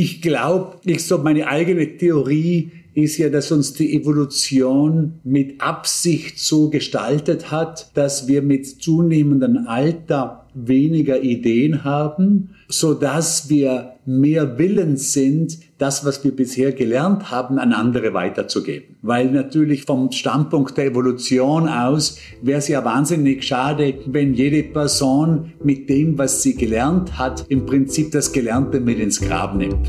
Ich glaube, ich so meine eigene Theorie ist ja, dass uns die Evolution mit Absicht so gestaltet hat, dass wir mit zunehmendem Alter weniger Ideen haben, so dass wir mehr willens sind, das, was wir bisher gelernt haben, an andere weiterzugeben. Weil natürlich vom Standpunkt der Evolution aus wäre es ja wahnsinnig schade, wenn jede Person mit dem, was sie gelernt hat, im Prinzip das Gelernte mit ins Grab nimmt.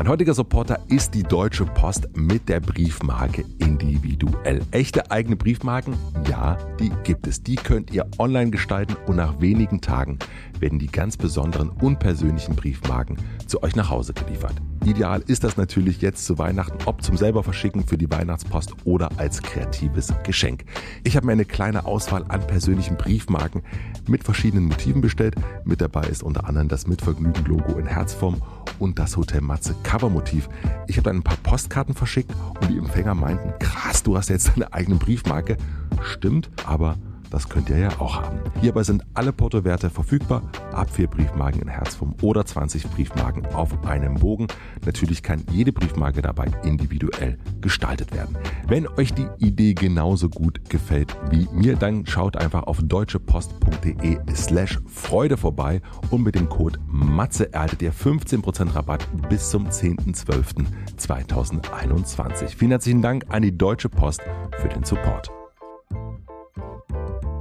Mein heutiger Supporter ist die Deutsche Post mit der Briefmarke individuell. Echte eigene Briefmarken? Ja, die gibt es. Die könnt ihr online gestalten und nach wenigen Tagen werden die ganz besonderen unpersönlichen Briefmarken zu euch nach Hause geliefert. Ideal ist das natürlich jetzt zu Weihnachten, ob zum selber verschicken für die Weihnachtspost oder als kreatives Geschenk. Ich habe mir eine kleine Auswahl an persönlichen Briefmarken mit verschiedenen Motiven bestellt. Mit dabei ist unter anderem das Mitvergnügen-Logo in Herzform und das Hotel Matze Covermotiv. Ich habe dann ein paar Postkarten verschickt und die Empfänger meinten, krass, du hast jetzt deine eigene Briefmarke. Stimmt, aber das könnt ihr ja auch haben. Hierbei sind alle Portowerte verfügbar. Ab vier Briefmarken in Herzform oder 20 Briefmarken auf einem Bogen. Natürlich kann jede Briefmarke dabei individuell gestaltet werden. Wenn euch die Idee genauso gut gefällt wie mir, dann schaut einfach auf deutschepost.de slash Freude vorbei und mit dem Code MATZE erhaltet ihr 15% Rabatt bis zum 10.12.2021. Vielen herzlichen Dank an die Deutsche Post für den Support.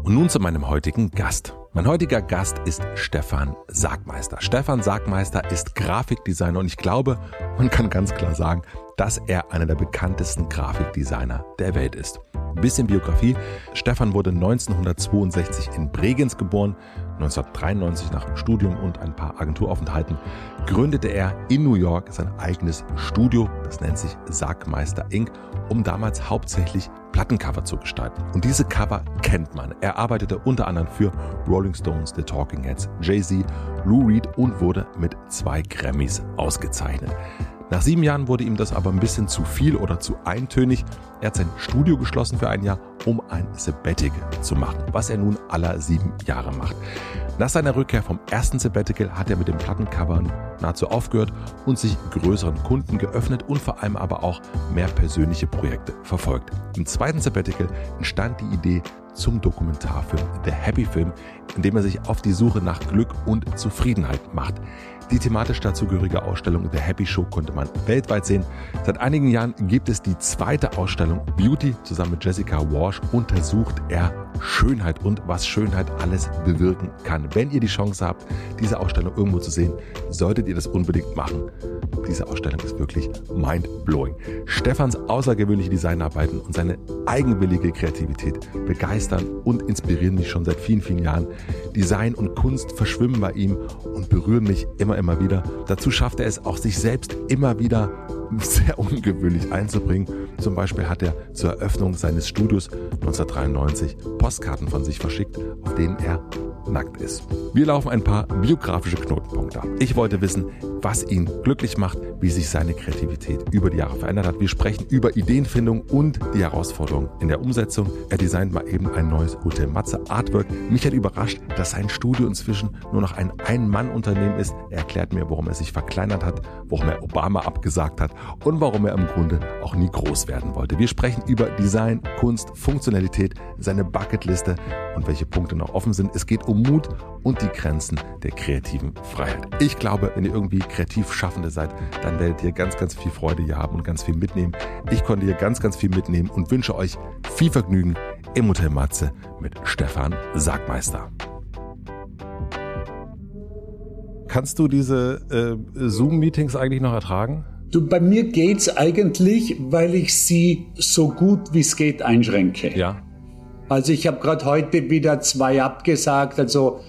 Und nun zu meinem heutigen Gast. Mein heutiger Gast ist Stefan Sagmeister. Stefan Sagmeister ist Grafikdesigner und ich glaube, man kann ganz klar sagen, dass er einer der bekanntesten Grafikdesigner der Welt ist. Ein bisschen Biografie. Stefan wurde 1962 in Bregenz geboren. 1993 nach Studium und ein paar Agenturaufenthalten gründete er in New York sein eigenes Studio, das nennt sich Sagmeister Inc., um damals hauptsächlich Plattencover zu gestalten. Und diese Cover kennt man. Er arbeitete unter anderem für Rolling Stones, The Talking Heads, Jay-Z, Lou Reed und wurde mit zwei Grammys ausgezeichnet. Nach sieben Jahren wurde ihm das aber ein bisschen zu viel oder zu eintönig. Er hat sein Studio geschlossen für ein Jahr, um ein Sabbatical zu machen, was er nun aller sieben Jahre macht. Nach seiner Rückkehr vom ersten Sabbatical hat er mit dem Plattencovern nahezu aufgehört und sich größeren Kunden geöffnet und vor allem aber auch mehr persönliche Projekte verfolgt. Im zweiten Sabbatical entstand die Idee zum Dokumentarfilm The Happy Film, in dem er sich auf die Suche nach Glück und Zufriedenheit macht. Die thematisch dazugehörige Ausstellung The Happy Show konnte man weltweit sehen. Seit einigen Jahren gibt es die zweite Ausstellung Beauty. Zusammen mit Jessica Walsh untersucht er Schönheit und was Schönheit alles bewirken kann. Wenn ihr die Chance habt, diese Ausstellung irgendwo zu sehen, solltet ihr das unbedingt machen. Diese Ausstellung ist wirklich mind-blowing. Stefans außergewöhnliche Designarbeiten und seine eigenwillige Kreativität begeistern und inspirieren mich schon seit vielen, vielen Jahren. Design und Kunst verschwimmen bei ihm und berühren mich immer, immer wieder. Dazu schafft er es auch, sich selbst immer wieder sehr ungewöhnlich einzubringen. Zum Beispiel hat er zur Eröffnung seines Studios 1993 Postkarten von sich verschickt, auf denen er nackt ist. Wir laufen ein paar biografische Knotenpunkte ab. Ich wollte wissen, was ihn glücklich macht, wie sich seine Kreativität über die Jahre verändert hat. Wir sprechen über Ideenfindung und die Herausforderungen in der Umsetzung. Er designt mal eben ein neues Hotel Matze Artwork. Mich hat überrascht, dass sein Studio inzwischen nur noch ein Ein-Mann-Unternehmen ist. Er erklärt mir, warum er sich verkleinert hat, warum er Obama abgesagt hat und warum er im Grunde auch nie groß werden wollte. Wir sprechen über Design, Kunst, Funktionalität, seine Bucketliste und welche Punkte noch offen sind. Es geht um Mut und die Grenzen der kreativen Freiheit. Ich glaube, wenn ihr irgendwie kreativ Schaffende seid, dann werdet ihr ganz, ganz viel Freude hier haben und ganz viel mitnehmen. Ich konnte hier ganz, ganz viel mitnehmen und wünsche euch viel Vergnügen im Hotel Matze mit Stefan Sagmeister. Kannst du diese äh, Zoom-Meetings eigentlich noch ertragen? Du, bei mir geht's eigentlich, weil ich sie so gut wie es geht einschränke. Ja. Also ich habe gerade heute wieder zwei abgesagt. Also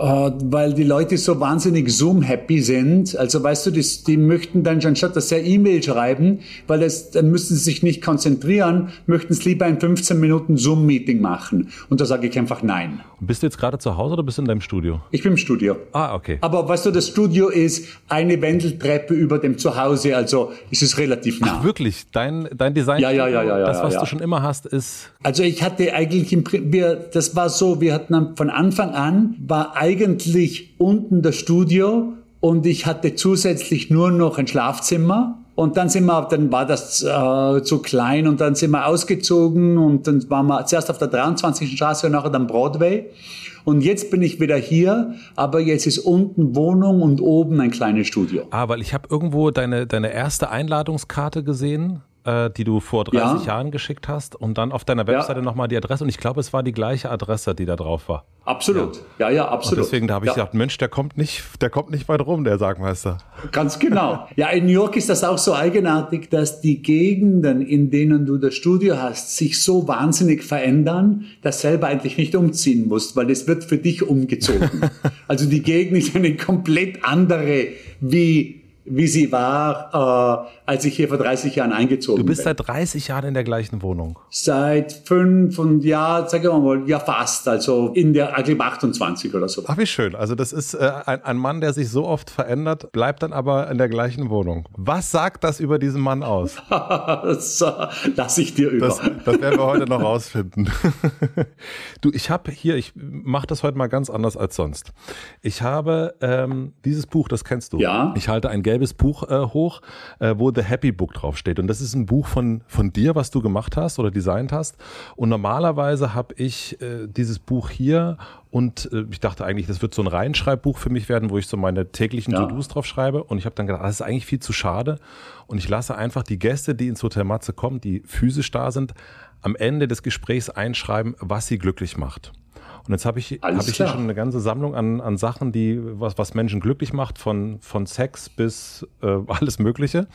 weil die Leute so wahnsinnig Zoom-happy sind. Also weißt du, die, die möchten dann schon statt dass sie E-Mail schreiben, weil das, dann müssen sie sich nicht konzentrieren, möchten es lieber ein 15 Minuten Zoom-Meeting machen. Und da sage ich einfach nein. Bist du jetzt gerade zu Hause oder bist du in deinem Studio? Ich bin im Studio. Ah, okay. Aber weißt du, das Studio ist eine Wendeltreppe über dem Zuhause, also ist es relativ nah. Ach, wirklich? Dein, dein Design? Ja, ja, ja, ja. Das, was ja, ja. du schon immer hast, ist. Also ich hatte eigentlich im, wir, das war so, wir hatten von Anfang an, war eigentlich unten das Studio und ich hatte zusätzlich nur noch ein Schlafzimmer. Und dann sind wir, dann war das äh, zu klein und dann sind wir ausgezogen und dann waren wir zuerst auf der 23. Straße und nachher dann Broadway. Und jetzt bin ich wieder hier, aber jetzt ist unten Wohnung und oben ein kleines Studio. Ah, weil ich habe irgendwo deine, deine erste Einladungskarte gesehen äh, die du vor 30 ja. Jahren geschickt hast und dann auf deiner Webseite ja. nochmal die Adresse und ich glaube, es war die gleiche Adresse, die da drauf war. Absolut, ja, ja, ja absolut. Und deswegen da habe ich gedacht, Mensch, der kommt nicht, der kommt nicht weit rum, der Sagmeister. Ganz genau. Ja, in New York ist das auch so eigenartig, dass die Gegenden, in denen du das Studio hast, sich so wahnsinnig verändern, dass selber eigentlich nicht umziehen musst, weil es wird für dich umgezogen. also die Gegend ist eine komplett andere wie wie sie war, äh, als ich hier vor 30 Jahren eingezogen bin. Du bist bin. seit 30 Jahren in der gleichen Wohnung? Seit fünf und ja, sagen wir mal, ja fast, also in der AGB 28 oder so. Ach, wie schön. Also das ist äh, ein, ein Mann, der sich so oft verändert, bleibt dann aber in der gleichen Wohnung. Was sagt das über diesen Mann aus? das äh, lasse ich dir über. Das, das werden wir heute noch rausfinden. du, ich habe hier, ich mache das heute mal ganz anders als sonst. Ich habe ähm, dieses Buch, das kennst du. Ja. Ich halte ein gelbes Buch äh, hoch, äh, wo The Happy Book draufsteht. Und das ist ein Buch von, von dir, was du gemacht hast oder designt hast. Und normalerweise habe ich äh, dieses Buch hier und äh, ich dachte eigentlich, das wird so ein Reinschreibbuch für mich werden, wo ich so meine täglichen ja. To-Dos drauf schreibe. Und ich habe dann gedacht, das ist eigentlich viel zu schade. Und ich lasse einfach die Gäste, die ins Hotel Matze kommen, die physisch da sind, am Ende des Gesprächs einschreiben, was sie glücklich macht. Und jetzt habe ich, hab ich hier schon eine ganze Sammlung an, an Sachen, die, was, was Menschen glücklich macht, von, von Sex bis äh, alles Mögliche.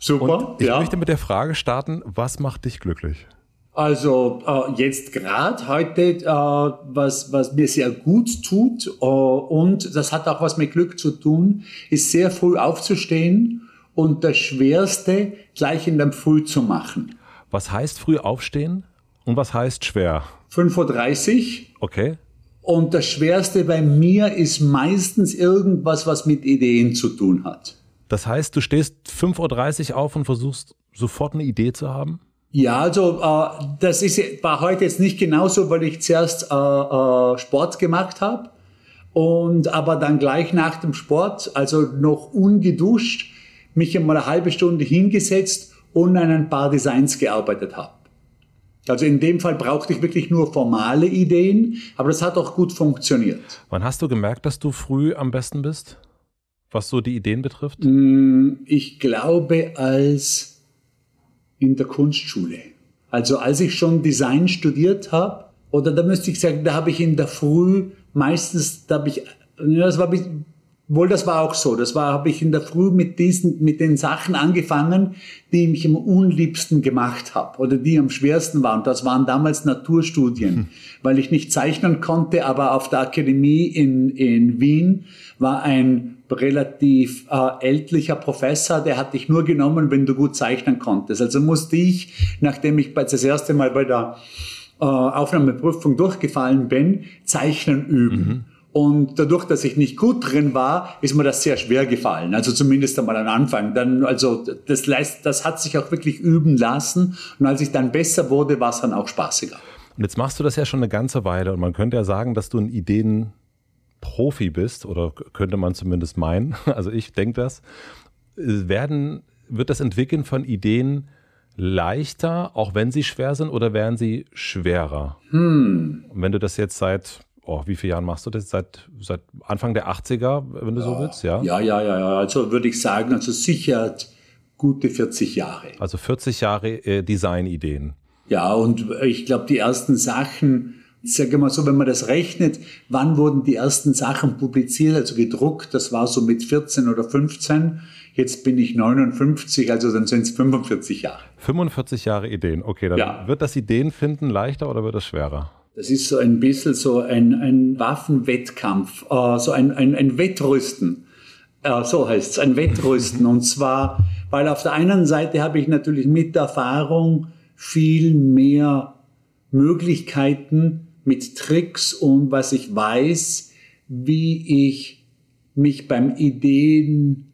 Super. Und ich ja. möchte mit der Frage starten, was macht dich glücklich? Also äh, jetzt gerade heute, äh, was, was mir sehr gut tut äh, und das hat auch was mit Glück zu tun, ist sehr früh aufzustehen und das Schwerste gleich in der Früh zu machen. Was heißt früh aufstehen und was heißt schwer? 5.30 Uhr. Okay. Und das Schwerste bei mir ist meistens irgendwas, was mit Ideen zu tun hat. Das heißt, du stehst 5.30 Uhr auf und versuchst sofort eine Idee zu haben? Ja, also äh, das ist, war heute jetzt nicht genauso, weil ich zuerst äh, äh, Sport gemacht habe und aber dann gleich nach dem Sport, also noch ungeduscht, mich einmal eine halbe Stunde hingesetzt und an ein paar Designs gearbeitet habe. Also in dem Fall brauchte ich wirklich nur formale Ideen, aber das hat auch gut funktioniert. Wann hast du gemerkt, dass du früh am besten bist, was so die Ideen betrifft? Mm, ich glaube als in der Kunstschule. Also als ich schon Design studiert habe, oder da müsste ich sagen, da habe ich in der Früh meistens, da habe ich, das war Wohl, das war auch so. Das war, habe ich in der Früh mit diesen, mit den Sachen angefangen, die ich am unliebsten gemacht habe oder die am schwersten waren. Das waren damals Naturstudien, hm. weil ich nicht zeichnen konnte, aber auf der Akademie in, in Wien war ein relativ äh, ältlicher Professor, der hat dich nur genommen, wenn du gut zeichnen konntest. Also musste ich, nachdem ich das erste Mal bei der äh, Aufnahmeprüfung durchgefallen bin, zeichnen üben. Mhm. Und dadurch, dass ich nicht gut drin war, ist mir das sehr schwer gefallen. Also zumindest einmal am Anfang. Dann, also das, das hat sich auch wirklich üben lassen. Und als ich dann besser wurde, war es dann auch spaßiger. Und jetzt machst du das ja schon eine ganze Weile. Und man könnte ja sagen, dass du ein Ideenprofi bist. Oder könnte man zumindest meinen. Also ich denke das. Werden, wird das Entwickeln von Ideen leichter, auch wenn sie schwer sind, oder werden sie schwerer? Hm. Und wenn du das jetzt seit oh, wie viele Jahren machst du das? Seit, seit Anfang der 80er, wenn du ja. so willst, ja? Ja, ja, ja, ja. Also würde ich sagen, also sicher gute 40 Jahre. Also 40 Jahre äh, Designideen. Ja, und ich glaube, die ersten Sachen, sage mal so, wenn man das rechnet, wann wurden die ersten Sachen publiziert, also gedruckt, das war so mit 14 oder 15. Jetzt bin ich 59, also dann sind es 45 Jahre. 45 Jahre Ideen, okay. Dann ja. wird das Ideenfinden leichter oder wird das schwerer? Das ist so ein bisschen so ein, ein Waffenwettkampf, äh, so ein, ein, ein Wettrüsten. Äh, so heißt es, ein Wettrüsten. Und zwar, weil auf der einen Seite habe ich natürlich mit Erfahrung viel mehr Möglichkeiten mit Tricks und was ich weiß, wie ich mich beim Ideen,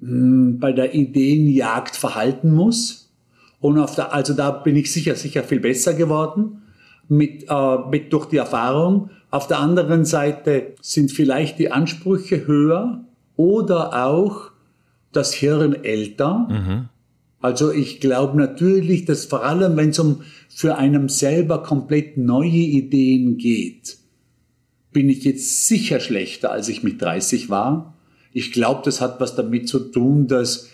hm, bei der Ideenjagd verhalten muss. Und auf der, also da bin ich sicher, sicher viel besser geworden mit, äh, mit durch die Erfahrung. Auf der anderen Seite sind vielleicht die Ansprüche höher oder auch das Hirn älter. Mhm. Also ich glaube natürlich, dass vor allem, wenn es um für einen selber komplett neue Ideen geht, bin ich jetzt sicher schlechter, als ich mit 30 war. Ich glaube, das hat was damit zu tun, dass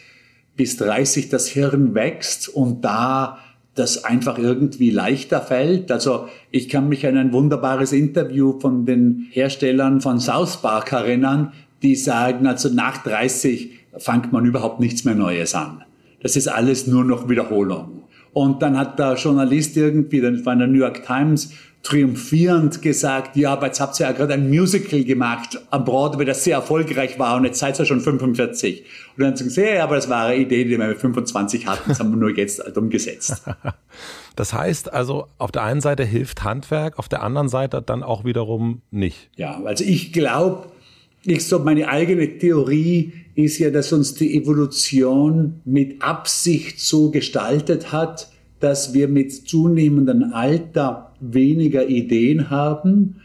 bis 30 das Hirn wächst und da das einfach irgendwie leichter fällt. Also ich kann mich an ein wunderbares Interview von den Herstellern von South Park erinnern, die sagen, also nach 30 fängt man überhaupt nichts mehr Neues an. Das ist alles nur noch Wiederholung. Und dann hat der Journalist irgendwie, das war in der New York Times, triumphierend gesagt, ja, aber jetzt habt ihr ja gerade ein Musical gemacht am Broadway, das sehr erfolgreich war und jetzt seid ihr schon 45. Und dann haben sie gesagt, ja, aber das war eine Idee, die wir mit 25 hatten, das haben wir nur jetzt halt umgesetzt. Das heißt also, auf der einen Seite hilft Handwerk, auf der anderen Seite dann auch wiederum nicht. Ja, also ich glaube, ich so meine eigene Theorie ist ja, dass uns die Evolution mit Absicht so gestaltet hat, dass wir mit zunehmendem Alter weniger Ideen haben,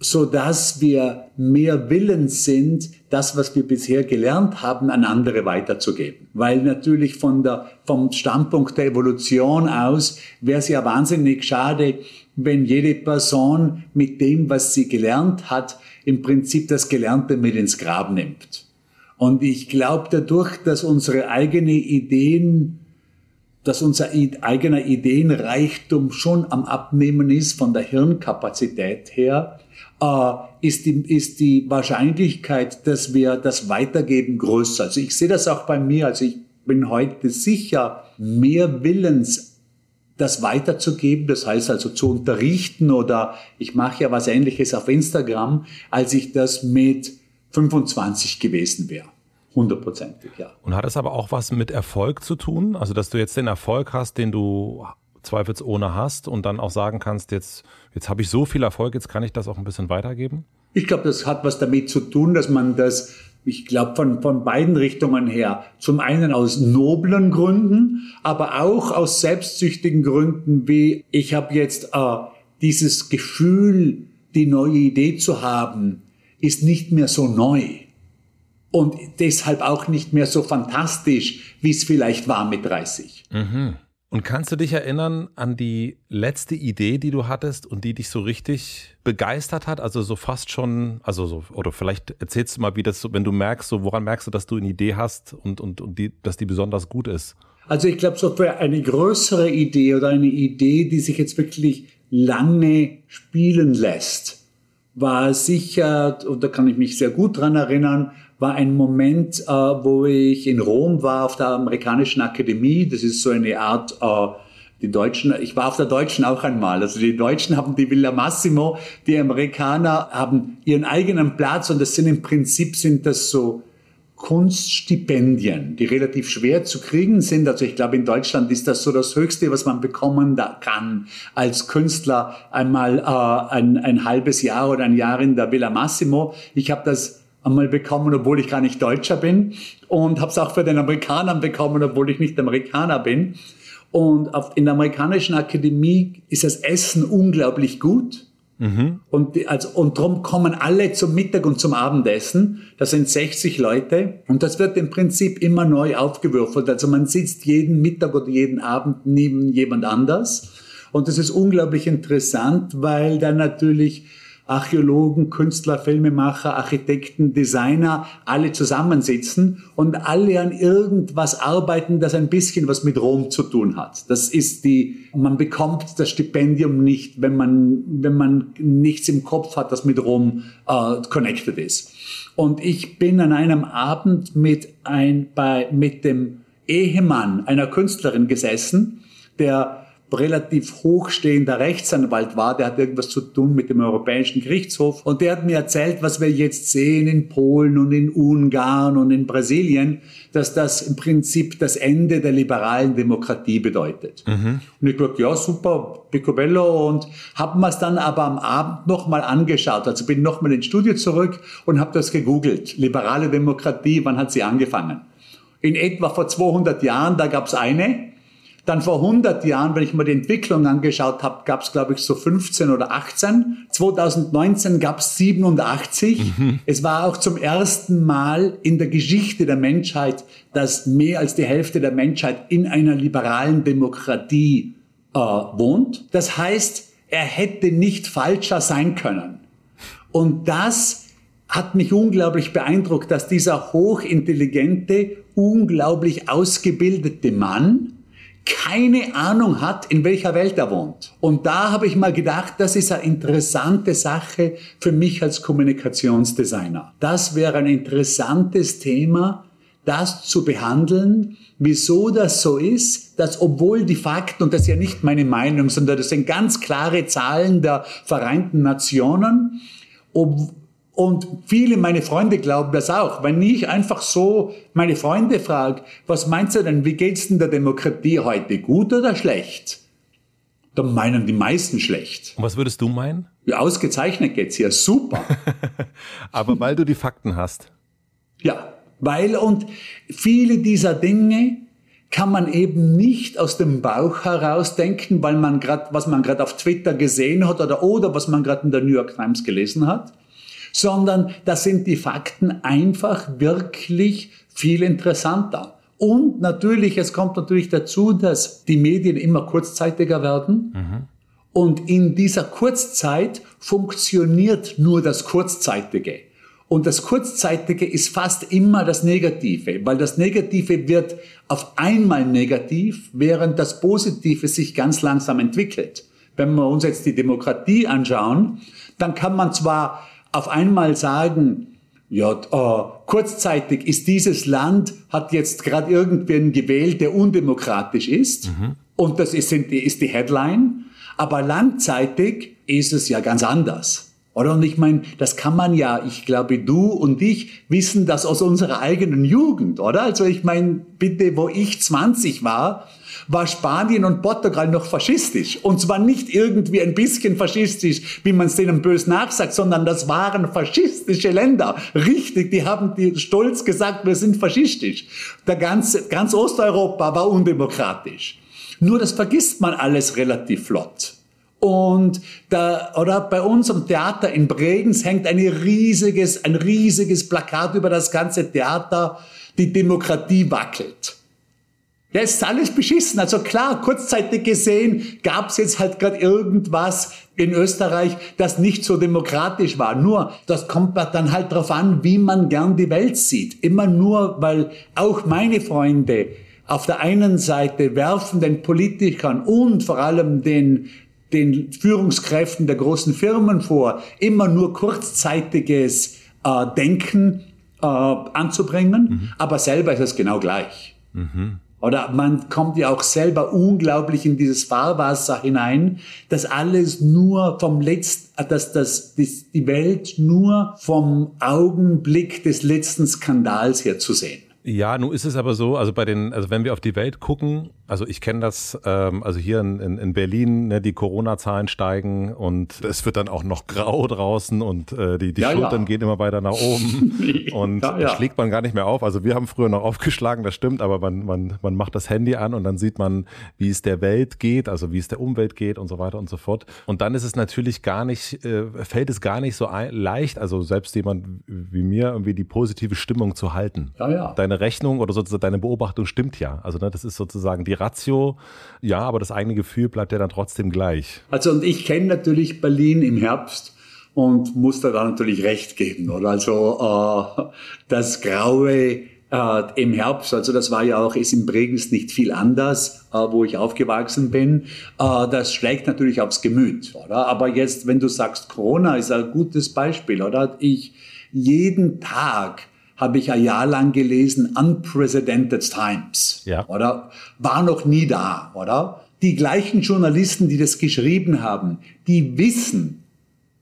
so dass wir mehr willens sind, das, was wir bisher gelernt haben, an andere weiterzugeben. Weil natürlich von der, vom Standpunkt der Evolution aus wäre es ja wahnsinnig schade, wenn jede Person mit dem, was sie gelernt hat, im Prinzip das Gelernte mit ins Grab nimmt. Und ich glaube dadurch, dass unsere eigene Ideen, dass unser eigener Ideenreichtum schon am Abnehmen ist von der Hirnkapazität her, äh, ist, die, ist die Wahrscheinlichkeit, dass wir das weitergeben, größer. Also ich sehe das auch bei mir. Also ich bin heute sicher mehr willens, das weiterzugeben, das heißt also zu unterrichten oder ich mache ja was ähnliches auf Instagram, als ich das mit 25 gewesen wäre. Hundertprozentig, ja. Und hat es aber auch was mit Erfolg zu tun? Also, dass du jetzt den Erfolg hast, den du zweifelsohne hast und dann auch sagen kannst, jetzt, jetzt habe ich so viel Erfolg, jetzt kann ich das auch ein bisschen weitergeben? Ich glaube, das hat was damit zu tun, dass man das ich glaube, von, von beiden Richtungen her. Zum einen aus noblen Gründen, aber auch aus selbstsüchtigen Gründen, wie ich habe jetzt äh, dieses Gefühl, die neue Idee zu haben, ist nicht mehr so neu. Und deshalb auch nicht mehr so fantastisch, wie es vielleicht war mit 30. Mhm. Und kannst du dich erinnern an die letzte Idee, die du hattest und die dich so richtig begeistert hat? Also so fast schon, also so, oder vielleicht erzählst du mal, wie das so, wenn du merkst, so woran merkst du, dass du eine Idee hast und, und, und die, dass die besonders gut ist? Also ich glaube, so für eine größere Idee oder eine Idee, die sich jetzt wirklich lange spielen lässt, war sicher, und da kann ich mich sehr gut dran erinnern, war ein Moment, äh, wo ich in Rom war auf der amerikanischen Akademie. Das ist so eine Art, äh, die Deutschen, ich war auf der Deutschen auch einmal. Also die Deutschen haben die Villa Massimo, die Amerikaner haben ihren eigenen Platz und das sind im Prinzip sind das so Kunststipendien, die relativ schwer zu kriegen sind. Also ich glaube, in Deutschland ist das so das Höchste, was man bekommen kann als Künstler einmal äh, ein, ein halbes Jahr oder ein Jahr in der Villa Massimo. Ich habe das einmal bekommen, obwohl ich gar nicht Deutscher bin und habe es auch für den Amerikanern bekommen, obwohl ich nicht Amerikaner bin. Und auf, in der amerikanischen Akademie ist das Essen unglaublich gut. Mhm. Und, die, also, und darum kommen alle zum Mittag und zum Abendessen. Das sind 60 Leute. Und das wird im Prinzip immer neu aufgewürfelt. Also man sitzt jeden Mittag oder jeden Abend neben jemand anders. Und das ist unglaublich interessant, weil dann natürlich Archäologen, Künstler, Filmemacher, Architekten, Designer, alle zusammensitzen und alle an irgendwas arbeiten, das ein bisschen was mit Rom zu tun hat. Das ist die, man bekommt das Stipendium nicht, wenn man, wenn man nichts im Kopf hat, das mit Rom äh, connected ist. Und ich bin an einem Abend mit ein, bei, mit dem Ehemann einer Künstlerin gesessen, der relativ hochstehender Rechtsanwalt war, der hat irgendwas zu tun mit dem Europäischen Gerichtshof und der hat mir erzählt, was wir jetzt sehen in Polen und in Ungarn und in Brasilien, dass das im Prinzip das Ende der liberalen Demokratie bedeutet. Mhm. Und ich dachte, ja, super, picobello und habe mir es dann aber am Abend nochmal angeschaut. Also bin nochmal ins Studio zurück und habe das gegoogelt. Liberale Demokratie, wann hat sie angefangen? In etwa vor 200 Jahren, da gab es eine, dann vor 100 Jahren, wenn ich mir die Entwicklung angeschaut habe, gab es, glaube ich, so 15 oder 18. 2019 gab es 87. Mhm. Es war auch zum ersten Mal in der Geschichte der Menschheit, dass mehr als die Hälfte der Menschheit in einer liberalen Demokratie äh, wohnt. Das heißt, er hätte nicht falscher sein können. Und das hat mich unglaublich beeindruckt, dass dieser hochintelligente, unglaublich ausgebildete Mann keine Ahnung hat, in welcher Welt er wohnt. Und da habe ich mal gedacht, das ist eine interessante Sache für mich als Kommunikationsdesigner. Das wäre ein interessantes Thema, das zu behandeln, wieso das so ist, dass obwohl die Fakten, und das ist ja nicht meine Meinung, sondern das sind ganz klare Zahlen der Vereinten Nationen, ob, und viele meine Freunde glauben das auch. Wenn ich einfach so meine Freunde frage, was meinst du denn, wie geht's denn der Demokratie heute? Gut oder schlecht? Dann meinen die meisten schlecht. Und was würdest du meinen? Ja, ausgezeichnet geht's hier, super. Aber weil du die Fakten hast. Ja, weil und viele dieser Dinge kann man eben nicht aus dem Bauch heraus denken, weil man gerade, was man gerade auf Twitter gesehen hat oder, oder was man gerade in der New York Times gelesen hat, sondern da sind die Fakten einfach wirklich viel interessanter. Und natürlich, es kommt natürlich dazu, dass die Medien immer kurzzeitiger werden. Mhm. Und in dieser Kurzzeit funktioniert nur das Kurzzeitige. Und das Kurzzeitige ist fast immer das Negative, weil das Negative wird auf einmal negativ, während das Positive sich ganz langsam entwickelt. Wenn wir uns jetzt die Demokratie anschauen, dann kann man zwar auf einmal sagen, ja, äh, kurzzeitig ist dieses Land, hat jetzt gerade irgendwen gewählt, der undemokratisch ist. Mhm. Und das ist, ist die Headline. Aber langzeitig ist es ja ganz anders. Oder? Und ich meine, das kann man ja, ich glaube, du und ich wissen das aus unserer eigenen Jugend, oder? Also ich meine, bitte, wo ich 20 war, war Spanien und Portugal noch faschistisch. Und zwar nicht irgendwie ein bisschen faschistisch, wie man es denen bös nachsagt, sondern das waren faschistische Länder. Richtig, die haben die stolz gesagt, wir sind faschistisch. Der ganze, ganz Osteuropa war undemokratisch. Nur das vergisst man alles relativ flott. Und da, oder bei uns am Theater in Bregenz hängt ein riesiges, ein riesiges Plakat über das ganze Theater. Die Demokratie wackelt. Ja, es ist alles beschissen. Also klar, kurzzeitig gesehen gab es jetzt halt gerade irgendwas in Österreich, das nicht so demokratisch war. Nur, das kommt dann halt darauf an, wie man gern die Welt sieht. Immer nur, weil auch meine Freunde auf der einen Seite werfen den Politikern und vor allem den, den Führungskräften der großen Firmen vor, immer nur kurzzeitiges äh, Denken äh, anzubringen, mhm. aber selber ist es genau gleich. Mhm. Oder man kommt ja auch selber unglaublich in dieses Fahrwasser hinein, dass alles nur vom letzten, dass das, die Welt nur vom Augenblick des letzten Skandals her zu sehen. Ja, nun ist es aber so, also bei den, also wenn wir auf die Welt gucken, also ich kenne das, ähm, also hier in, in, in Berlin, ne, die Corona-Zahlen steigen und es wird dann auch noch grau draußen und äh, die, die ja, Schultern ja. gehen immer weiter nach oben und ja, schlägt man gar nicht mehr auf. Also wir haben früher noch aufgeschlagen, das stimmt, aber man, man, man macht das Handy an und dann sieht man, wie es der Welt geht, also wie es der Umwelt geht und so weiter und so fort. Und dann ist es natürlich gar nicht, äh, fällt es gar nicht so ein, leicht, also selbst jemand wie mir, irgendwie die positive Stimmung zu halten. Deine Rechnung oder sozusagen deine Beobachtung stimmt ja. Also ne, das ist sozusagen die Ratio, ja, aber das eigene Gefühl bleibt ja dann trotzdem gleich. Also und ich kenne natürlich Berlin im Herbst und muss da dann natürlich recht geben. Oder? Also äh, das Graue äh, im Herbst, also das war ja auch, ist in Bregenz nicht viel anders, äh, wo ich aufgewachsen bin. Äh, das schlägt natürlich aufs Gemüt, oder? Aber jetzt, wenn du sagst, Corona ist ein gutes Beispiel, oder? Ich jeden Tag habe ich ein Jahr lang gelesen, Unprecedented Times. Ja. Oder? War noch nie da, oder? die gleichen Journalisten, die das geschrieben haben, die wissen,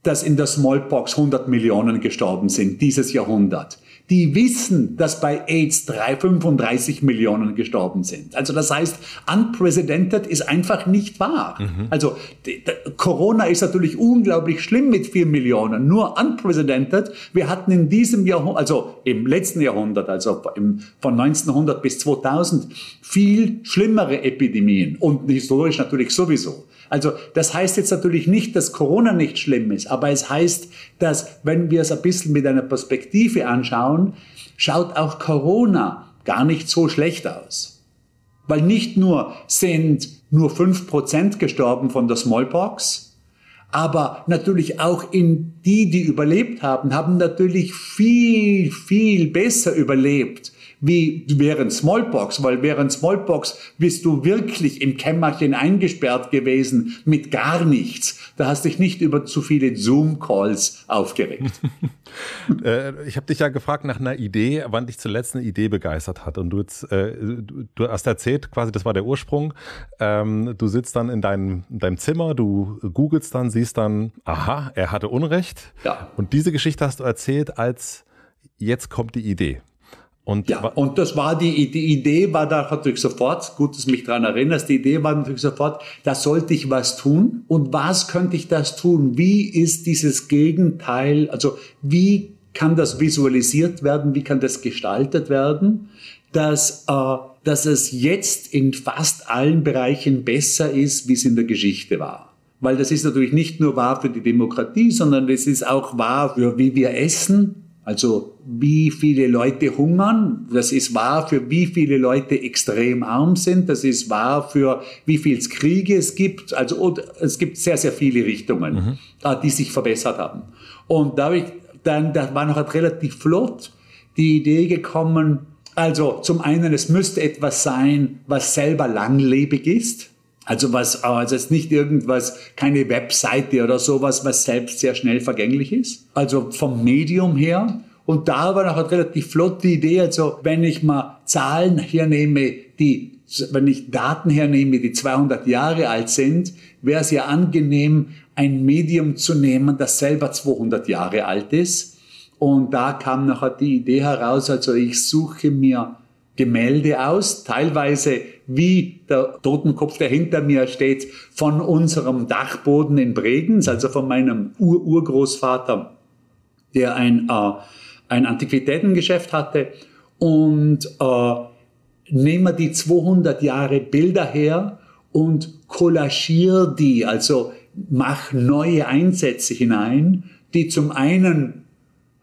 dass in der Smallpox 100 Millionen gestorben sind dieses Jahrhundert die wissen, dass bei AIDS 3, 35 Millionen gestorben sind. Also das heißt, unprecedented ist einfach nicht wahr. Mhm. Also die, die, Corona ist natürlich unglaublich schlimm mit 4 Millionen, nur unprecedented. Wir hatten in diesem Jahrhundert, also im letzten Jahrhundert, also im, von 1900 bis 2000, viel schlimmere Epidemien und historisch natürlich sowieso. Also das heißt jetzt natürlich nicht, dass Corona nicht schlimm ist, aber es heißt, dass wenn wir es ein bisschen mit einer Perspektive anschauen, schaut auch Corona gar nicht so schlecht aus. Weil nicht nur sind nur fünf Prozent gestorben von der Smallpox, aber natürlich auch in die, die überlebt haben, haben natürlich viel, viel besser überlebt wie während Smallpox, weil während Smallpox bist du wirklich im Kämmerchen eingesperrt gewesen mit gar nichts. Da hast dich nicht über zu viele Zoom-Calls aufgeregt. Äh, ich habe dich ja gefragt nach einer Idee, wann dich zuletzt eine Idee begeistert hat. Und du, jetzt, äh, du hast erzählt, quasi, das war der Ursprung. Ähm, du sitzt dann in deinem, in deinem Zimmer, du googelst dann, siehst dann, aha, er hatte Unrecht. Ja. Und diese Geschichte hast du erzählt als jetzt kommt die Idee. Und ja, und das war die, die Idee war da natürlich sofort, gut, dass du mich daran erinnerst, die Idee war natürlich sofort, da sollte ich was tun. Und was könnte ich das tun? Wie ist dieses Gegenteil, also wie kann das visualisiert werden? Wie kann das gestaltet werden? Dass, äh, dass es jetzt in fast allen Bereichen besser ist, wie es in der Geschichte war. Weil das ist natürlich nicht nur wahr für die Demokratie, sondern es ist auch wahr für wie wir essen, also wie viele Leute hungern, das ist wahr für wie viele Leute extrem arm sind, das ist wahr für wie viel Kriege es gibt. Also es gibt sehr, sehr viele Richtungen, mhm. Die sich verbessert haben. Und da, ich, dann, da war noch halt relativ flott die Idee gekommen, also zum einen, es müsste etwas sein, was selber langlebig ist. Also was, also jetzt nicht irgendwas, keine Webseite oder sowas, was selbst sehr schnell vergänglich ist. Also vom Medium her. Und da war noch eine relativ flotte Idee. Also wenn ich mal Zahlen hernehme, die, wenn ich Daten hernehme, die 200 Jahre alt sind, wäre es ja angenehm, ein Medium zu nehmen, das selber 200 Jahre alt ist. Und da kam nachher die Idee heraus, also ich suche mir Gemälde aus, teilweise wie der Totenkopf, der hinter mir steht, von unserem Dachboden in Bregenz, also von meinem Ur-Urgroßvater, der ein, äh, ein Antiquitätengeschäft hatte. Und äh, nehme die 200 Jahre Bilder her und kollagiere die, also mach neue Einsätze hinein, die zum einen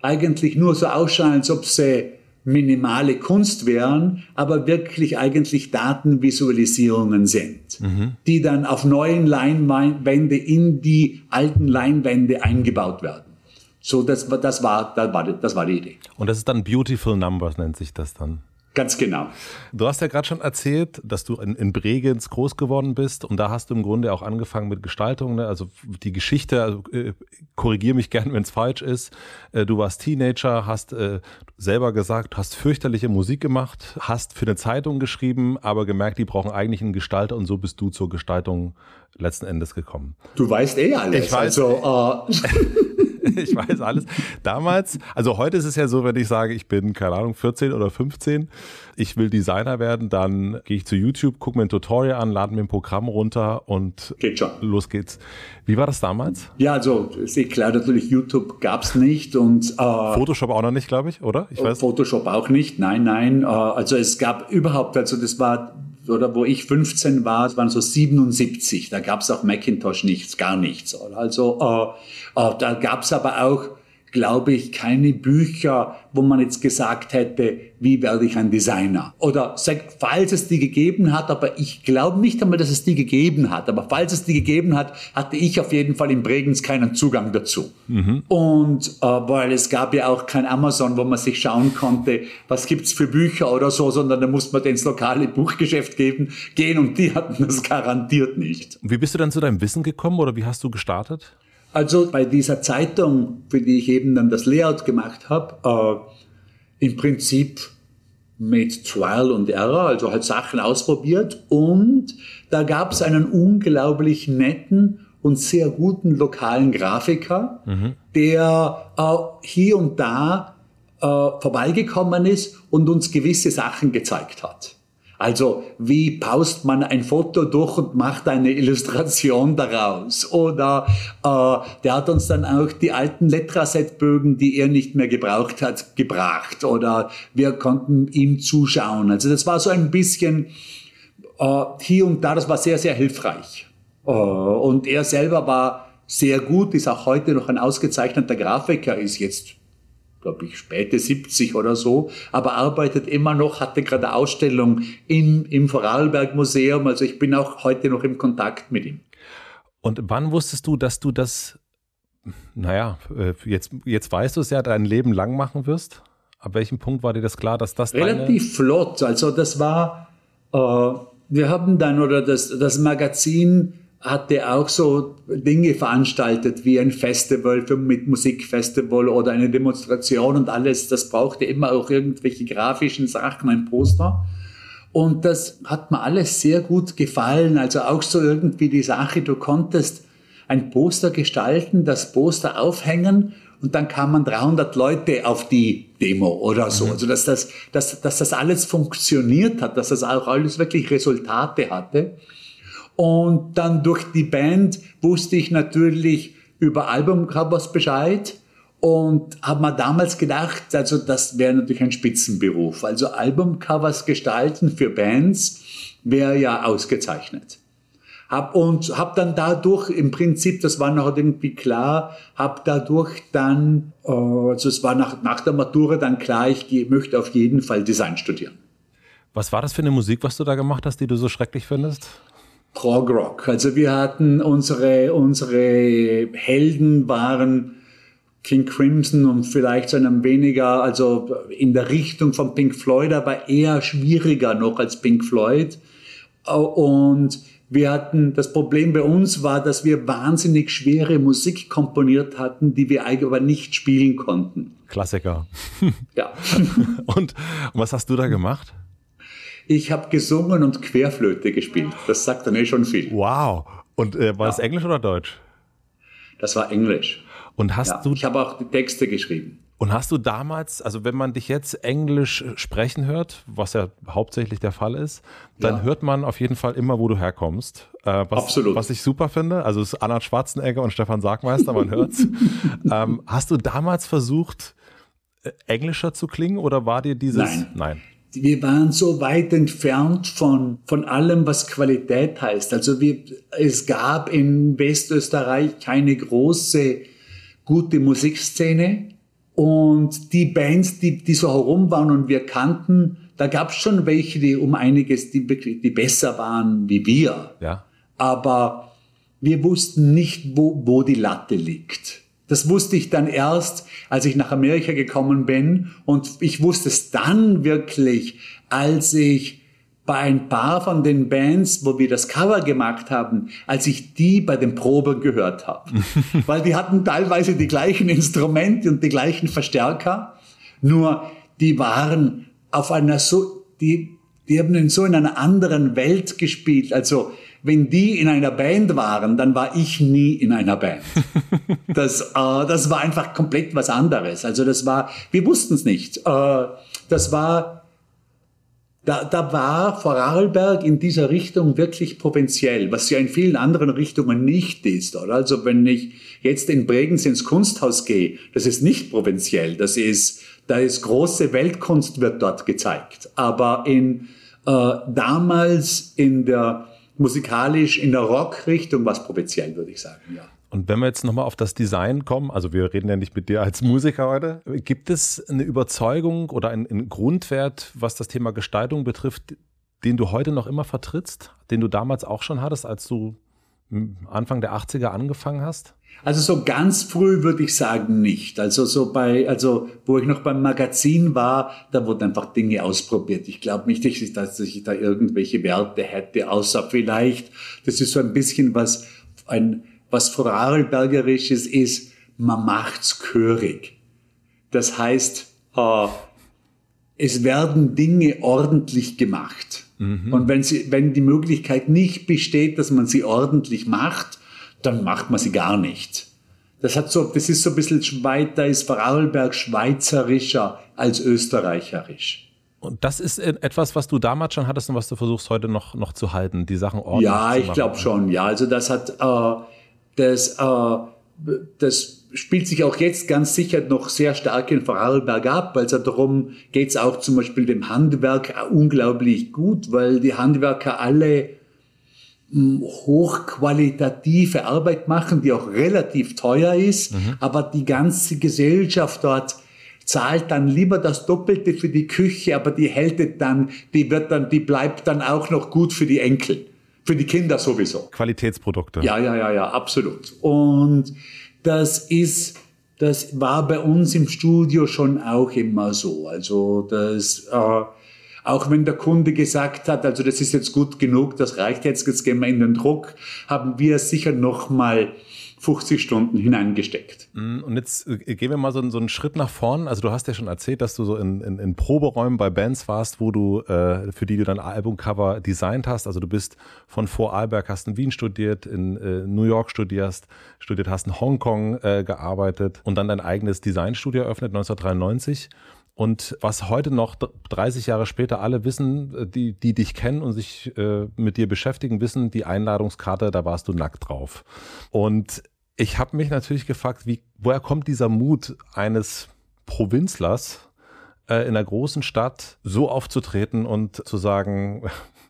eigentlich nur so ausschauen, als ob sie minimale Kunst wären, aber wirklich eigentlich Datenvisualisierungen sind, mhm. die dann auf neuen Leinwände in die alten Leinwände eingebaut werden. So, das, das, war, das, war, das war die Idee. Und das ist dann Beautiful Numbers, nennt sich das dann. Ganz genau. Du hast ja gerade schon erzählt, dass du in, in, Bregenz groß geworden bist und da hast du im Grunde auch angefangen mit Gestaltung. Ne? Also die Geschichte, also, äh, korrigiere mich gern, wenn es falsch ist. Äh, du warst Teenager, hast äh, selber gesagt, hast fürchterliche Musik gemacht, hast für eine Zeitung geschrieben, aber gemerkt, die brauchen eigentlich einen Gestalter und so bist du zur Gestaltung letzten Endes gekommen. Du weißt eh alles. Ich weiß. Also, äh ich weiß alles. Damals, also heute ist es ja so, wenn ich sage, ich bin, keine Ahnung, 14 oder 15, ich will Designer werden, dann gehe ich zu YouTube, gucke mir ein Tutorial an, lade mir ein Programm runter und Geht schon. los geht's. Wie war das damals? Ja, also ist eh klar, natürlich YouTube gab es nicht und äh, Photoshop auch noch nicht, glaube ich, oder? Ich weiß. Photoshop auch nicht, nein, nein. Äh, also es gab überhaupt, also das war oder wo ich 15 war, es waren so 77, da gab es auch Macintosh nichts, gar nichts. Also äh, äh, da gab es aber auch glaube ich, keine Bücher, wo man jetzt gesagt hätte, wie werde ich ein Designer? Oder falls es die gegeben hat, aber ich glaube nicht einmal, dass es die gegeben hat, aber falls es die gegeben hat, hatte ich auf jeden Fall in Bregenz keinen Zugang dazu. Mhm. Und äh, weil es gab ja auch kein Amazon, wo man sich schauen konnte, was gibt's für Bücher oder so, sondern da musste man ins lokale Buchgeschäft geben, gehen und die hatten das garantiert nicht. Wie bist du dann zu deinem Wissen gekommen oder wie hast du gestartet? Also bei dieser Zeitung, für die ich eben dann das Layout gemacht habe, äh, im Prinzip mit Trial und Error, also halt Sachen ausprobiert. Und da gab es einen unglaublich netten und sehr guten lokalen Grafiker, mhm. der äh, hier und da äh, vorbeigekommen ist und uns gewisse Sachen gezeigt hat. Also wie paust man ein Foto durch und macht eine Illustration daraus? Oder äh, der hat uns dann auch die alten Letraset-Bögen, die er nicht mehr gebraucht hat, gebracht. Oder wir konnten ihm zuschauen. Also das war so ein bisschen äh, hier und da, das war sehr, sehr hilfreich. Äh, und er selber war sehr gut, ist auch heute noch ein ausgezeichneter Grafiker, ist jetzt glaube ich, späte 70 oder so, aber arbeitet immer noch, hatte gerade Ausstellung im, im Vorarlberg Museum. Also ich bin auch heute noch im Kontakt mit ihm. Und wann wusstest du, dass du das, naja, äh, jetzt, jetzt weißt du es ja, dein Leben lang machen wirst? Ab welchem Punkt war dir das klar, dass das Relativ flott. Also das war, äh, wir haben dann, oder das, das Magazin hatte auch so Dinge veranstaltet wie ein Festival für, mit Musikfestival oder eine Demonstration und alles. Das brauchte immer auch irgendwelche grafischen Sachen, ein Poster. Und das hat mir alles sehr gut gefallen. Also auch so irgendwie die Sache, du konntest ein Poster gestalten, das Poster aufhängen und dann kamen 300 Leute auf die Demo oder so. Mhm. Also dass das, dass, dass das alles funktioniert hat, dass das auch alles wirklich Resultate hatte. Und dann durch die Band wusste ich natürlich über Albumcovers Bescheid und habe mir damals gedacht, also das wäre natürlich ein Spitzenberuf. Also Albumcovers gestalten für Bands wäre ja ausgezeichnet. Hab und habe dann dadurch im Prinzip, das war noch irgendwie klar, habe dadurch dann, äh, also es war nach, nach der Matura dann klar, ich möchte auf jeden Fall Design studieren. Was war das für eine Musik, was du da gemacht hast, die du so schrecklich findest? Prog Rock. Also wir hatten unsere, unsere Helden waren King Crimson und vielleicht so einem weniger, also in der Richtung von Pink Floyd, aber eher schwieriger noch als Pink Floyd. Und wir hatten, das Problem bei uns war, dass wir wahnsinnig schwere Musik komponiert hatten, die wir eigentlich aber nicht spielen konnten. Klassiker. Ja. und, und was hast du da gemacht? Ich habe gesungen und Querflöte gespielt. Das sagt dann eh schon viel. Wow. Und äh, war ja. es Englisch oder Deutsch? Das war Englisch. Und hast ja, du. Ich habe auch die Texte geschrieben. Und hast du damals, also wenn man dich jetzt Englisch sprechen hört, was ja hauptsächlich der Fall ist, dann ja. hört man auf jeden Fall immer, wo du herkommst. Äh, was, Absolut. Was ich super finde. Also es ist Anna Schwarzenegger und Stefan Sargmeister, man hört's. ähm, hast du damals versucht, äh, englischer zu klingen oder war dir dieses? Nein. Nein wir waren so weit entfernt von, von allem, was Qualität heißt. Also wir, es gab in Westösterreich keine große, gute Musikszene. Und die Bands, die, die so herum waren und wir kannten, da gab es schon welche, die um einiges, die, die besser waren wie wir. Ja. Aber wir wussten nicht, wo, wo die Latte liegt. Das wusste ich dann erst, als ich nach Amerika gekommen bin. Und ich wusste es dann wirklich, als ich bei ein paar von den Bands, wo wir das Cover gemacht haben, als ich die bei den Proben gehört habe. Weil die hatten teilweise die gleichen Instrumente und die gleichen Verstärker, nur die waren auf einer so, die, die haben in so in einer anderen Welt gespielt. Also wenn die in einer Band waren, dann war ich nie in einer Band. Das, äh, das war einfach komplett was anderes. Also das war, wir wussten es nicht. Äh, das war, da, da war Vorarlberg in dieser Richtung wirklich provinziell, was ja in vielen anderen Richtungen nicht ist. Oder? Also wenn ich jetzt in Bregenz ins Kunsthaus gehe, das ist nicht provinziell, das ist, da ist große Weltkunst wird dort gezeigt. Aber in, äh, damals in der musikalisch in der Rock-Richtung was provinziell, würde ich sagen, ja. Und wenn wir jetzt nochmal auf das Design kommen, also wir reden ja nicht mit dir als Musiker heute, gibt es eine Überzeugung oder einen, einen Grundwert, was das Thema Gestaltung betrifft, den du heute noch immer vertrittst, den du damals auch schon hattest, als du Anfang der 80er angefangen hast? Also so ganz früh würde ich sagen nicht. Also so bei, also wo ich noch beim Magazin war, da wurden einfach Dinge ausprobiert. Ich glaube nicht, dass ich da irgendwelche Werte hätte, außer vielleicht, das ist so ein bisschen was, ein, was Vorarlbergerisches ist, man macht's chörig. Das heißt, äh, es werden Dinge ordentlich gemacht. Mhm. Und wenn, sie, wenn die Möglichkeit nicht besteht, dass man sie ordentlich macht, dann macht man sie gar nicht. Das hat so, das ist so ein bisschen da ist Vorarlberg schweizerischer als österreicherisch. Und das ist etwas, was du damals schon hattest und was du versuchst heute noch, noch zu halten, die Sachen ordentlich ja, zu machen. Ja, ich glaube schon. Ja, also das hat, äh, das, äh, das spielt sich auch jetzt ganz sicher noch sehr stark in Vorarlberg ab. Also darum geht es auch zum Beispiel dem Handwerk unglaublich gut, weil die Handwerker alle hochqualitative Arbeit machen, die auch relativ teuer ist, mhm. aber die ganze Gesellschaft dort zahlt dann lieber das Doppelte für die Küche, aber die hält dann, die wird dann, die bleibt dann auch noch gut für die Enkel. Für die Kinder sowieso. Qualitätsprodukte. Ja, ja, ja, ja, absolut. Und das ist, das war bei uns im Studio schon auch immer so. Also das, äh, auch wenn der Kunde gesagt hat, also das ist jetzt gut genug, das reicht jetzt, jetzt gehen wir in den Druck, haben wir sicher noch mal 50 Stunden hineingesteckt. Mm, und jetzt äh, gehen wir mal so, so, einen Schritt nach vorn. Also du hast ja schon erzählt, dass du so in, in, in Proberäumen bei Bands warst, wo du, äh, für die du dein Albumcover designt hast. Also du bist von Vorarlberg, hast in Wien studiert, in äh, New York studierst, studiert hast in Hongkong äh, gearbeitet und dann dein eigenes Designstudio eröffnet 1993. Und was heute noch 30 Jahre später alle wissen, äh, die, die dich kennen und sich äh, mit dir beschäftigen, wissen, die Einladungskarte, da warst du nackt drauf. Und ich habe mich natürlich gefragt, wie, woher kommt dieser Mut eines Provinzlers äh, in einer großen Stadt so aufzutreten und zu sagen,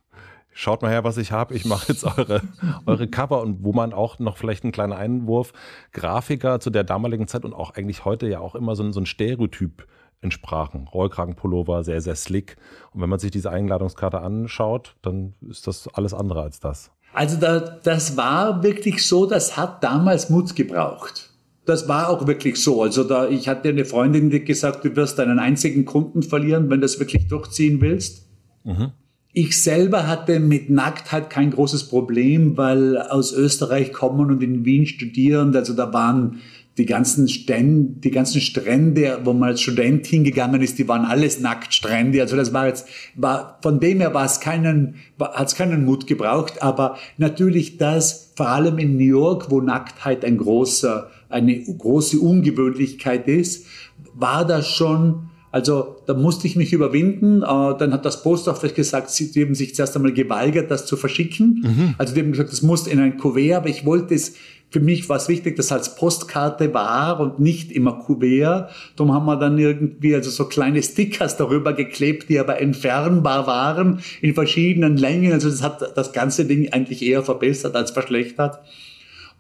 schaut mal her, was ich habe, ich mache jetzt eure, eure Cover und wo man auch noch vielleicht ein kleiner Einwurf, Grafiker zu der damaligen Zeit und auch eigentlich heute ja auch immer so, so ein Stereotyp entsprachen. Rollkragenpullover, sehr, sehr slick. Und wenn man sich diese Einladungskarte anschaut, dann ist das alles andere als das. Also da, das war wirklich so, das hat damals Mut gebraucht. Das war auch wirklich so. Also da, ich hatte eine Freundin, die gesagt, du wirst deinen einzigen Kunden verlieren, wenn du das wirklich durchziehen willst. Mhm. Ich selber hatte mit Nacktheit kein großes Problem, weil aus Österreich kommen und in Wien studieren. Also da waren die ganzen Stände, die ganzen Strände, wo man als Student hingegangen ist, die waren alles Nacktstrände. Also das war jetzt, war, von dem her war es keinen, hat es keinen Mut gebraucht. Aber natürlich das, vor allem in New York, wo Nacktheit ein großer, eine große Ungewöhnlichkeit ist, war das schon, also da musste ich mich überwinden. Äh, dann hat das Post Office gesagt, sie haben sich zuerst einmal geweigert, das zu verschicken. Mhm. Also die haben gesagt, das muss in ein Kuvert, aber ich wollte es für mich war es wichtig, dass als Postkarte war und nicht immer Kuvert. Darum haben wir dann irgendwie also so kleine Stickers darüber geklebt, die aber entfernbar waren in verschiedenen Längen. Also das hat das ganze Ding eigentlich eher verbessert als verschlechtert.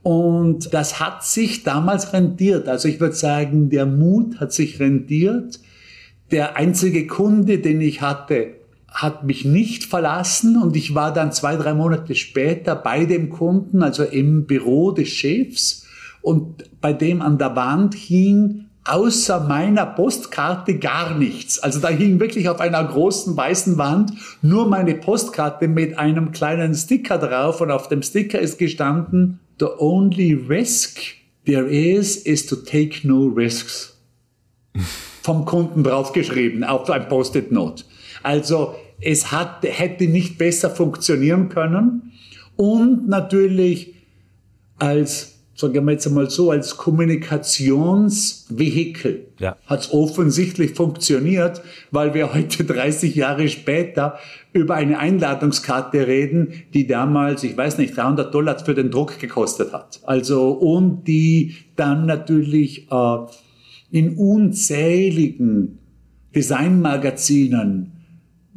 Und das hat sich damals rendiert. Also ich würde sagen, der Mut hat sich rendiert. Der einzige Kunde, den ich hatte, hat mich nicht verlassen und ich war dann zwei, drei Monate später bei dem Kunden, also im Büro des Chefs und bei dem an der Wand hing außer meiner Postkarte gar nichts. Also da hing wirklich auf einer großen weißen Wand nur meine Postkarte mit einem kleinen Sticker drauf und auf dem Sticker ist gestanden, the only risk there is is to take no risks. Vom Kunden draufgeschrieben auf ein Post-it-Note. Also es hat, hätte nicht besser funktionieren können. Und natürlich als, sagen wir jetzt einmal so, als Kommunikationsvehikel ja. hat es offensichtlich funktioniert, weil wir heute 30 Jahre später über eine Einladungskarte reden, die damals, ich weiß nicht, 300 Dollar für den Druck gekostet hat. Also, und die dann natürlich äh, in unzähligen Designmagazinen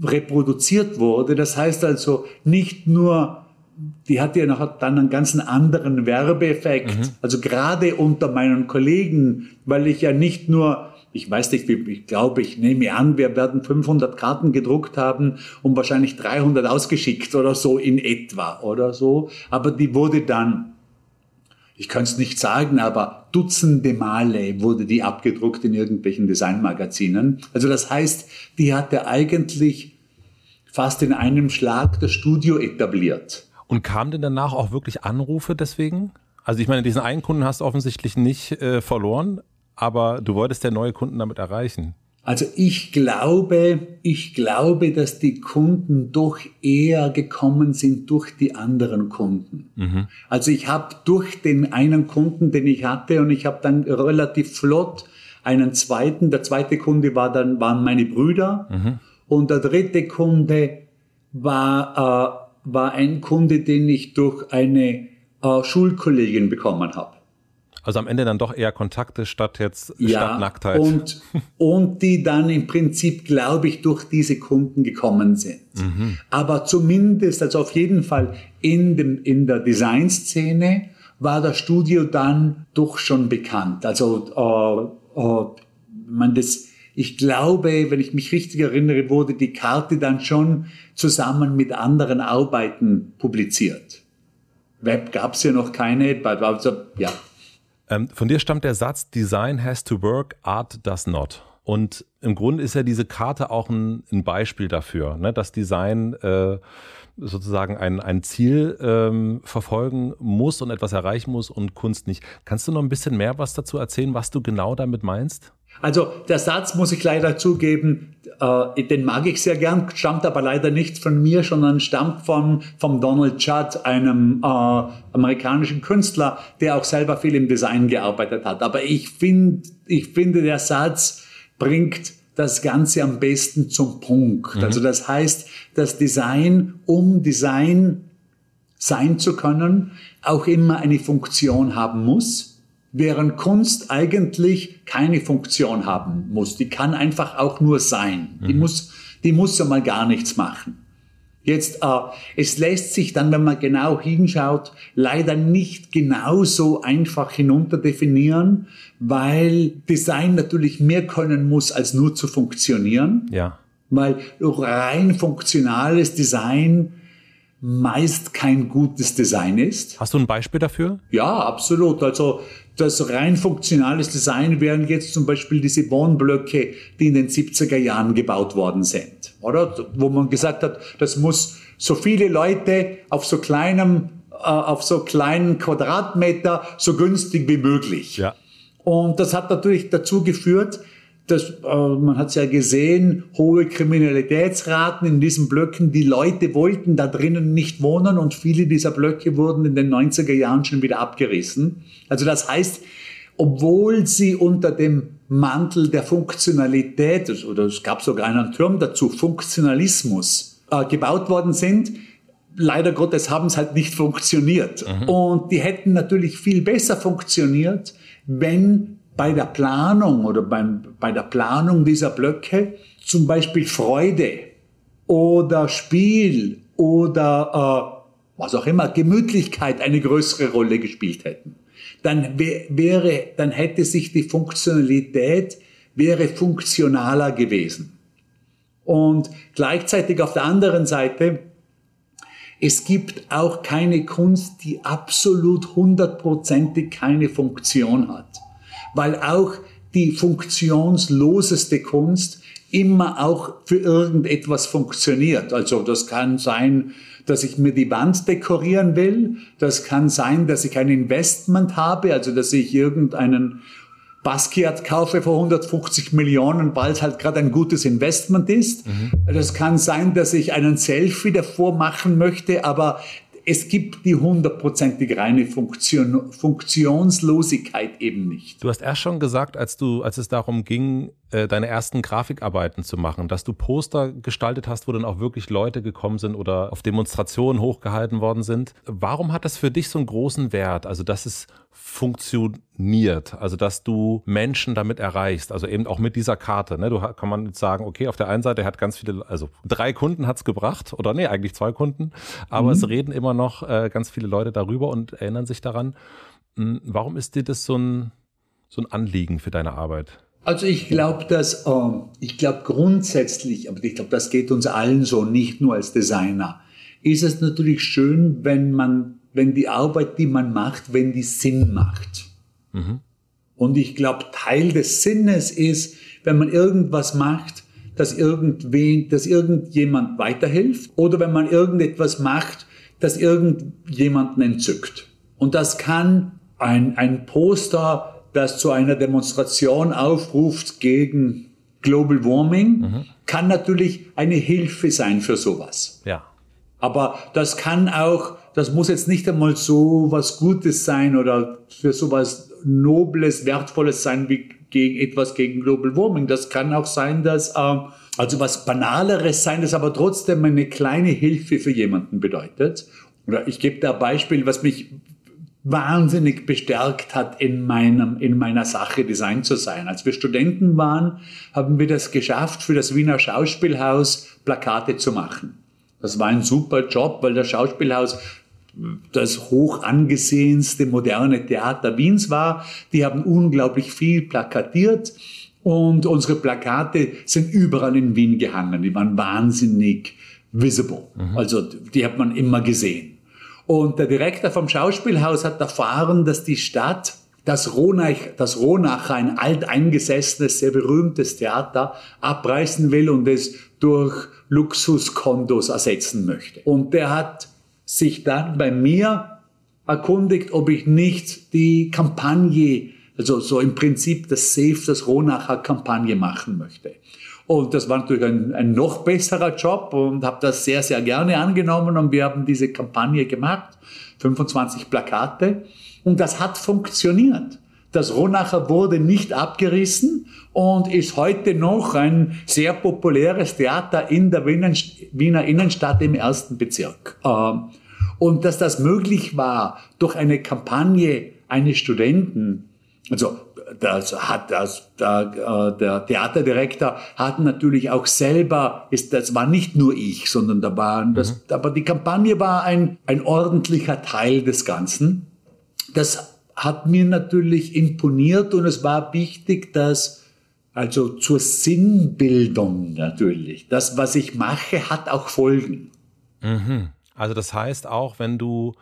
reproduziert wurde. Das heißt also nicht nur, die hat ja noch dann einen ganzen anderen Werbeeffekt. Mhm. Also gerade unter meinen Kollegen, weil ich ja nicht nur ich weiß nicht, ich glaube, ich nehme an, wir werden 500 Karten gedruckt haben und wahrscheinlich 300 ausgeschickt oder so in etwa oder so. Aber die wurde dann, ich kann es nicht sagen, aber Dutzende Male wurde die abgedruckt in irgendwelchen Designmagazinen. Also das heißt, die hatte eigentlich fast in einem Schlag das Studio etabliert. Und kam denn danach auch wirklich Anrufe deswegen? Also ich meine, diesen einen Kunden hast du offensichtlich nicht äh, verloren, aber du wolltest ja neue Kunden damit erreichen. Also ich glaube, ich glaube, dass die Kunden doch eher gekommen sind durch die anderen Kunden. Mhm. Also ich habe durch den einen Kunden, den ich hatte, und ich habe dann relativ flott einen zweiten. Der zweite Kunde war dann waren meine Brüder mhm. und der dritte Kunde war äh, war ein Kunde, den ich durch eine äh, Schulkollegin bekommen habe. Also am Ende dann doch eher Kontakte statt jetzt ja, statt Nacktheit. Und, und die dann im Prinzip, glaube ich, durch diese Kunden gekommen sind. Mhm. Aber zumindest, also auf jeden Fall in, dem, in der Designszene war das Studio dann doch schon bekannt. Also äh, äh, man das, ich glaube, wenn ich mich richtig erinnere, wurde die Karte dann schon zusammen mit anderen Arbeiten publiziert. Web gab es ja noch keine, also ja. Ähm, von dir stammt der Satz, Design has to work, Art does not. Und im Grunde ist ja diese Karte auch ein, ein Beispiel dafür, ne, dass Design äh, sozusagen ein, ein Ziel ähm, verfolgen muss und etwas erreichen muss und Kunst nicht. Kannst du noch ein bisschen mehr was dazu erzählen, was du genau damit meinst? Also der Satz, muss ich leider zugeben, äh, den mag ich sehr gern, stammt aber leider nicht von mir, sondern stammt von, vom Donald Judd, einem äh, amerikanischen Künstler, der auch selber viel im Design gearbeitet hat. Aber ich, find, ich finde, der Satz bringt das Ganze am besten zum Punkt. Mhm. Also das heißt, das Design, um Design sein zu können, auch immer eine Funktion haben muss während Kunst eigentlich keine Funktion haben muss. Die kann einfach auch nur sein. Mhm. Die muss, die muss ja mal gar nichts machen. Jetzt, äh, es lässt sich dann, wenn man genau hinschaut, leider nicht genauso einfach hinunterdefinieren, weil Design natürlich mehr können muss, als nur zu funktionieren. Ja. Weil rein funktionales Design meist kein gutes Design ist. Hast du ein Beispiel dafür? Ja, absolut. Also das rein funktionales Design wären jetzt zum Beispiel diese Wohnblöcke, die in den 70er Jahren gebaut worden sind, oder? Wo man gesagt hat, das muss so viele Leute auf so kleinem, äh, auf so kleinen Quadratmeter so günstig wie möglich. Ja. Und das hat natürlich dazu geführt, das, äh, man hat es ja gesehen, hohe Kriminalitätsraten in diesen Blöcken. Die Leute wollten da drinnen nicht wohnen und viele dieser Blöcke wurden in den 90er Jahren schon wieder abgerissen. Also das heißt, obwohl sie unter dem Mantel der Funktionalität, oder es gab sogar einen Turm dazu, Funktionalismus, äh, gebaut worden sind, leider Gottes haben es halt nicht funktioniert. Mhm. Und die hätten natürlich viel besser funktioniert, wenn bei der Planung oder beim, bei der Planung dieser Blöcke zum Beispiel Freude oder Spiel oder äh, was auch immer, Gemütlichkeit eine größere Rolle gespielt hätten. Dann wäre, dann hätte sich die Funktionalität wäre funktionaler gewesen. Und gleichzeitig auf der anderen Seite, es gibt auch keine Kunst, die absolut hundertprozentig keine Funktion hat weil auch die funktionsloseste Kunst immer auch für irgendetwas funktioniert. Also das kann sein, dass ich mir die Wand dekorieren will. Das kann sein, dass ich ein Investment habe, also dass ich irgendeinen Basquiat kaufe für 150 Millionen, weil es halt gerade ein gutes Investment ist. Mhm. Das kann sein, dass ich einen Selfie davor machen möchte, aber es gibt die hundertprozentig reine Funktion, Funktionslosigkeit eben nicht. Du hast erst schon gesagt, als du, als es darum ging, äh, deine ersten Grafikarbeiten zu machen, dass du Poster gestaltet hast, wo dann auch wirklich Leute gekommen sind oder auf Demonstrationen hochgehalten worden sind. Warum hat das für dich so einen großen Wert? Also, dass es funktioniert, also dass du Menschen damit erreichst, also eben auch mit dieser Karte. Ne? Du kann man jetzt sagen, okay, auf der einen Seite hat ganz viele, also drei Kunden hat's gebracht oder nee, eigentlich zwei Kunden, aber mhm. es reden immer noch äh, ganz viele Leute darüber und erinnern sich daran. Hm, warum ist dir das so ein, so ein Anliegen für deine Arbeit? Also ich glaube, dass äh, ich glaube grundsätzlich, aber ich glaube, das geht uns allen so, nicht nur als Designer, ist es natürlich schön, wenn man, wenn die Arbeit, die man macht, wenn die Sinn macht. Mhm. Und ich glaube, Teil des Sinnes ist, wenn man irgendwas macht, dass irgendwen, dass irgendjemand weiterhilft oder wenn man irgendetwas macht, das irgendjemanden entzückt. Und das kann ein, ein Poster das zu einer Demonstration aufruft gegen Global Warming mhm. kann natürlich eine Hilfe sein für sowas. Ja. Aber das kann auch, das muss jetzt nicht einmal so was Gutes sein oder für sowas Nobles, Wertvolles sein wie gegen etwas gegen Global Warming. Das kann auch sein, dass äh, also was Banaleres sein, das aber trotzdem eine kleine Hilfe für jemanden bedeutet. Oder ich gebe da ein Beispiel, was mich wahnsinnig bestärkt hat, in, meinem, in meiner Sache Design zu sein. Als wir Studenten waren, haben wir das geschafft, für das Wiener Schauspielhaus Plakate zu machen. Das war ein super Job, weil das Schauspielhaus das hoch angesehenste moderne Theater Wiens war. Die haben unglaublich viel plakatiert und unsere Plakate sind überall in Wien gehangen. Die waren wahnsinnig visible. Mhm. Also die hat man immer gesehen. Und der Direktor vom Schauspielhaus hat erfahren, dass die Stadt das, Ronach, das Ronacher, ein alteingesessenes, sehr berühmtes Theater, abreißen will und es durch Luxuskondos ersetzen möchte. Und der hat sich dann bei mir erkundigt, ob ich nicht die Kampagne, also so im Prinzip das Safe, das Ronacher Kampagne machen möchte. Und das war natürlich ein, ein noch besserer Job und habe das sehr, sehr gerne angenommen und wir haben diese Kampagne gemacht, 25 Plakate und das hat funktioniert. Das Ronacher wurde nicht abgerissen und ist heute noch ein sehr populäres Theater in der Wiener Innenstadt im ersten Bezirk. Ähm, und dass das möglich war durch eine Kampagne eines Studenten, also das hat das, der, äh, der Theaterdirektor hat natürlich auch selber, ist, das war nicht nur ich, sondern da waren das, mhm. aber die Kampagne war ein, ein ordentlicher Teil des Ganzen. Das hat mir natürlich imponiert und es war wichtig, dass also zur Sinnbildung natürlich, das, was ich mache, hat auch Folgen. Mhm. Also das heißt auch, wenn du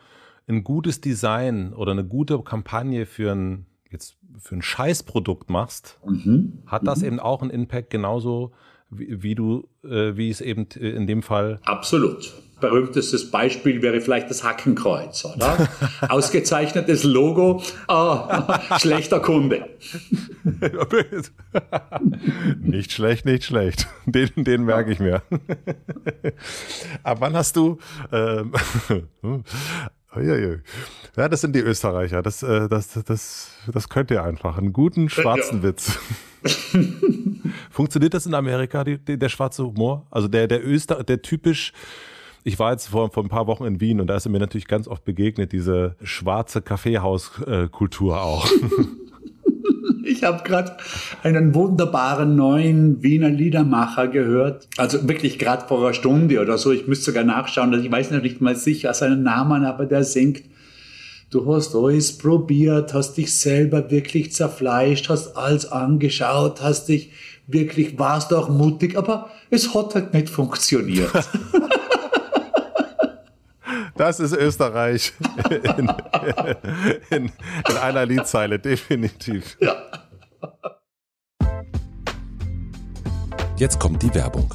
ein gutes Design oder eine gute Kampagne für ein jetzt für ein Scheißprodukt machst, mhm. hat das mhm. eben auch einen Impact genauso wie, wie du, äh, wie es eben in dem Fall. Absolut. Berühmtestes Beispiel wäre vielleicht das Hackenkreuz, oder? Ausgezeichnetes Logo, oh, schlechter Kunde. nicht schlecht, nicht schlecht. Den, den merke ich mir. Aber wann hast du, ähm, ja, das sind die Österreicher. Das, äh, das, das, das könnt ihr einfach. Einen guten schwarzen ja. Witz. Funktioniert das in Amerika, die, die, der schwarze Humor? Also der, der Öster, der typisch, ich war jetzt vor, vor ein paar Wochen in Wien und da ist mir natürlich ganz oft begegnet, diese schwarze Kaffeehauskultur auch. Ich habe gerade einen wunderbaren neuen Wiener Liedermacher gehört. Also wirklich gerade vor einer Stunde oder so. Ich müsste sogar nachschauen. Ich weiß noch nicht mal sicher seinen Namen, aber der singt. Du hast alles probiert, hast dich selber wirklich zerfleischt, hast alles angeschaut, hast dich wirklich, warst auch mutig, aber es hat halt nicht funktioniert. Das ist Österreich in, in, in einer Liedzeile, definitiv. Ja. Jetzt kommt die Werbung.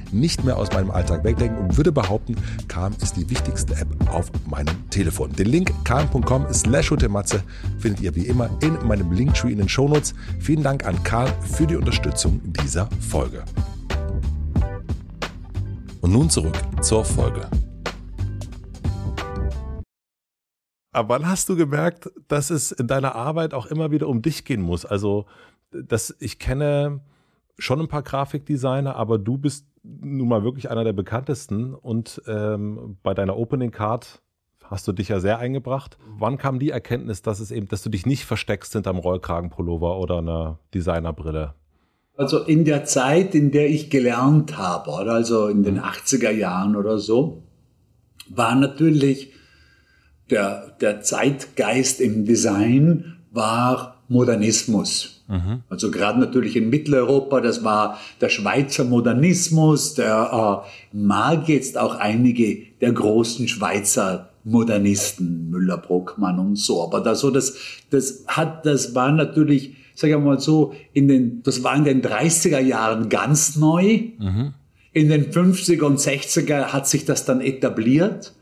nicht mehr aus meinem Alltag wegdenken und würde behaupten, Calm ist die wichtigste App auf meinem Telefon. Den Link calm.com slash findet ihr wie immer in meinem Linktree in den Shownotes. Vielen Dank an Calm für die Unterstützung dieser Folge. Und nun zurück zur Folge. Aber wann hast du gemerkt, dass es in deiner Arbeit auch immer wieder um dich gehen muss? Also das, ich kenne schon ein paar Grafikdesigner, aber du bist nun mal wirklich einer der bekanntesten und ähm, bei deiner Opening Card hast du dich ja sehr eingebracht. Wann kam die Erkenntnis, dass es eben, dass du dich nicht versteckst hinterm Rollkragenpullover oder einer Designerbrille? Also in der Zeit, in der ich gelernt habe, oder also in den 80er Jahren oder so, war natürlich der, der Zeitgeist im Design war Modernismus. Mhm. Also gerade natürlich in Mitteleuropa, das war der Schweizer Modernismus, der äh, mag jetzt auch einige der großen Schweizer Modernisten, Müller, Brockmann und so. Aber das, so, das, das hat, das war natürlich, sage ich mal so, in den, das war in den 30er Jahren ganz neu. Mhm. In den 50er und 60er hat sich das dann etabliert.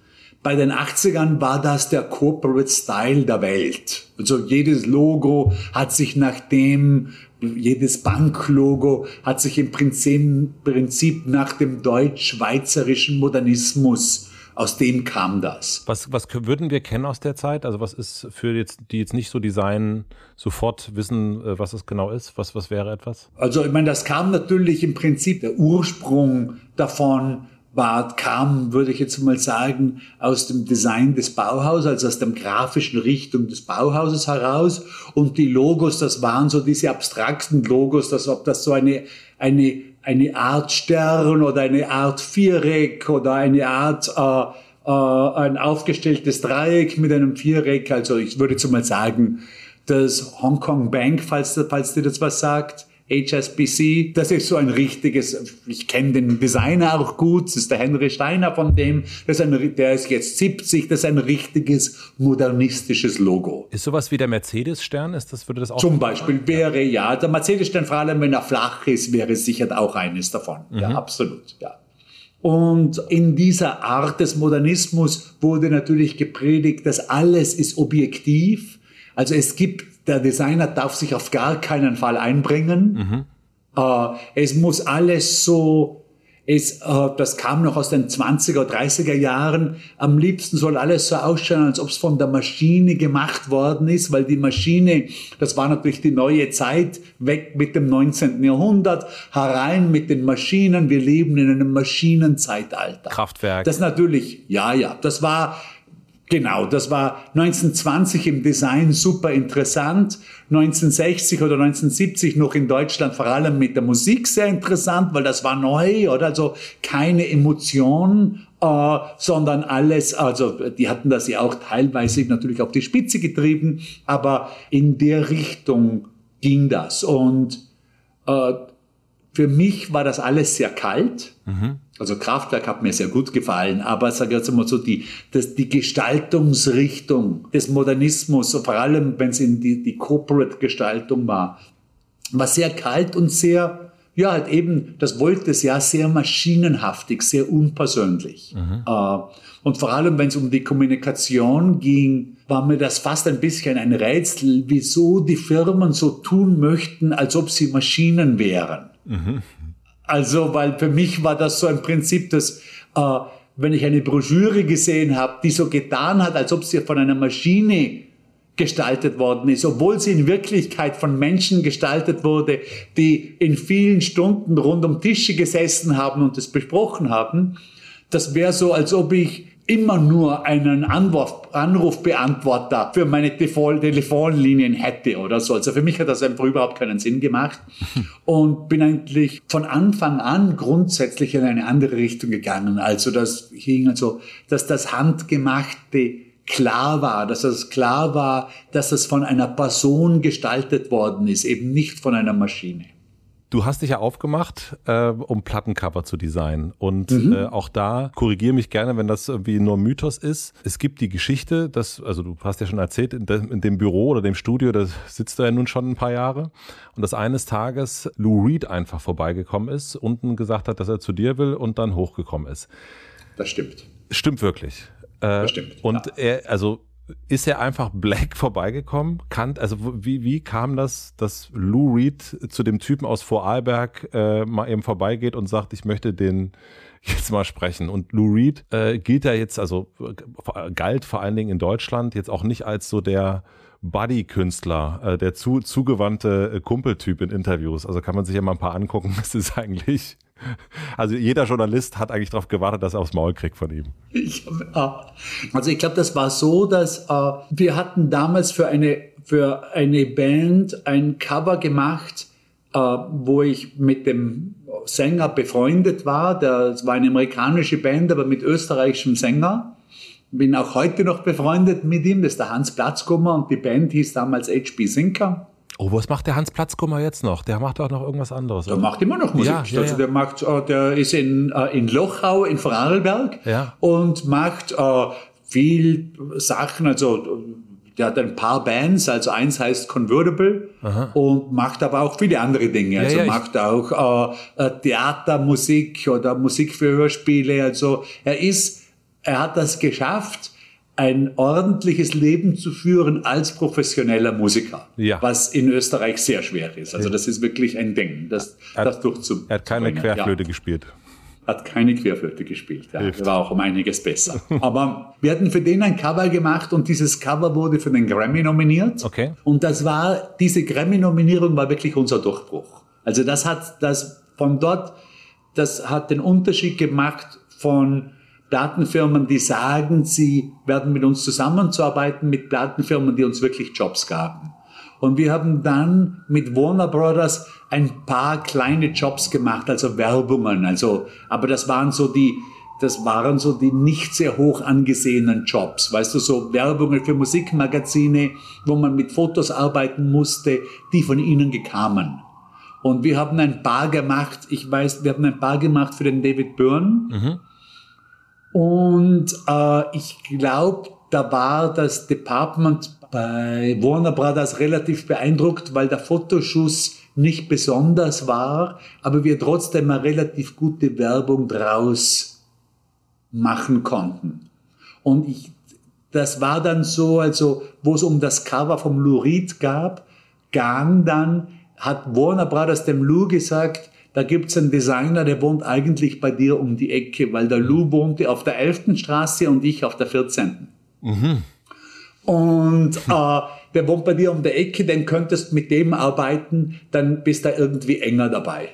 Bei den 80ern war das der Corporate Style der Welt. Also jedes Logo hat sich nach dem, jedes Banklogo hat sich im Prinzip, nach dem deutsch-schweizerischen Modernismus aus dem kam das. Was, was würden wir kennen aus der Zeit? Also was ist für jetzt, die jetzt nicht so Design sofort wissen, äh, was es genau ist? Was, was wäre etwas? Also ich meine, das kam natürlich im Prinzip, der Ursprung davon war, kam, würde ich jetzt mal sagen, aus dem Design des Bauhauses, also aus der grafischen Richtung des Bauhauses heraus. Und die Logos, das waren so diese abstrakten Logos, das, ob das so eine, eine eine Art Stern oder eine Art Viereck oder eine Art äh, äh, ein aufgestelltes Dreieck mit einem Viereck. Also ich würde jetzt mal sagen, das Hong Kong Bank, falls, falls dir das was sagt, HSBC. Das ist so ein richtiges, ich kenne den Designer auch gut, das ist der Henry Steiner von dem, das ist ein, der ist jetzt 70, das ist ein richtiges modernistisches Logo. Ist sowas wie der Mercedes-Stern? Ist das, würde das auch? Zum Beispiel wäre, ja, der Mercedes-Stern, vor allem wenn er flach ist, wäre sicher auch eines davon. Mhm. Ja, absolut, ja. Und in dieser Art des Modernismus wurde natürlich gepredigt, dass alles ist objektiv. Also es gibt der Designer darf sich auf gar keinen Fall einbringen. Mhm. Äh, es muss alles so, es, äh, das kam noch aus den 20er, 30er Jahren. Am liebsten soll alles so ausschauen, als ob es von der Maschine gemacht worden ist, weil die Maschine, das war natürlich die neue Zeit, weg mit dem 19. Jahrhundert, herein mit den Maschinen. Wir leben in einem Maschinenzeitalter. Kraftwerk. Das natürlich, ja, ja, das war, Genau, das war 1920 im Design super interessant, 1960 oder 1970 noch in Deutschland vor allem mit der Musik sehr interessant, weil das war neu, oder? Also keine Emotion, äh, sondern alles, also die hatten das ja auch teilweise natürlich auf die Spitze getrieben, aber in der Richtung ging das. Und äh, für mich war das alles sehr kalt. Mhm. Also Kraftwerk hat mir sehr gut gefallen, aber sage jetzt mal so, die, das, die Gestaltungsrichtung des Modernismus, vor allem wenn es in die, die Corporate-Gestaltung war, war sehr kalt und sehr, ja, halt eben, das wollte es ja, sehr maschinenhaftig, sehr unpersönlich. Mhm. Äh, und vor allem, wenn es um die Kommunikation ging, war mir das fast ein bisschen ein Rätsel, wieso die Firmen so tun möchten, als ob sie Maschinen wären. Mhm. Also, weil für mich war das so ein Prinzip, dass äh, wenn ich eine Broschüre gesehen habe, die so getan hat, als ob sie von einer Maschine gestaltet worden ist, obwohl sie in Wirklichkeit von Menschen gestaltet wurde, die in vielen Stunden rund um Tische gesessen haben und es besprochen haben. Das wäre so, als ob ich immer nur einen Anruf, Anrufbeantworter für meine Telefonlinien hätte oder so. Also für mich hat das einfach überhaupt keinen Sinn gemacht und bin eigentlich von Anfang an grundsätzlich in eine andere Richtung gegangen. Also das hing also, dass das Handgemachte klar war, dass es klar war, dass es von einer Person gestaltet worden ist, eben nicht von einer Maschine. Du hast dich ja aufgemacht, äh, um Plattencover zu designen. Und mhm. äh, auch da korrigiere mich gerne, wenn das irgendwie nur Mythos ist. Es gibt die Geschichte, dass, also du hast ja schon erzählt, in, de, in dem Büro oder dem Studio, da sitzt du ja nun schon ein paar Jahre. Und dass eines Tages Lou Reed einfach vorbeigekommen ist, unten gesagt hat, dass er zu dir will und dann hochgekommen ist. Das stimmt. Stimmt wirklich. Äh, das stimmt. Und ja. er, also ist er einfach Black vorbeigekommen? Kann, also wie, wie kam das, dass Lou Reed zu dem Typen aus Vorarlberg äh, mal eben vorbeigeht und sagt, ich möchte den jetzt mal sprechen. Und Lou Reed äh, gilt ja jetzt, also galt vor allen Dingen in Deutschland jetzt auch nicht als so der Buddy-Künstler, äh, der zu, zugewandte äh, Kumpeltyp in Interviews. Also kann man sich ja mal ein paar angucken. Das ist eigentlich, also jeder Journalist hat eigentlich darauf gewartet, dass er aufs Maul kriegt von ihm. Ich, also ich glaube, das war so, dass äh, wir hatten damals für eine, für eine Band ein Cover gemacht, äh, wo ich mit dem Sänger befreundet war. Das war eine amerikanische Band, aber mit österreichischem Sänger bin auch heute noch befreundet mit ihm, das ist der Hans Platzkummer und die Band hieß damals HB Sinker. Oh, was macht der Hans Platzkummer jetzt noch? Der macht auch noch irgendwas anderes. Der oder? macht immer noch Musik. Ja, ja, also der macht, äh, der ist in, äh, in Lochau in Vorarlberg ja. und macht äh, viel Sachen, also der hat ein paar Bands, also eins heißt Convertible Aha. und macht aber auch viele andere Dinge. Also ja, ja, macht auch äh, Theatermusik oder Musik für Hörspiele. Also er ist er hat das geschafft, ein ordentliches Leben zu führen als professioneller Musiker, ja. was in Österreich sehr schwer ist. Also das ist wirklich ein Ding, das, er das durchzubringen. Er hat keine Querflöte ja. gespielt. Hat keine Querflöte gespielt. Ja. Er war auch um einiges besser. Aber wir hatten für den ein Cover gemacht und dieses Cover wurde für den Grammy nominiert. Okay. Und das war, diese Grammy-Nominierung war wirklich unser Durchbruch. Also das hat, das von dort, das hat den Unterschied gemacht von Plattenfirmen, die sagen, sie werden mit uns zusammenzuarbeiten, mit Plattenfirmen, die uns wirklich Jobs gaben. Und wir haben dann mit Warner Brothers ein paar kleine Jobs gemacht, also Werbungen, also, aber das waren so die, das waren so die nicht sehr hoch angesehenen Jobs. Weißt du, so Werbungen für Musikmagazine, wo man mit Fotos arbeiten musste, die von ihnen gekamen. Und wir haben ein paar gemacht, ich weiß, wir haben ein paar gemacht für den David Byrne. Mhm. Und äh, ich glaube, da war das Department bei Warner Brothers relativ beeindruckt, weil der Fotoschuss nicht besonders war, aber wir trotzdem eine relativ gute Werbung draus machen konnten. Und ich, das war dann so, also wo es um das Cover vom Lou Reed gab, gang dann, hat Warner Brothers dem Lou gesagt, da gibt's einen Designer, der wohnt eigentlich bei dir um die Ecke, weil der Lou wohnte auf der 11. Straße und ich auf der 14. Mhm. Und äh, der wohnt bei dir um die Ecke, dann könntest mit dem arbeiten, dann bist du irgendwie enger dabei.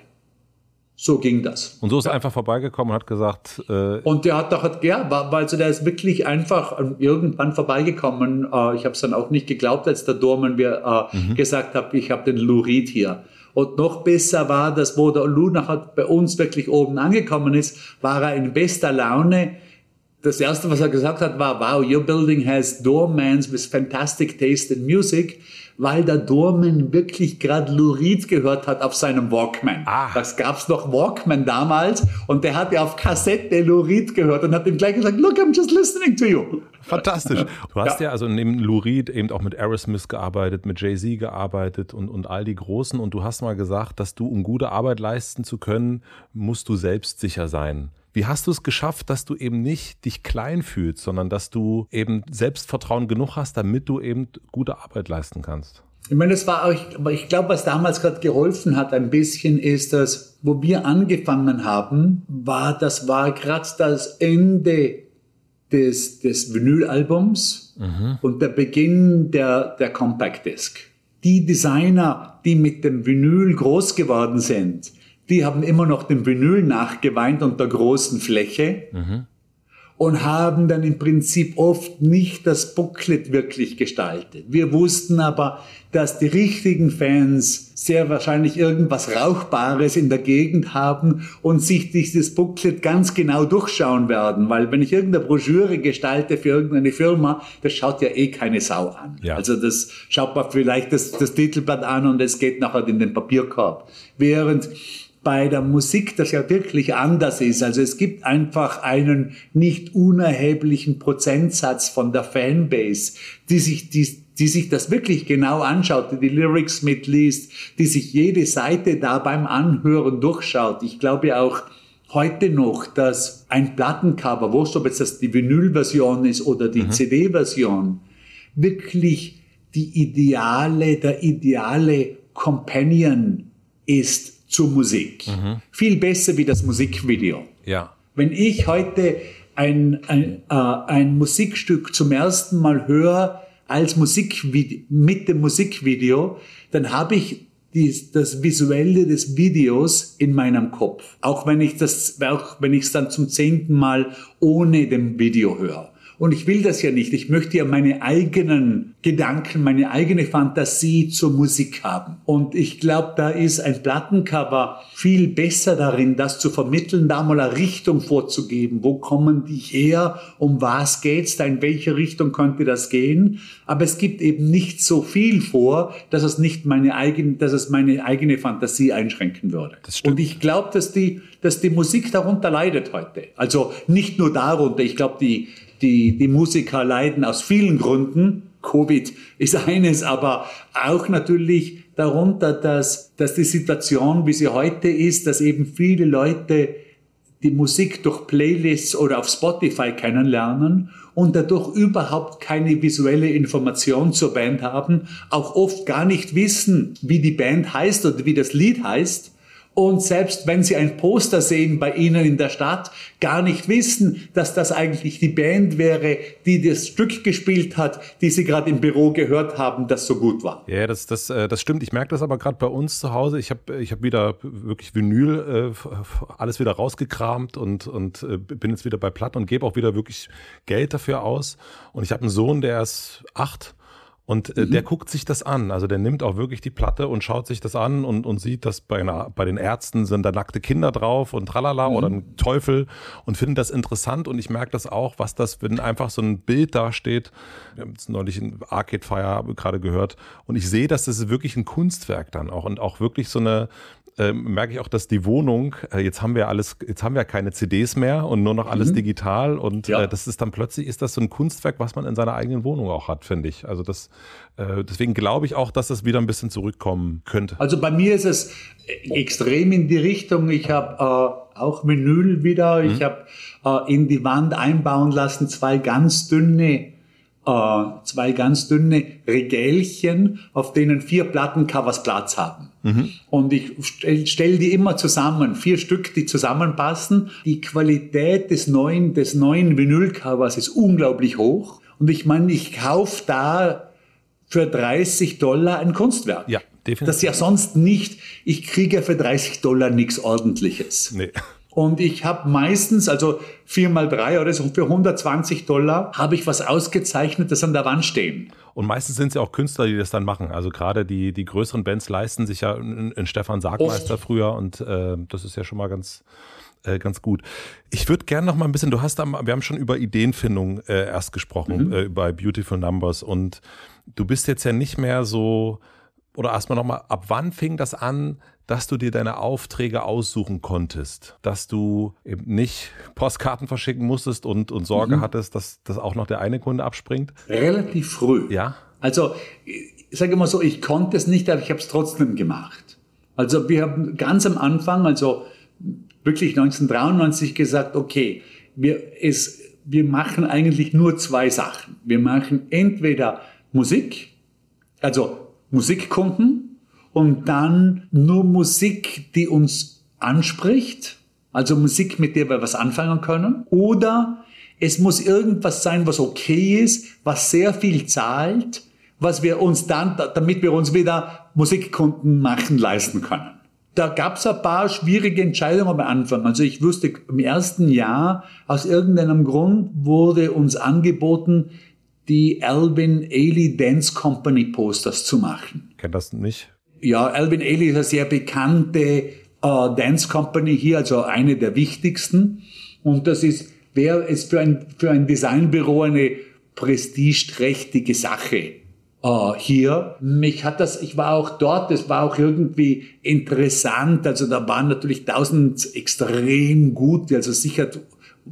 So ging das. Und so ist er einfach vorbeigekommen und hat gesagt. Äh und der hat doch, ja, war, also der ist wirklich einfach irgendwann vorbeigekommen. Äh, ich habe es dann auch nicht geglaubt, als der Dorman mir äh, mhm. gesagt hat, ich habe den Lou Reed hier. Und noch besser war das, wo der Luna hat bei uns wirklich oben angekommen ist, war er in bester Laune. Das erste, was er gesagt hat, war, wow, your building has doormans with fantastic taste in music weil der Dorman wirklich gerade Lurid gehört hat auf seinem Walkman. Ah. Das gab's noch Walkman damals und der hat ja auf Kassette Lurid gehört und hat ihm gleich gesagt, look, I'm just listening to you. Fantastisch. Du hast ja, ja also neben Lurid eben auch mit Aerosmith gearbeitet, mit Jay-Z gearbeitet und, und all die Großen und du hast mal gesagt, dass du, um gute Arbeit leisten zu können, musst du selbstsicher sein. Wie hast du es geschafft, dass du eben nicht dich klein fühlst, sondern dass du eben Selbstvertrauen genug hast, damit du eben gute Arbeit leisten kannst? Ich meine, das war auch, aber ich glaube, was damals gerade geholfen hat ein bisschen ist, dass, wo wir angefangen haben, war, das war gerade das Ende des, des Vinylalbums mhm. und der Beginn der, der Compact Disc. Die Designer, die mit dem Vinyl groß geworden sind, die haben immer noch den Vinyl nachgeweint unter großen Fläche mhm. und haben dann im Prinzip oft nicht das Booklet wirklich gestaltet. Wir wussten aber, dass die richtigen Fans sehr wahrscheinlich irgendwas Rauchbares in der Gegend haben und sich dieses Booklet ganz genau durchschauen werden, weil wenn ich irgendeine Broschüre gestalte für irgendeine Firma, das schaut ja eh keine Sau an. Ja. Also das schaut man vielleicht das, das Titelblatt an und es geht nachher in den Papierkorb. Während bei der Musik das ja wirklich anders ist. Also es gibt einfach einen nicht unerheblichen Prozentsatz von der Fanbase, die sich, die, die sich das wirklich genau anschaut, die die Lyrics mitliest, die sich jede Seite da beim Anhören durchschaut. Ich glaube auch heute noch, dass ein Plattencover, wurscht ob jetzt das die Vinylversion ist oder die mhm. CD-Version, wirklich die ideale, der ideale Companion ist zur Musik. Mhm. Viel besser wie das Musikvideo. Ja. Wenn ich heute ein, ein, äh, ein Musikstück zum ersten Mal höre, als Musikvideo, mit dem Musikvideo, dann habe ich die, das Visuelle des Videos in meinem Kopf. Auch wenn ich das, auch wenn ich es dann zum zehnten Mal ohne dem Video höre. Und ich will das ja nicht. Ich möchte ja meine eigenen Gedanken, meine eigene Fantasie zur Musik haben. Und ich glaube, da ist ein Plattencover viel besser darin, das zu vermitteln, da mal eine Richtung vorzugeben. Wo kommen die her? Um was geht's da? In welche Richtung könnte das gehen? Aber es gibt eben nicht so viel vor, dass es nicht meine eigene, dass es meine eigene Fantasie einschränken würde. Und ich glaube, dass die, dass die Musik darunter leidet heute. Also nicht nur darunter. Ich glaube, die, die, die Musiker leiden aus vielen Gründen. Covid ist eines, aber auch natürlich darunter, dass, dass die Situation, wie sie heute ist, dass eben viele Leute die Musik durch Playlists oder auf Spotify kennenlernen und dadurch überhaupt keine visuelle Information zur Band haben, auch oft gar nicht wissen, wie die Band heißt oder wie das Lied heißt und selbst wenn Sie ein Poster sehen bei Ihnen in der Stadt, gar nicht wissen, dass das eigentlich die Band wäre, die das Stück gespielt hat, die Sie gerade im Büro gehört haben, das so gut war. Ja, das, das, äh, das stimmt. Ich merke das aber gerade bei uns zu Hause. Ich habe ich hab wieder wirklich Vinyl, äh, alles wieder rausgekramt und, und äh, bin jetzt wieder bei Platten und gebe auch wieder wirklich Geld dafür aus. Und ich habe einen Sohn, der ist acht und äh, mhm. der guckt sich das an. Also der nimmt auch wirklich die Platte und schaut sich das an und, und sieht, dass bei, einer, bei den Ärzten sind da nackte Kinder drauf und tralala mhm. oder ein Teufel und findet das interessant. Und ich merke das auch, was das, wenn einfach so ein Bild dasteht. Wir haben es neulich in Arcade Fire gerade gehört. Und ich sehe, dass das wirklich ein Kunstwerk dann auch und auch wirklich so eine, äh, merke ich auch, dass die Wohnung, äh, jetzt haben wir alles, jetzt haben wir keine CDs mehr und nur noch alles mhm. digital und ja. äh, das ist dann plötzlich ist das so ein Kunstwerk, was man in seiner eigenen Wohnung auch hat, finde ich. Also das, äh, deswegen glaube ich auch, dass das wieder ein bisschen zurückkommen könnte. Also bei mir ist es extrem in die Richtung. Ich habe äh, auch Vinyl wieder. Mhm. Ich habe äh, in die Wand einbauen lassen zwei ganz dünne äh, zwei ganz dünne Regälchen, auf denen vier Plattencovers Platz haben. Mhm. Und ich stelle stell die immer zusammen, vier Stück, die zusammenpassen. Die Qualität des neuen, des neuen Vinylcovers ist unglaublich hoch. Und ich meine, ich kaufe da für 30 Dollar ein Kunstwerk. Ja, definitiv. Das ja sonst nicht, ich kriege für 30 Dollar nichts Ordentliches. Nee. Und ich habe meistens, also vier mal drei oder so für 120 Dollar, habe ich was ausgezeichnetes an der Wand stehen. Und meistens sind es ja auch Künstler, die das dann machen. Also gerade die, die größeren Bands leisten sich ja in Stefan Sargmeister Oft. früher und äh, das ist ja schon mal ganz, äh, ganz gut. Ich würde gerne noch mal ein bisschen, du hast, am, wir haben schon über Ideenfindung äh, erst gesprochen, mhm. äh, bei Beautiful Numbers und du bist jetzt ja nicht mehr so, oder erstmal nochmal, ab wann fing das an, dass du dir deine Aufträge aussuchen konntest, dass du eben nicht Postkarten verschicken musstest und, und Sorge mhm. hattest, dass, dass auch noch der eine Kunde abspringt? Relativ früh. Ja. Also, ich sage immer so, ich konnte es nicht, aber ich habe es trotzdem gemacht. Also wir haben ganz am Anfang, also wirklich 1993 gesagt, okay, wir, es, wir machen eigentlich nur zwei Sachen. Wir machen entweder Musik, also Musikkunden, und dann nur Musik, die uns anspricht, also Musik, mit der wir was anfangen können, oder es muss irgendwas sein, was okay ist, was sehr viel zahlt, was wir uns dann, damit wir uns wieder Musikkunden machen leisten können. Da gab es ein paar schwierige Entscheidungen am Anfang. Also ich wusste, im ersten Jahr, aus irgendeinem Grund wurde uns angeboten, die Alvin Ailey Dance Company Posters zu machen. Kennt das nicht? Ja, Alvin Ailey ist eine sehr bekannte äh, Dance Company hier, also eine der wichtigsten. Und das ist, wäre es für ein, für ein Designbüro eine prestigeträchtige Sache äh, hier. Mich hat das, ich war auch dort, das war auch irgendwie interessant. Also da waren natürlich tausend extrem gute, also sicher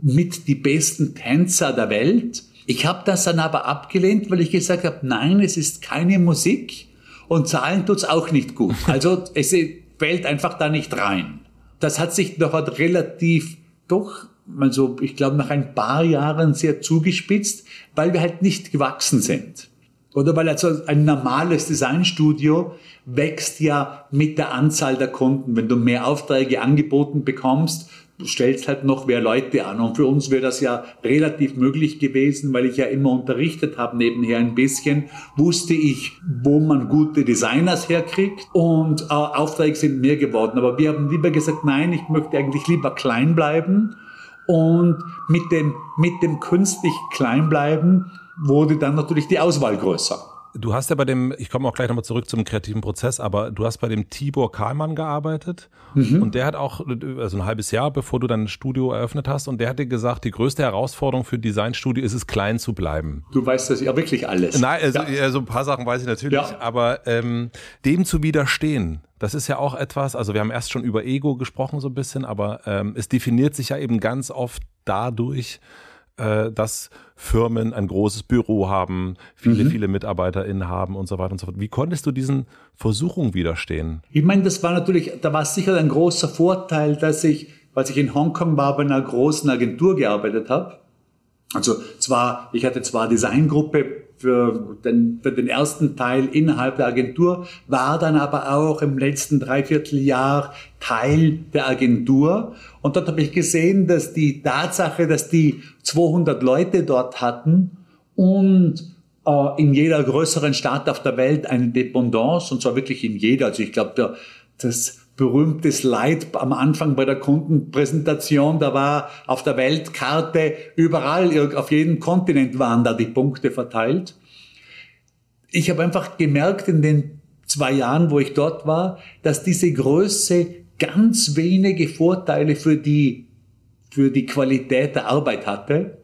mit die besten Tänzer der Welt. Ich habe das dann aber abgelehnt, weil ich gesagt habe, nein, es ist keine Musik und zahlen tut's auch nicht gut. Also es fällt einfach da nicht rein. Das hat sich noch relativ doch, also ich glaube nach ein paar Jahren sehr zugespitzt, weil wir halt nicht gewachsen sind. Oder weil also ein normales Designstudio wächst ja mit der Anzahl der Kunden. Wenn du mehr Aufträge angeboten bekommst, stellst halt noch mehr Leute an. Und für uns wäre das ja relativ möglich gewesen, weil ich ja immer unterrichtet habe nebenher ein bisschen, wusste ich, wo man gute Designers herkriegt und äh, Aufträge sind mehr geworden. Aber wir haben lieber gesagt, nein, ich möchte eigentlich lieber klein bleiben. Und mit dem, mit dem künstlich klein bleiben wurde dann natürlich die Auswahl größer. Du hast ja bei dem, ich komme auch gleich nochmal zurück zum kreativen Prozess, aber du hast bei dem Tibor Kahlmann gearbeitet mhm. und der hat auch, also ein halbes Jahr bevor du dein Studio eröffnet hast und der hat dir gesagt, die größte Herausforderung für Designstudio ist es, klein zu bleiben. Du weißt das ja wirklich alles. Nein, also, ja. also ein paar Sachen weiß ich natürlich, ja. aber ähm, dem zu widerstehen, das ist ja auch etwas, also wir haben erst schon über Ego gesprochen so ein bisschen, aber ähm, es definiert sich ja eben ganz oft dadurch, äh, dass Firmen ein großes Büro haben, viele, mhm. viele MitarbeiterInnen haben und so weiter und so fort. Wie konntest du diesen Versuchungen widerstehen? Ich meine, das war natürlich, da war sicher ein großer Vorteil, dass ich, als ich in Hongkong war, bei einer großen Agentur gearbeitet habe. Also zwar, ich hatte zwar Designgruppe für den, für den ersten Teil innerhalb der Agentur, war dann aber auch im letzten Dreivierteljahr Teil der Agentur. Und dort habe ich gesehen, dass die Tatsache, dass die 200 Leute dort hatten und äh, in jeder größeren Stadt auf der Welt eine Dependance, und zwar wirklich in jeder, also ich glaube, das berühmte Slide am Anfang bei der Kundenpräsentation, da war auf der Weltkarte überall, auf jedem Kontinent waren da die Punkte verteilt. Ich habe einfach gemerkt in den zwei Jahren, wo ich dort war, dass diese Größe ganz wenige Vorteile für die, für die Qualität der Arbeit hatte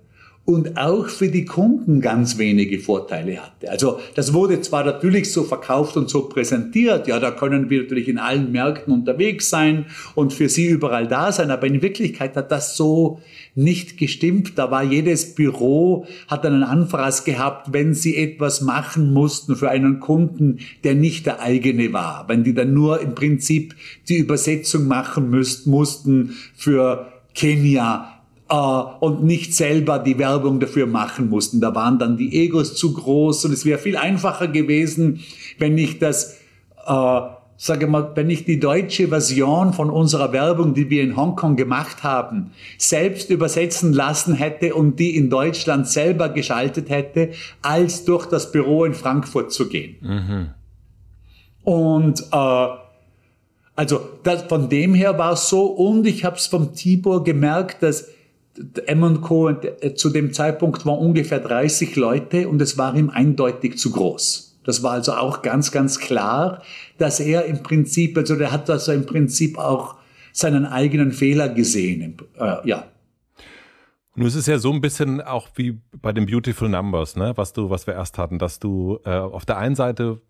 und auch für die Kunden ganz wenige Vorteile hatte. Also das wurde zwar natürlich so verkauft und so präsentiert, ja, da können wir natürlich in allen Märkten unterwegs sein und für sie überall da sein, aber in Wirklichkeit hat das so nicht gestimmt. Da war jedes Büro, hat einen Anfraß gehabt, wenn sie etwas machen mussten für einen Kunden, der nicht der eigene war. Wenn die dann nur im Prinzip die Übersetzung machen müssten, mussten für Kenia, und nicht selber die Werbung dafür machen mussten. Da waren dann die Egos zu groß und es wäre viel einfacher gewesen, wenn ich das, äh, sage mal, wenn ich die deutsche Version von unserer Werbung, die wir in Hongkong gemacht haben, selbst übersetzen lassen hätte und die in Deutschland selber geschaltet hätte, als durch das Büro in Frankfurt zu gehen. Mhm. Und äh, also das, von dem her war es so und ich habe es vom Tibor gemerkt, dass M Co. Äh, zu dem Zeitpunkt waren ungefähr 30 Leute und es war ihm eindeutig zu groß. Das war also auch ganz, ganz klar, dass er im Prinzip, also der hat also im Prinzip auch seinen eigenen Fehler gesehen. Äh, ja. Nun ist es ja so ein bisschen auch wie bei den Beautiful Numbers, ne, was du, was wir erst hatten, dass du äh, auf der einen Seite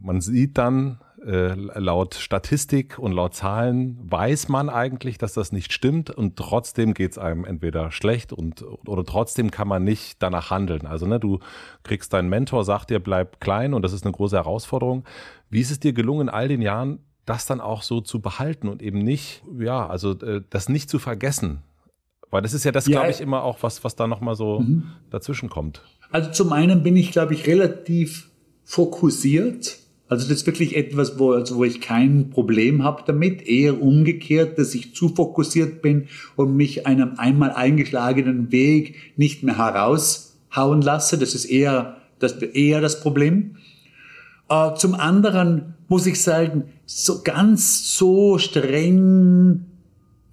man sieht dann, äh, laut Statistik und laut Zahlen weiß man eigentlich, dass das nicht stimmt und trotzdem geht es einem entweder schlecht und oder trotzdem kann man nicht danach handeln. Also ne, du kriegst deinen Mentor, sagt dir, bleib klein und das ist eine große Herausforderung. Wie ist es dir gelungen, in all den Jahren das dann auch so zu behalten und eben nicht, ja, also äh, das nicht zu vergessen? Weil das ist ja das, ja, glaube ich, immer auch was, was da nochmal so mhm. dazwischen kommt. Also zum einen bin ich, glaube ich, relativ fokussiert also das ist wirklich etwas, wo, also wo ich kein Problem habe damit. Eher umgekehrt, dass ich zu fokussiert bin und mich einem einmal eingeschlagenen Weg nicht mehr heraushauen lasse. Das ist eher das, eher das Problem. Äh, zum anderen muss ich sagen, so ganz so streng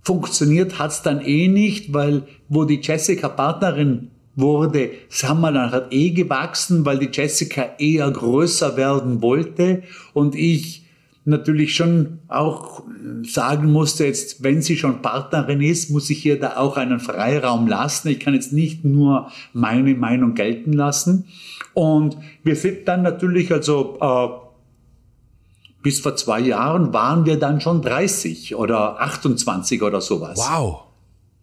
funktioniert hat's dann eh nicht, weil wo die Jessica Partnerin wurde Summerland hat eh gewachsen, weil die Jessica eher größer werden wollte und ich natürlich schon auch sagen musste, jetzt, wenn sie schon Partnerin ist, muss ich ihr da auch einen Freiraum lassen. Ich kann jetzt nicht nur meine Meinung gelten lassen. Und wir sind dann natürlich, also äh, bis vor zwei Jahren waren wir dann schon 30 oder 28 oder sowas. Wow.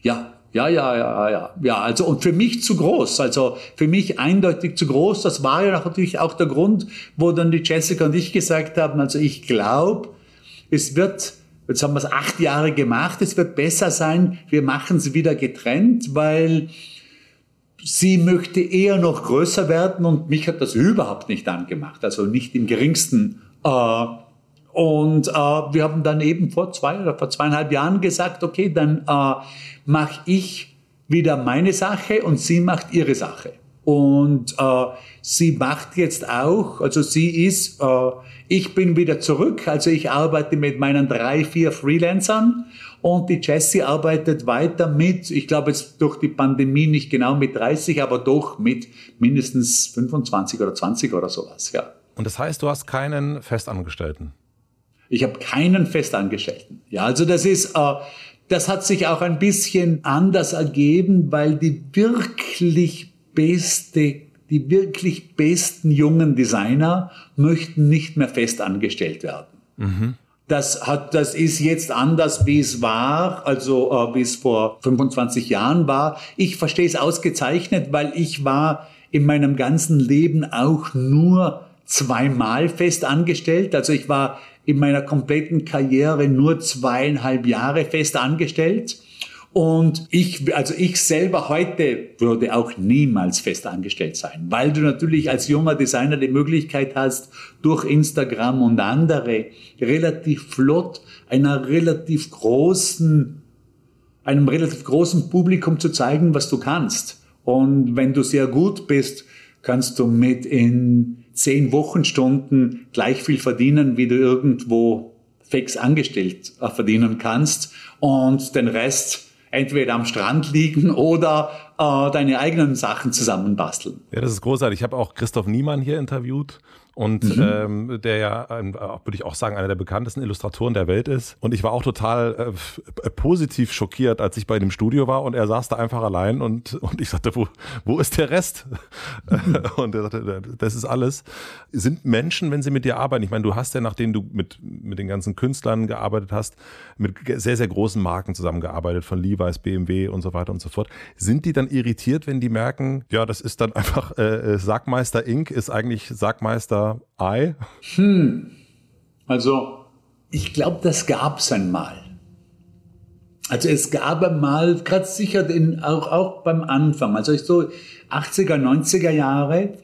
Ja, ja, ja, ja, ja. Ja, also und für mich zu groß. Also für mich eindeutig zu groß. Das war ja natürlich auch der Grund, wo dann die Jessica und ich gesagt haben, also ich glaube, es wird, jetzt haben wir es acht Jahre gemacht, es wird besser sein, wir machen es wieder getrennt, weil sie möchte eher noch größer werden und mich hat das überhaupt nicht angemacht, also nicht im geringsten. Äh, und äh, wir haben dann eben vor zwei oder vor zweieinhalb Jahren gesagt, okay, dann äh, mache ich wieder meine Sache und sie macht ihre Sache. Und äh, sie macht jetzt auch, also sie ist, äh, ich bin wieder zurück, also ich arbeite mit meinen drei, vier Freelancern und die Jessie arbeitet weiter mit, ich glaube jetzt durch die Pandemie nicht genau mit 30, aber doch mit mindestens 25 oder 20 oder sowas, ja. Und das heißt, du hast keinen Festangestellten? Ich habe keinen Festangestellten. Ja, also das ist, äh, das hat sich auch ein bisschen anders ergeben, weil die wirklich beste, die wirklich besten jungen Designer möchten nicht mehr festangestellt werden. Mhm. Das hat, das ist jetzt anders, wie es war, also äh, wie es vor 25 Jahren war. Ich verstehe es ausgezeichnet, weil ich war in meinem ganzen Leben auch nur zweimal fest angestellt. Also ich war in meiner kompletten Karriere nur zweieinhalb Jahre fest angestellt. Und ich, also ich selber heute würde auch niemals fest angestellt sein, weil du natürlich als junger Designer die Möglichkeit hast, durch Instagram und andere relativ flott einer relativ großen, einem relativ großen Publikum zu zeigen, was du kannst. Und wenn du sehr gut bist, kannst du mit in zehn Wochenstunden gleich viel verdienen, wie du irgendwo fix angestellt äh, verdienen kannst und den Rest entweder am Strand liegen oder äh, deine eigenen Sachen zusammenbasteln. Ja, das ist großartig. Ich habe auch Christoph Niemann hier interviewt und mhm. ähm, der ja, ähm, würde ich auch sagen, einer der bekanntesten Illustratoren der Welt ist. Und ich war auch total äh, positiv schockiert, als ich bei dem Studio war und er saß da einfach allein und, und ich sagte, wo, wo ist der Rest? Mhm. und er sagte, das ist alles. Sind Menschen, wenn sie mit dir arbeiten, ich meine, du hast ja, nachdem du mit, mit den ganzen Künstlern gearbeitet hast, mit sehr, sehr großen Marken zusammengearbeitet, von Levi's, BMW und so weiter und so fort, sind die dann irritiert, wenn die merken, ja, das ist dann einfach äh, Sackmeister Inc. ist eigentlich Sackmeister I? Hm. Also, ich glaube, das gab es einmal. Also es gab einmal, gerade sicher in, auch, auch beim Anfang, also so 80er, 90er Jahre,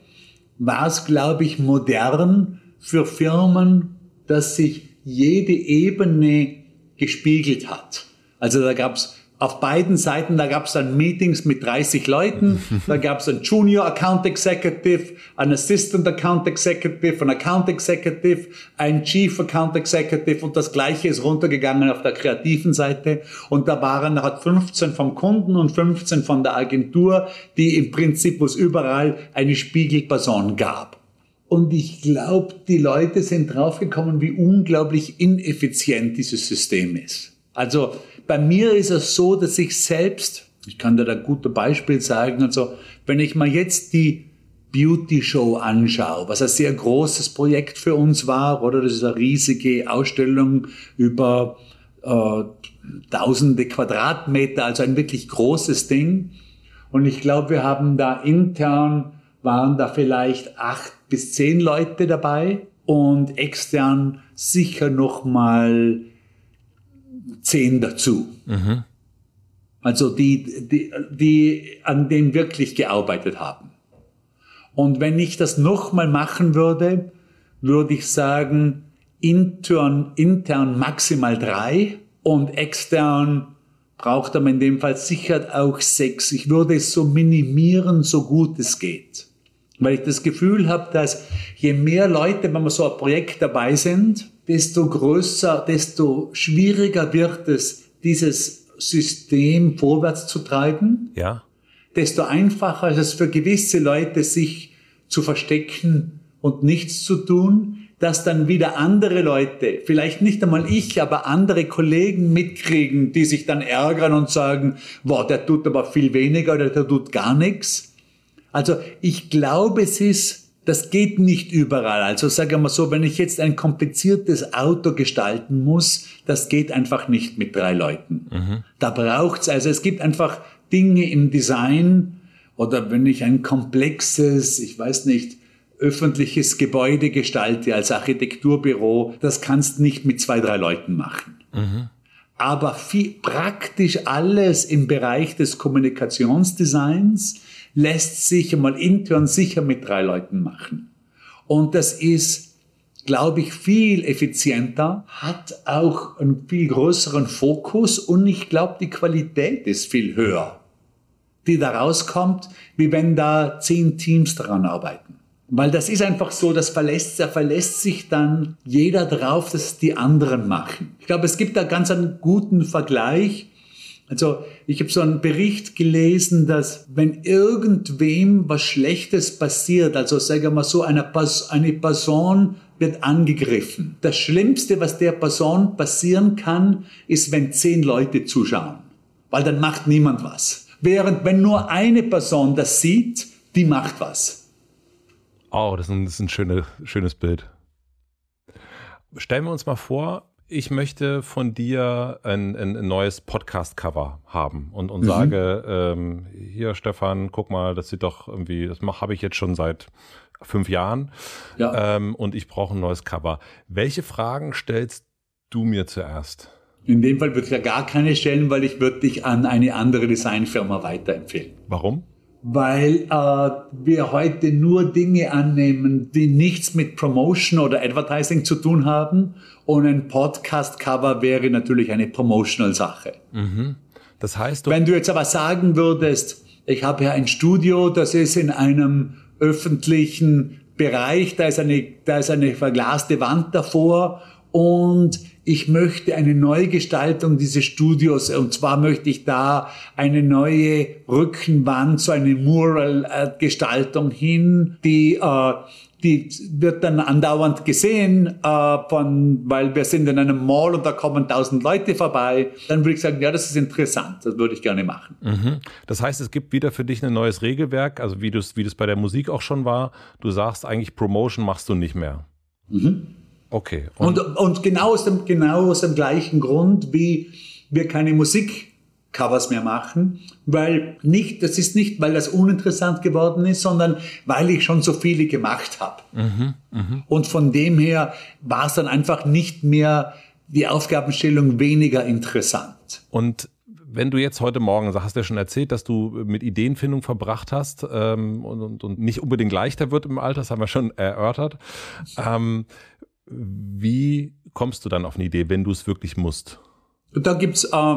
war es, glaube ich, modern für Firmen, dass sich jede Ebene gespiegelt hat. Also da gab es auf beiden Seiten, da gab es dann Meetings mit 30 Leuten, da gab es einen Junior Account Executive, einen Assistant Account Executive, einen Account Executive, einen Chief Account Executive und das gleiche ist runtergegangen auf der kreativen Seite und da waren hat 15 vom Kunden und 15 von der Agentur, die im Prinzip, wo es überall eine Spiegelperson gab. Und ich glaube, die Leute sind draufgekommen, wie unglaublich ineffizient dieses System ist. Also bei mir ist es so, dass ich selbst, ich kann dir da ein gutes Beispiel sagen, also wenn ich mal jetzt die Beauty Show anschaue, was ein sehr großes Projekt für uns war, oder das ist eine riesige Ausstellung über äh, tausende Quadratmeter, also ein wirklich großes Ding. Und ich glaube, wir haben da intern, waren da vielleicht acht bis zehn Leute dabei und extern sicher noch mal zehn dazu. Mhm. Also die, die, die an dem wirklich gearbeitet haben. Und wenn ich das nochmal machen würde, würde ich sagen, intern, intern maximal drei und extern braucht man in dem Fall sicher auch sechs. Ich würde es so minimieren, so gut es geht. Weil ich das Gefühl habe, dass je mehr Leute, wenn wir so ein Projekt dabei sind, desto größer, desto schwieriger wird es, dieses System vorwärts zu treiben. Ja. Desto einfacher ist es für gewisse Leute, sich zu verstecken und nichts zu tun, dass dann wieder andere Leute, vielleicht nicht einmal ich, aber andere Kollegen mitkriegen, die sich dann ärgern und sagen, wow, der tut aber viel weniger oder der tut gar nichts. Also ich glaube, es ist das geht nicht überall. Also sage ich mal so, wenn ich jetzt ein kompliziertes Auto gestalten muss, das geht einfach nicht mit drei Leuten. Mhm. Da braucht's also es gibt einfach Dinge im Design oder wenn ich ein komplexes, ich weiß nicht, öffentliches Gebäude gestalte als Architekturbüro, das kannst nicht mit zwei, drei Leuten machen. Mhm. Aber viel, praktisch alles im Bereich des Kommunikationsdesigns lässt sich mal intern sicher mit drei Leuten machen. Und das ist, glaube ich, viel effizienter, hat auch einen viel größeren Fokus und ich glaube, die Qualität ist viel höher, die da rauskommt, wie wenn da zehn Teams daran arbeiten. Weil das ist einfach so, das verlässt, da verlässt sich dann jeder drauf, dass die anderen machen. Ich glaube, es gibt da ganz einen guten Vergleich. Also ich habe so einen Bericht gelesen, dass wenn irgendwem was Schlechtes passiert, also sagen wir mal so, eine, eine Person wird angegriffen. Das Schlimmste, was der Person passieren kann, ist, wenn zehn Leute zuschauen. Weil dann macht niemand was. Während wenn nur eine Person das sieht, die macht was. Oh, das ist ein, das ist ein schöne, schönes Bild. Stellen wir uns mal vor, ich möchte von dir ein, ein neues Podcast-Cover haben und, und mhm. sage, ähm, hier Stefan, guck mal, das sieht doch irgendwie, das habe ich jetzt schon seit fünf Jahren ja. ähm, und ich brauche ein neues Cover. Welche Fragen stellst du mir zuerst? In dem Fall würde ich ja gar keine stellen, weil ich würde dich an eine andere Designfirma weiterempfehlen. Warum? Weil äh, wir heute nur Dinge annehmen, die nichts mit Promotion oder Advertising zu tun haben. Und ein Podcast-Cover wäre natürlich eine Promotional-Sache. Mhm. Das heißt, du wenn du jetzt aber sagen würdest, ich habe ja ein Studio, das ist in einem öffentlichen Bereich, da ist eine, da ist eine verglaste Wand davor und ich möchte eine Neugestaltung dieses Studios und zwar möchte ich da eine neue Rückenwand, so eine Mural-Gestaltung hin, die äh, die wird dann andauernd gesehen, äh, von, weil wir sind in einem Mall und da kommen tausend Leute vorbei. Dann würde ich sagen, ja, das ist interessant, das würde ich gerne machen. Mhm. Das heißt, es gibt wieder für dich ein neues Regelwerk, also wie du es wie bei der Musik auch schon war. Du sagst eigentlich, Promotion machst du nicht mehr. Mhm. Okay. Und, und, und, genau, aus dem, genau aus dem gleichen Grund, wie wir keine Musikcovers mehr machen, weil nicht, das ist nicht, weil das uninteressant geworden ist, sondern weil ich schon so viele gemacht habe. Mhm, mh. Und von dem her war es dann einfach nicht mehr die Aufgabenstellung weniger interessant. Und wenn du jetzt heute Morgen, hast du ja schon erzählt, dass du mit Ideenfindung verbracht hast ähm, und, und, und, nicht unbedingt leichter wird im Alter, das haben wir schon erörtert. Ähm, wie kommst du dann auf eine Idee, wenn du es wirklich musst? Da gibt's äh,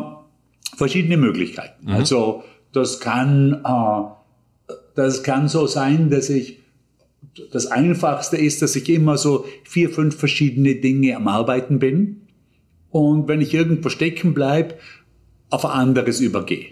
verschiedene Möglichkeiten. Mhm. Also das kann, äh, das kann so sein, dass ich das Einfachste ist, dass ich immer so vier, fünf verschiedene Dinge am Arbeiten bin und wenn ich irgendwo stecken bleibe, auf anderes übergehe.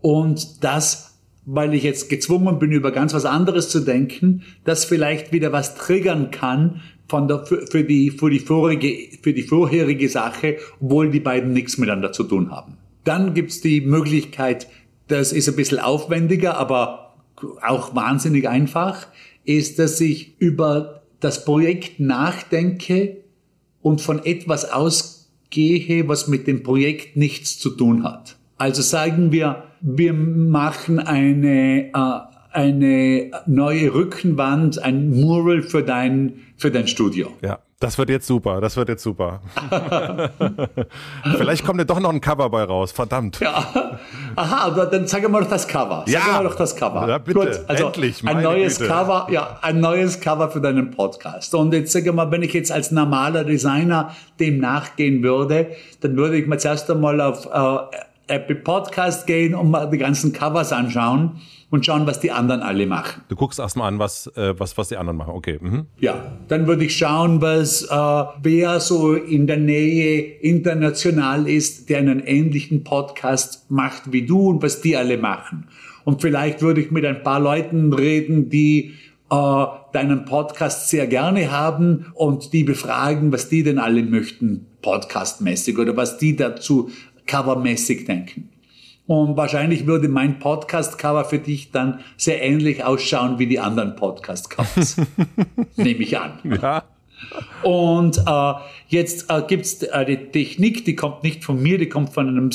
Und das, weil ich jetzt gezwungen bin, über ganz was anderes zu denken, das vielleicht wieder was triggern kann, von der, für, die, für, die vorige, für die vorherige Sache, obwohl die beiden nichts miteinander zu tun haben. Dann gibt's die Möglichkeit, das ist ein bisschen aufwendiger, aber auch wahnsinnig einfach, ist, dass ich über das Projekt nachdenke und von etwas ausgehe, was mit dem Projekt nichts zu tun hat. Also sagen wir, wir machen eine, äh, eine neue Rückenwand, ein Mural für dein, für dein Studio. Ja. Das wird jetzt super, das wird jetzt super. Vielleicht kommt ja doch noch ein Cover bei raus, verdammt. Ja. Aha, aber dann sag mal doch das Cover. Sag ja. mal doch das Cover. Ja, bitte, Gut, also endlich, ein neues Güte. Cover, ja, ein neues Cover für deinen Podcast. Und jetzt sag mal, wenn ich jetzt als normaler Designer dem nachgehen würde, dann würde ich mir zuerst einmal auf äh, Apple Podcast gehen und mal die ganzen Covers anschauen und schauen, was die anderen alle machen. Du guckst erstmal an, was, äh, was, was die anderen machen. Okay. Mhm. Ja, dann würde ich schauen, was äh, wer so in der Nähe international ist, der einen ähnlichen Podcast macht wie du und was die alle machen. Und vielleicht würde ich mit ein paar Leuten reden, die äh, deinen Podcast sehr gerne haben und die befragen, was die denn alle möchten, podcastmäßig oder was die dazu covermäßig denken. Und wahrscheinlich würde mein Podcast-Cover für dich dann sehr ähnlich ausschauen wie die anderen Podcast-Covers. Nehme ich an. Ja. Und äh, jetzt äh, gibt es eine Technik, die kommt nicht von mir, die kommt von einem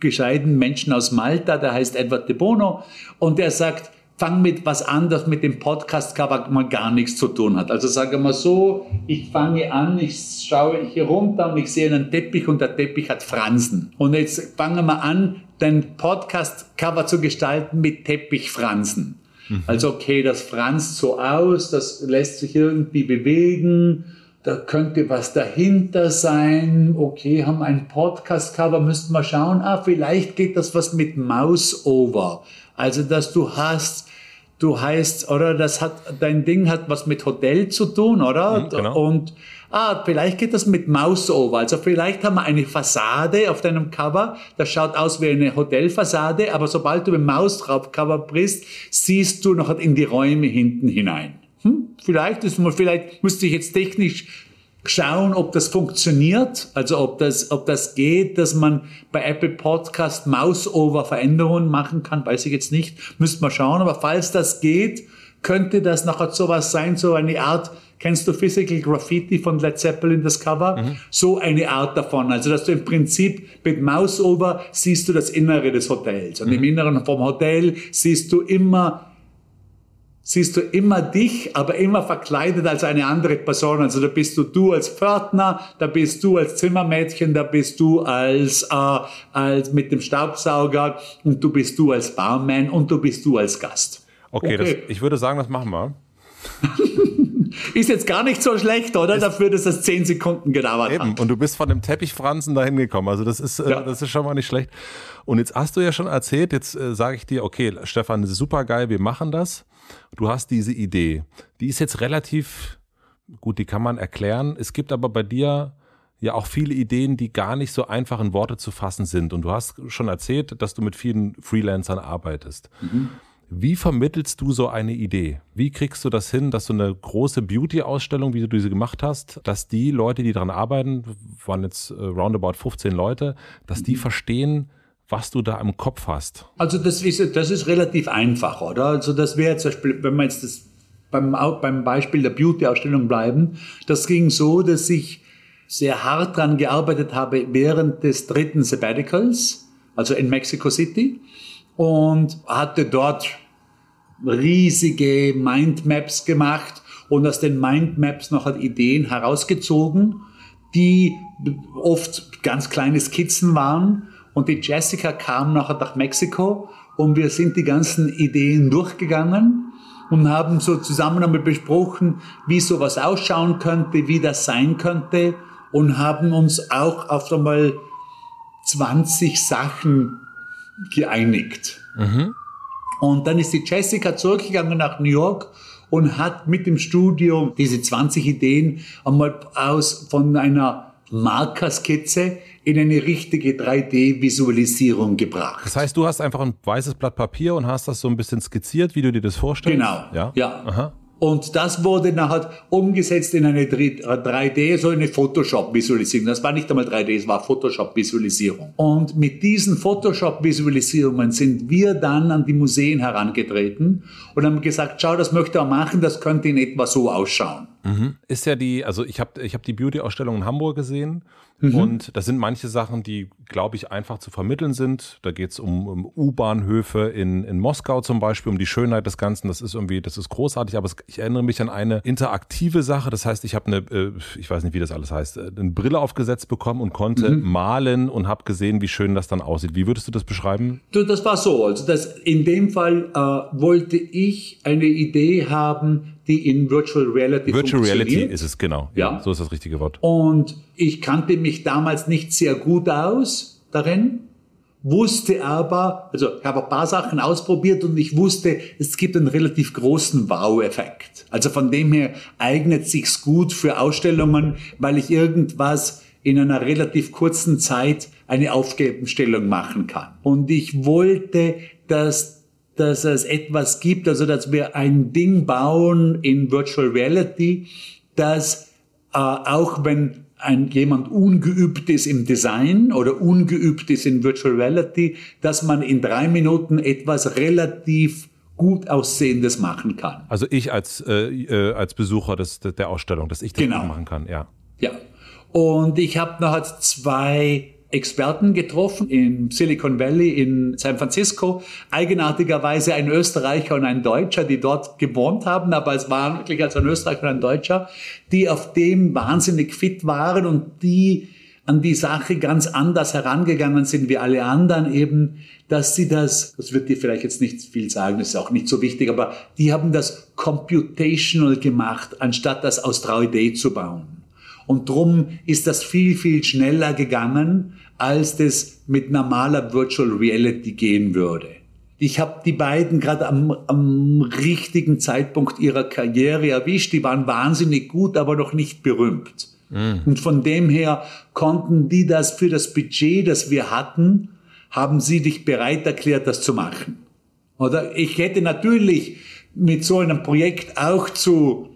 gescheiten Menschen aus Malta, der heißt Edward de Bono. Und der sagt, fang mit was an, das mit dem Podcast-Cover mal gar nichts zu tun hat. Also sage mal so, ich fange an, ich schaue hier runter und ich sehe einen Teppich und der Teppich hat Fransen. Und jetzt fangen wir an, den Podcast-Cover zu gestalten mit Teppichfransen. Mhm. Also okay, das franst so aus, das lässt sich irgendwie bewegen, da könnte was dahinter sein. Okay, haben ein Podcast-Cover, müssten wir schauen. Ah, vielleicht geht das was mit Mouse-Over. Also, dass du hast, du heißt, oder das hat, dein Ding hat was mit Hotel zu tun, oder? Mhm, genau. Und, ah, vielleicht geht das mit Mouse-Over. Also, vielleicht haben wir eine Fassade auf deinem Cover, das schaut aus wie eine Hotelfassade, aber sobald du mit Maus drauf Cover bist, siehst du noch in die Räume hinten hinein. Hm, vielleicht ist man, vielleicht müsste ich jetzt technisch schauen, ob das funktioniert, also ob das, ob das geht, dass man bei Apple Podcast Mouse-Over Veränderungen machen kann, weiß ich jetzt nicht, müsste man schauen, aber falls das geht, könnte das nachher sowas sein, so eine Art, kennst du Physical Graffiti von Led Zeppelin, das Cover? Mhm. So eine Art davon, also dass du im Prinzip mit Mouse-Over siehst du das Innere des Hotels und mhm. im Inneren vom Hotel siehst du immer siehst du immer dich, aber immer verkleidet als eine andere Person. Also da bist du du als Pförtner, da bist du als Zimmermädchen, da bist du als, äh, als mit dem Staubsauger und du bist du als Barman und du bist du als Gast. Okay, okay. Das, ich würde sagen, das machen wir. Ist jetzt gar nicht so schlecht, oder? Ist Dafür, dass das zehn Sekunden gedauert eben. hat. Und du bist von dem Teppichfransen dahin gekommen. Also das ist, äh, ja. das ist schon mal nicht schlecht. Und jetzt hast du ja schon erzählt, jetzt äh, sage ich dir, okay, Stefan, das ist super geil, wir machen das. Du hast diese Idee. Die ist jetzt relativ, gut, die kann man erklären. Es gibt aber bei dir ja auch viele Ideen, die gar nicht so einfach in Worte zu fassen sind. Und du hast schon erzählt, dass du mit vielen Freelancern arbeitest. Mhm. Wie vermittelst du so eine Idee? Wie kriegst du das hin, dass so eine große Beauty-Ausstellung, wie du diese gemacht hast, dass die Leute, die daran arbeiten, waren jetzt äh, roundabout 15 Leute, dass die mhm. verstehen, was du da im Kopf hast? Also das ist, das ist relativ einfach, oder? Also das wäre zum Beispiel, wenn wir jetzt das beim, beim Beispiel der Beauty-Ausstellung bleiben, das ging so, dass ich sehr hart daran gearbeitet habe während des dritten Sabbaticals, also in Mexico City, und hatte dort riesige Mindmaps gemacht und aus den Mindmaps noch hat Ideen herausgezogen, die oft ganz kleine Skizzen waren und die Jessica kam nachher nach Mexiko und wir sind die ganzen Ideen durchgegangen und haben so zusammen einmal besprochen, wie sowas ausschauen könnte, wie das sein könnte und haben uns auch auf einmal 20 Sachen geeinigt. Mhm. Und dann ist die Jessica zurückgegangen nach New York und hat mit dem Studio diese 20 Ideen einmal aus von einer Markerskizze in eine richtige 3D-Visualisierung gebracht. Das heißt, du hast einfach ein weißes Blatt Papier und hast das so ein bisschen skizziert, wie du dir das vorstellst? Genau. Ja. ja. Aha. Und das wurde nachher umgesetzt in eine 3D, so eine Photoshop-Visualisierung. Das war nicht einmal 3D, es war Photoshop-Visualisierung. Und mit diesen Photoshop-Visualisierungen sind wir dann an die Museen herangetreten und haben gesagt, schau, das möchte er machen, das könnte in etwa so ausschauen. Mhm. Ist ja die, also ich habe ich hab die Beauty-Ausstellung in Hamburg gesehen Mhm. Und das sind manche Sachen, die, glaube ich, einfach zu vermitteln sind. Da geht es um, um U-Bahnhöfe in, in Moskau zum Beispiel, um die Schönheit des Ganzen. Das ist irgendwie, das ist großartig. Aber es, ich erinnere mich an eine interaktive Sache. Das heißt, ich habe eine, äh, ich weiß nicht, wie das alles heißt, äh, eine Brille aufgesetzt bekommen und konnte mhm. malen und habe gesehen, wie schön das dann aussieht. Wie würdest du das beschreiben? Das war so. Also das, in dem Fall äh, wollte ich eine Idee haben, die in Virtual Reality Virtual Reality ist es, genau. Ja. So ist das richtige Wort. Und ich kannte mich damals nicht sehr gut aus darin, wusste aber, also ich habe ein paar Sachen ausprobiert und ich wusste, es gibt einen relativ großen Wow-Effekt. Also von dem her eignet sich's gut für Ausstellungen, weil ich irgendwas in einer relativ kurzen Zeit eine Aufgabenstellung machen kann. Und ich wollte, dass dass es etwas gibt, also dass wir ein Ding bauen in Virtual Reality, das äh, auch wenn ein, jemand ungeübt ist im Design oder ungeübt ist in Virtual Reality, dass man in drei Minuten etwas relativ gut aussehendes machen kann. Also ich als, äh, äh als Besucher des, der Ausstellung, dass ich das genau. machen kann, ja. Ja. Und ich habe noch zwei Experten getroffen im Silicon Valley in San Francisco. Eigenartigerweise ein Österreicher und ein Deutscher, die dort gewohnt haben, aber es waren wirklich als ein Österreicher und ein Deutscher, die auf dem wahnsinnig fit waren und die an die Sache ganz anders herangegangen sind wie alle anderen eben, dass sie das, das wird dir vielleicht jetzt nicht viel sagen, das ist auch nicht so wichtig, aber die haben das computational gemacht, anstatt das aus 3D zu bauen. Und drum ist das viel, viel schneller gegangen, als das mit normaler Virtual Reality gehen würde. Ich habe die beiden gerade am, am richtigen Zeitpunkt ihrer Karriere erwischt. Die waren wahnsinnig gut, aber noch nicht berühmt. Mhm. Und von dem her konnten die das für das Budget, das wir hatten, haben sie dich bereit erklärt, das zu machen. Oder ich hätte natürlich mit so einem Projekt auch zu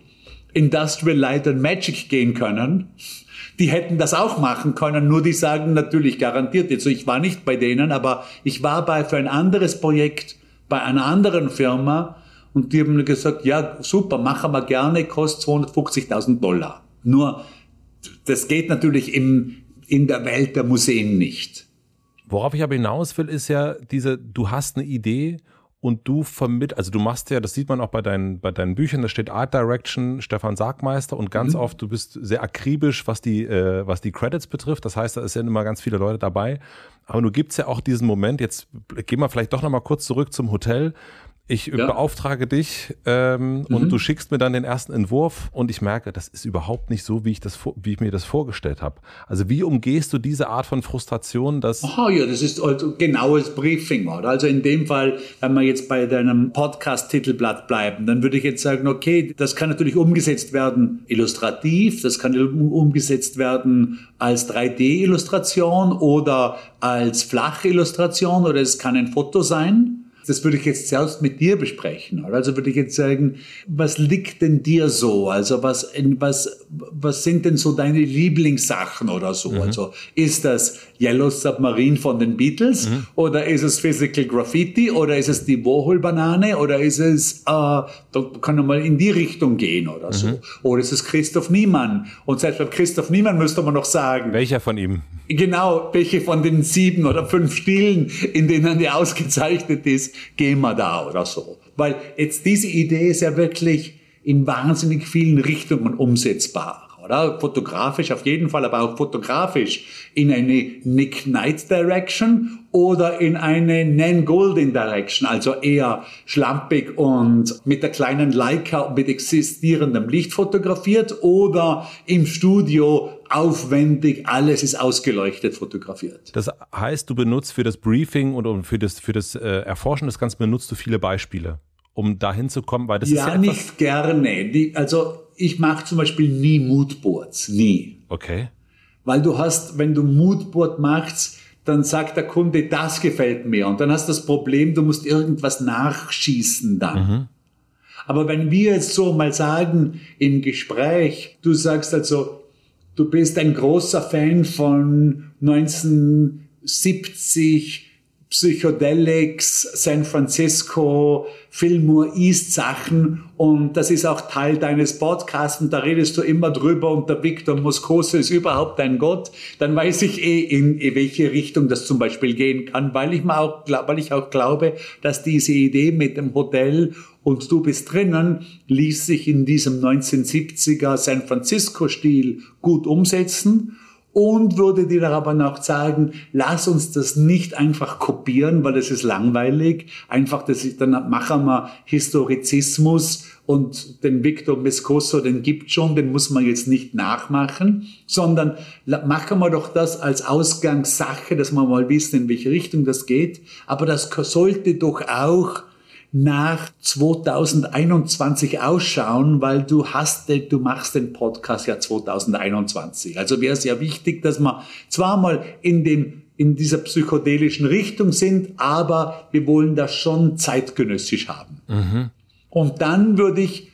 Industrial Light and Magic gehen können die hätten das auch machen können, nur die sagen natürlich garantiert jetzt. Ich war nicht bei denen, aber ich war bei für ein anderes Projekt bei einer anderen Firma und die haben gesagt, ja super, machen wir gerne, kostet 250.000 Dollar. Nur das geht natürlich im, in der Welt der Museen nicht. Worauf ich aber hinaus will, ist ja diese, du hast eine Idee und du vermitt, also du machst ja, das sieht man auch bei deinen, bei deinen Büchern, da steht Art Direction Stefan Sargmeister und ganz mhm. oft, du bist sehr akribisch, was die, äh, was die Credits betrifft. Das heißt, da ist ja immer ganz viele Leute dabei. Aber du gibst ja auch diesen Moment, jetzt gehen wir vielleicht doch nochmal kurz zurück zum Hotel ich ja. beauftrage dich ähm, mhm. und du schickst mir dann den ersten Entwurf und ich merke, das ist überhaupt nicht so, wie ich, das, wie ich mir das vorgestellt habe. Also wie umgehst du diese Art von Frustration? Dass Aha, ja, das ist also genaues Briefing. Oder? Also in dem Fall, wenn wir jetzt bei deinem Podcast-Titelblatt bleiben, dann würde ich jetzt sagen, okay, das kann natürlich umgesetzt werden illustrativ, das kann umgesetzt werden als 3D-Illustration oder als flache Illustration oder es kann ein Foto sein das würde ich jetzt selbst mit dir besprechen. Also würde ich jetzt sagen, was liegt denn dir so? Also was, was, was sind denn so deine Lieblingssachen oder so? Mhm. Also ist das Yellow Submarine von den Beatles mhm. oder ist es Physical Graffiti oder ist es die Warhol-Banane oder ist es, äh, da kann man mal in die Richtung gehen oder so. Mhm. Oder ist es Christoph Niemann? Und selbst bei Christoph Niemann müsste man noch sagen. Welcher von ihm? Genau, welche von den sieben oder fünf Stilen, in denen er ausgezeichnet ist, gehen wir da oder so. Weil jetzt diese Idee ist ja wirklich in wahnsinnig vielen Richtungen umsetzbar oder? Fotografisch auf jeden Fall, aber auch fotografisch in eine Nick Knight Direction oder in eine Nan Goldin Direction, also eher schlampig und mit der kleinen Leica mit existierendem Licht fotografiert oder im Studio aufwendig, alles ist ausgeleuchtet fotografiert. Das heißt, du benutzt für das Briefing und für das, für das äh, Erforschen des Ganzen benutzt du viele Beispiele, um dahin zu kommen, weil das ja, ist ja nicht gerne. Die, also ich mache zum Beispiel nie Moodboards, nie. Okay. Weil du hast, wenn du Moodboard machst, dann sagt der Kunde, das gefällt mir. Und dann hast du das Problem, du musst irgendwas nachschießen dann. Mhm. Aber wenn wir jetzt so mal sagen im Gespräch, du sagst also, du bist ein großer Fan von 1970 Psychedelics, San Francisco, Fillmore East Sachen. Und das ist auch Teil deines Podcasts. Und da redest du immer drüber. Und der Victor Moscoso ist überhaupt dein Gott, dann weiß ich eh, in welche Richtung das zum Beispiel gehen kann, weil ich, mal auch, weil ich auch glaube, dass diese Idee mit dem Hotel und du bist drinnen, ließ sich in diesem 1970er San Francisco Stil gut umsetzen und würde dir aber noch sagen, lass uns das nicht einfach kopieren, weil das ist langweilig. Einfach, dass ich dann machen wir Historizismus und den Victor Mescoso, den gibt schon, den muss man jetzt nicht nachmachen, sondern machen wir doch das als Ausgangssache, dass wir mal wissen, in welche Richtung das geht. Aber das sollte doch auch nach 2021 ausschauen, weil du hast, du machst den Podcast ja 2021. Also wäre es ja wichtig, dass wir zwar mal in dem in dieser psychedelischen Richtung sind, aber wir wollen das schon zeitgenössisch haben. Mhm. Und dann würde ich,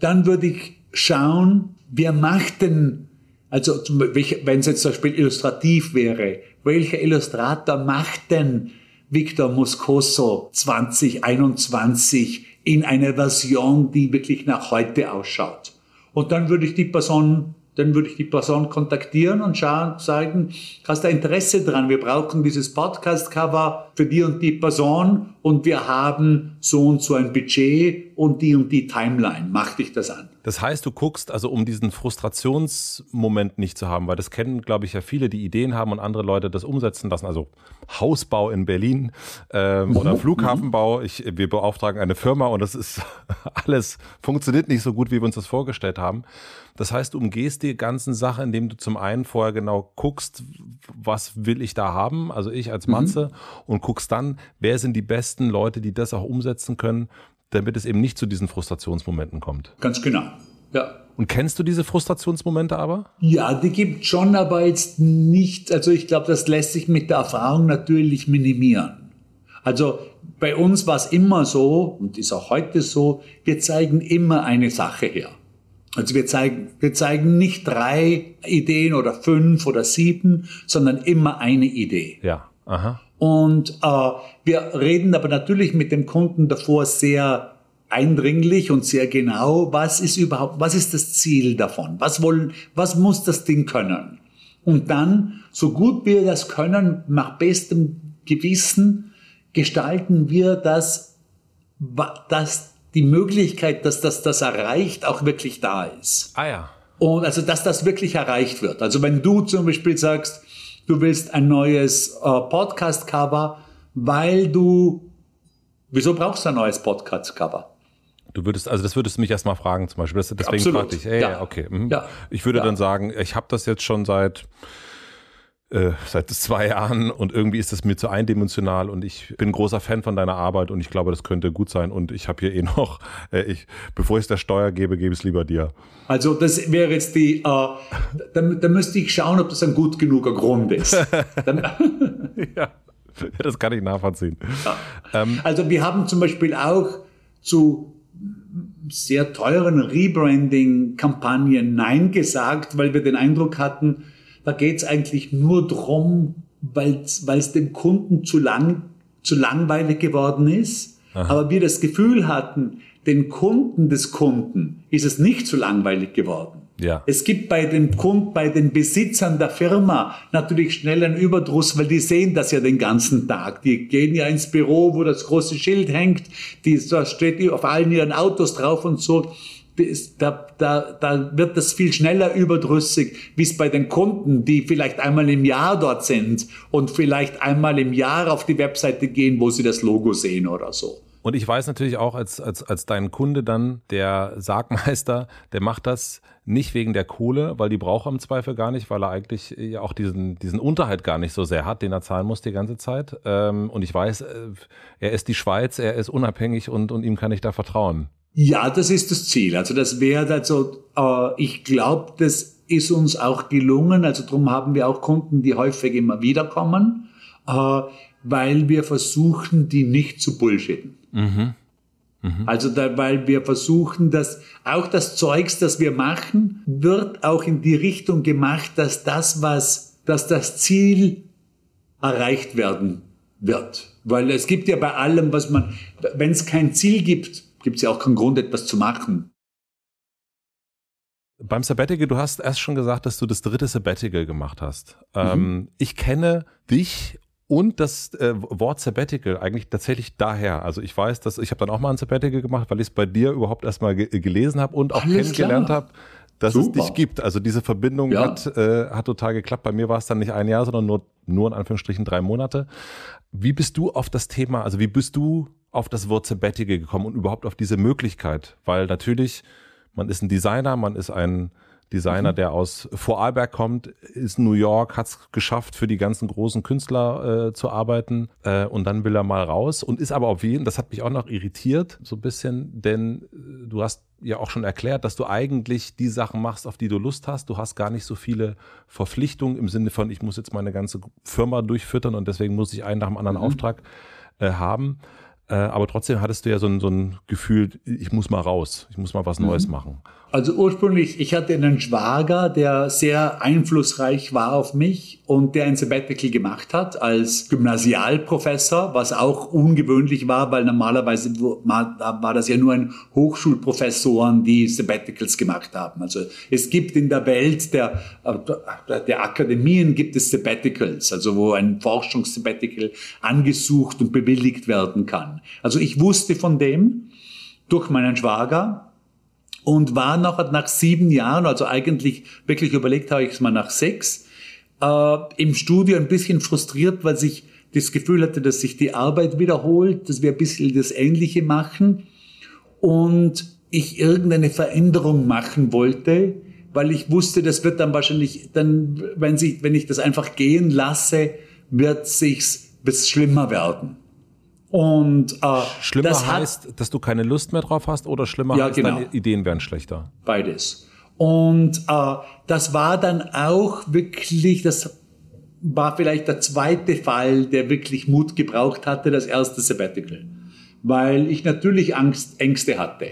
dann würde ich schauen, wer macht denn, also wenn es jetzt zum Beispiel illustrativ wäre, welcher Illustrator macht denn Victor Moscoso 2021 in einer Version, die wirklich nach heute ausschaut. Und dann würde ich die Person dann würde ich die Person kontaktieren und schauen, sagen, hast du Interesse dran? Wir brauchen dieses Podcast-Cover für die und die Person und wir haben so und so ein Budget und die und die Timeline. Mach dich das an. Das heißt, du guckst, also um diesen Frustrationsmoment nicht zu haben, weil das kennen, glaube ich, ja viele, die Ideen haben und andere Leute das umsetzen lassen. Also Hausbau in Berlin ähm, mhm. oder Flughafenbau. Ich, wir beauftragen eine Firma und das ist alles funktioniert nicht so gut, wie wir uns das vorgestellt haben. Das heißt, du umgehst die ganzen Sache, indem du zum einen vorher genau guckst, was will ich da haben, also ich als Matze, mhm. und guckst dann, wer sind die besten Leute, die das auch umsetzen können, damit es eben nicht zu diesen Frustrationsmomenten kommt. Ganz genau, ja. Und kennst du diese Frustrationsmomente aber? Ja, die gibt schon, aber jetzt nicht. Also ich glaube, das lässt sich mit der Erfahrung natürlich minimieren. Also bei uns war es immer so und ist auch heute so, wir zeigen immer eine Sache her. Also wir zeigen, wir zeigen nicht drei Ideen oder fünf oder sieben, sondern immer eine Idee. Ja, aha. Und äh, wir reden aber natürlich mit dem Kunden davor sehr eindringlich und sehr genau, was ist überhaupt, was ist das Ziel davon? Was wollen, was muss das Ding können? Und dann, so gut wir das können, nach bestem Gewissen, gestalten wir das, dass die Möglichkeit, dass das, das erreicht, auch wirklich da ist. Ah ja. Und also, dass das wirklich erreicht wird. Also, wenn du zum Beispiel sagst, du willst ein neues äh, Podcast-Cover, weil du, wieso brauchst du ein neues Podcast-Cover? Du würdest, also das würdest du mich erstmal fragen zum Beispiel. Deswegen Absolut. fragte ich, ey, ja. okay. Mhm. Ja. Ich würde ja. dann sagen, ich habe das jetzt schon seit äh, seit zwei Jahren und irgendwie ist es mir zu eindimensional und ich bin großer Fan von deiner Arbeit und ich glaube, das könnte gut sein und ich habe hier eh noch, äh, ich, bevor ich es der Steuer gebe, gebe ich es lieber dir. Also das wäre jetzt die, äh, da, da müsste ich schauen, ob das ein gut genuger Grund ist. ja, das kann ich nachvollziehen. Ja. Ähm, also wir haben zum Beispiel auch zu sehr teuren Rebranding-Kampagnen Nein gesagt, weil wir den Eindruck hatten, da geht es eigentlich nur drum, weil es dem Kunden zu lang, zu langweilig geworden ist. Aha. Aber wir das Gefühl hatten, den Kunden des Kunden ist es nicht zu langweilig geworden. Ja. Es gibt bei den Kunden, bei den Besitzern der Firma natürlich schnell einen Überdruss, weil die sehen das ja den ganzen Tag. Die gehen ja ins Büro, wo das große Schild hängt, die, da steht auf allen ihren Autos drauf und so da, da, da wird das viel schneller überdrüssig, wie es bei den Kunden, die vielleicht einmal im Jahr dort sind und vielleicht einmal im Jahr auf die Webseite gehen, wo sie das Logo sehen oder so. Und ich weiß natürlich auch als, als, als dein Kunde dann, der Sargmeister, der macht das nicht wegen der Kohle, weil die braucht er im Zweifel gar nicht, weil er eigentlich ja auch diesen, diesen Unterhalt gar nicht so sehr hat, den er zahlen muss die ganze Zeit. Ähm, und ich weiß, äh, er ist die Schweiz, er ist unabhängig und, und ihm kann ich da vertrauen. Ja, das ist das Ziel. Also das wäre also, äh, ich glaube, das ist uns auch gelungen. Also darum haben wir auch Kunden, die häufig immer wieder kommen, äh, weil wir versuchen, die nicht zu bullshitten. Mhm. Mhm. Also da, weil wir versuchen, dass auch das Zeugs, das wir machen, wird auch in die Richtung gemacht, dass das, was, dass das Ziel erreicht werden wird. Weil es gibt ja bei allem, was man, wenn es kein Ziel gibt, gibt es ja auch keinen Grund, etwas zu machen. Beim Sabbatical, du hast erst schon gesagt, dass du das dritte Sabbatical gemacht hast. Mhm. Ähm, ich kenne dich und das äh, Wort Sabbatical eigentlich tatsächlich daher. Also ich weiß, dass ich habe dann auch mal ein Sabbatical gemacht, weil ich es bei dir überhaupt erstmal ge gelesen habe und auch Alles kennengelernt habe, dass Super. es dich gibt. Also diese Verbindung ja. hat, äh, hat total geklappt. Bei mir war es dann nicht ein Jahr, sondern nur, nur in Anführungsstrichen drei Monate. Wie bist du auf das Thema, also wie bist du auf das Wort Sabbatical gekommen und überhaupt auf diese Möglichkeit? Weil natürlich, man ist ein Designer, man ist ein Designer, mhm. der aus Vorarlberg kommt, ist in New York, hat es geschafft, für die ganzen großen Künstler äh, zu arbeiten äh, und dann will er mal raus und ist aber auf jeden, das hat mich auch noch irritiert, so ein bisschen, denn äh, du hast ja auch schon erklärt, dass du eigentlich die Sachen machst, auf die du Lust hast. Du hast gar nicht so viele Verpflichtungen im Sinne von, ich muss jetzt meine ganze Firma durchfüttern und deswegen muss ich einen nach dem anderen mhm. Auftrag äh, haben. Äh, aber trotzdem hattest du ja so ein, so ein Gefühl, ich muss mal raus, ich muss mal was Neues mhm. machen. Also ursprünglich, ich hatte einen Schwager, der sehr einflussreich war auf mich und der ein Sabbatical gemacht hat als Gymnasialprofessor, was auch ungewöhnlich war, weil normalerweise war das ja nur ein Hochschulprofessoren, die Sabbaticals gemacht haben. Also es gibt in der Welt der, der Akademien gibt es Sabbaticals, also wo ein Forschungssabbatical angesucht und bewilligt werden kann. Also ich wusste von dem durch meinen Schwager und war noch nach sieben Jahren, also eigentlich wirklich überlegt habe ich es mal nach sechs, äh, im Studio ein bisschen frustriert, weil ich das Gefühl hatte, dass sich die Arbeit wiederholt, dass wir ein bisschen das Ähnliche machen und ich irgendeine Veränderung machen wollte, weil ich wusste, das wird dann wahrscheinlich, dann, wenn, sie, wenn ich das einfach gehen lasse, wird bis schlimmer werden. Und äh, schlimmer das heißt, dass du keine Lust mehr drauf hast oder schlimmer ja, heißt, genau. deine Ideen werden schlechter? Beides. Und äh, das war dann auch wirklich, das war vielleicht der zweite Fall, der wirklich Mut gebraucht hatte, das erste Sabbatical. Weil ich natürlich Angst, Ängste hatte,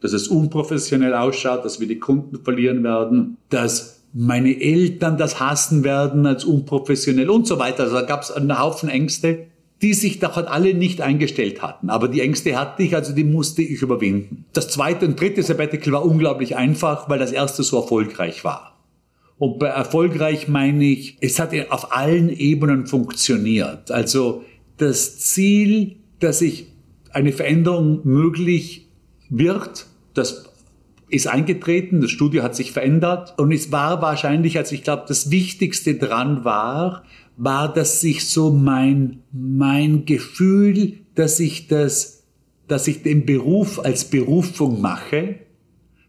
dass es unprofessionell ausschaut, dass wir die Kunden verlieren werden, dass meine Eltern das hassen werden als unprofessionell und so weiter. Also da gab es einen Haufen Ängste die sich da halt alle nicht eingestellt hatten. Aber die Ängste hatte ich, also die musste ich überwinden. Das zweite und dritte Sabbatical war unglaublich einfach, weil das erste so erfolgreich war. Und bei erfolgreich meine ich, es hat auf allen Ebenen funktioniert. Also das Ziel, dass sich eine Veränderung möglich wird, das ist eingetreten, das Studio hat sich verändert und es war wahrscheinlich, also ich glaube, das Wichtigste dran war, war, dass sich so mein, mein Gefühl, dass ich das, dass ich den Beruf als Berufung mache,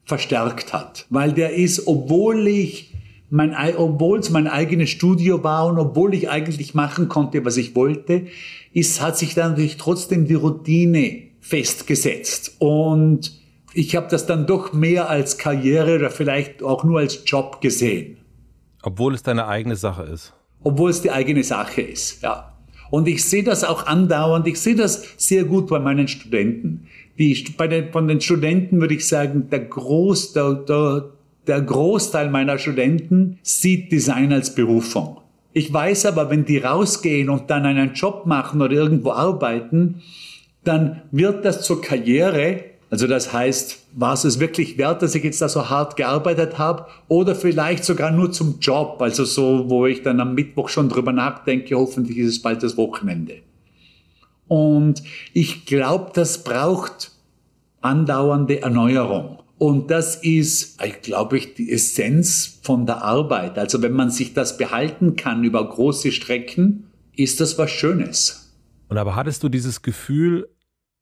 verstärkt hat. Weil der ist, obwohl ich mein, obwohl es mein eigenes Studio war und obwohl ich eigentlich machen konnte, was ich wollte, ist, hat sich dann natürlich trotzdem die Routine festgesetzt. Und ich habe das dann doch mehr als Karriere oder vielleicht auch nur als Job gesehen. Obwohl es deine eigene Sache ist obwohl es die eigene Sache ist. Ja. Und ich sehe das auch andauernd. Ich sehe das sehr gut bei meinen Studenten. Die, bei den, von den Studenten würde ich sagen, der, Groß, der, der, der Großteil meiner Studenten sieht Design als Berufung. Ich weiß aber, wenn die rausgehen und dann einen Job machen oder irgendwo arbeiten, dann wird das zur Karriere also das heißt, war es es wirklich wert, dass ich jetzt da so hart gearbeitet habe oder vielleicht sogar nur zum Job, also so, wo ich dann am Mittwoch schon drüber nachdenke, hoffentlich ist es bald das Wochenende. Und ich glaube, das braucht andauernde Erneuerung. Und das ist, glaube ich, die Essenz von der Arbeit. Also wenn man sich das behalten kann über große Strecken, ist das was Schönes. Und aber hattest du dieses Gefühl,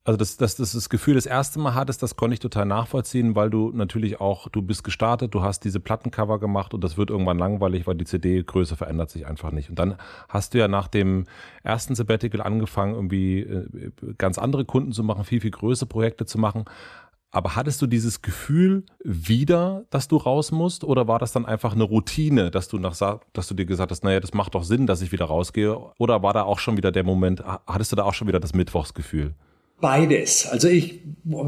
also das, das, das, das Gefühl das erste Mal hattest, das konnte ich total nachvollziehen, weil du natürlich auch, du bist gestartet, du hast diese Plattencover gemacht und das wird irgendwann langweilig, weil die CD-Größe verändert sich einfach nicht. Und dann hast du ja nach dem ersten Sabbatical angefangen, irgendwie äh, ganz andere Kunden zu machen, viel, viel größere Projekte zu machen. Aber hattest du dieses Gefühl wieder, dass du raus musst? Oder war das dann einfach eine Routine, dass du nach, dass du dir gesagt hast, naja, das macht doch Sinn, dass ich wieder rausgehe? Oder war da auch schon wieder der Moment, hattest du da auch schon wieder das Mittwochsgefühl? Beides. Also ich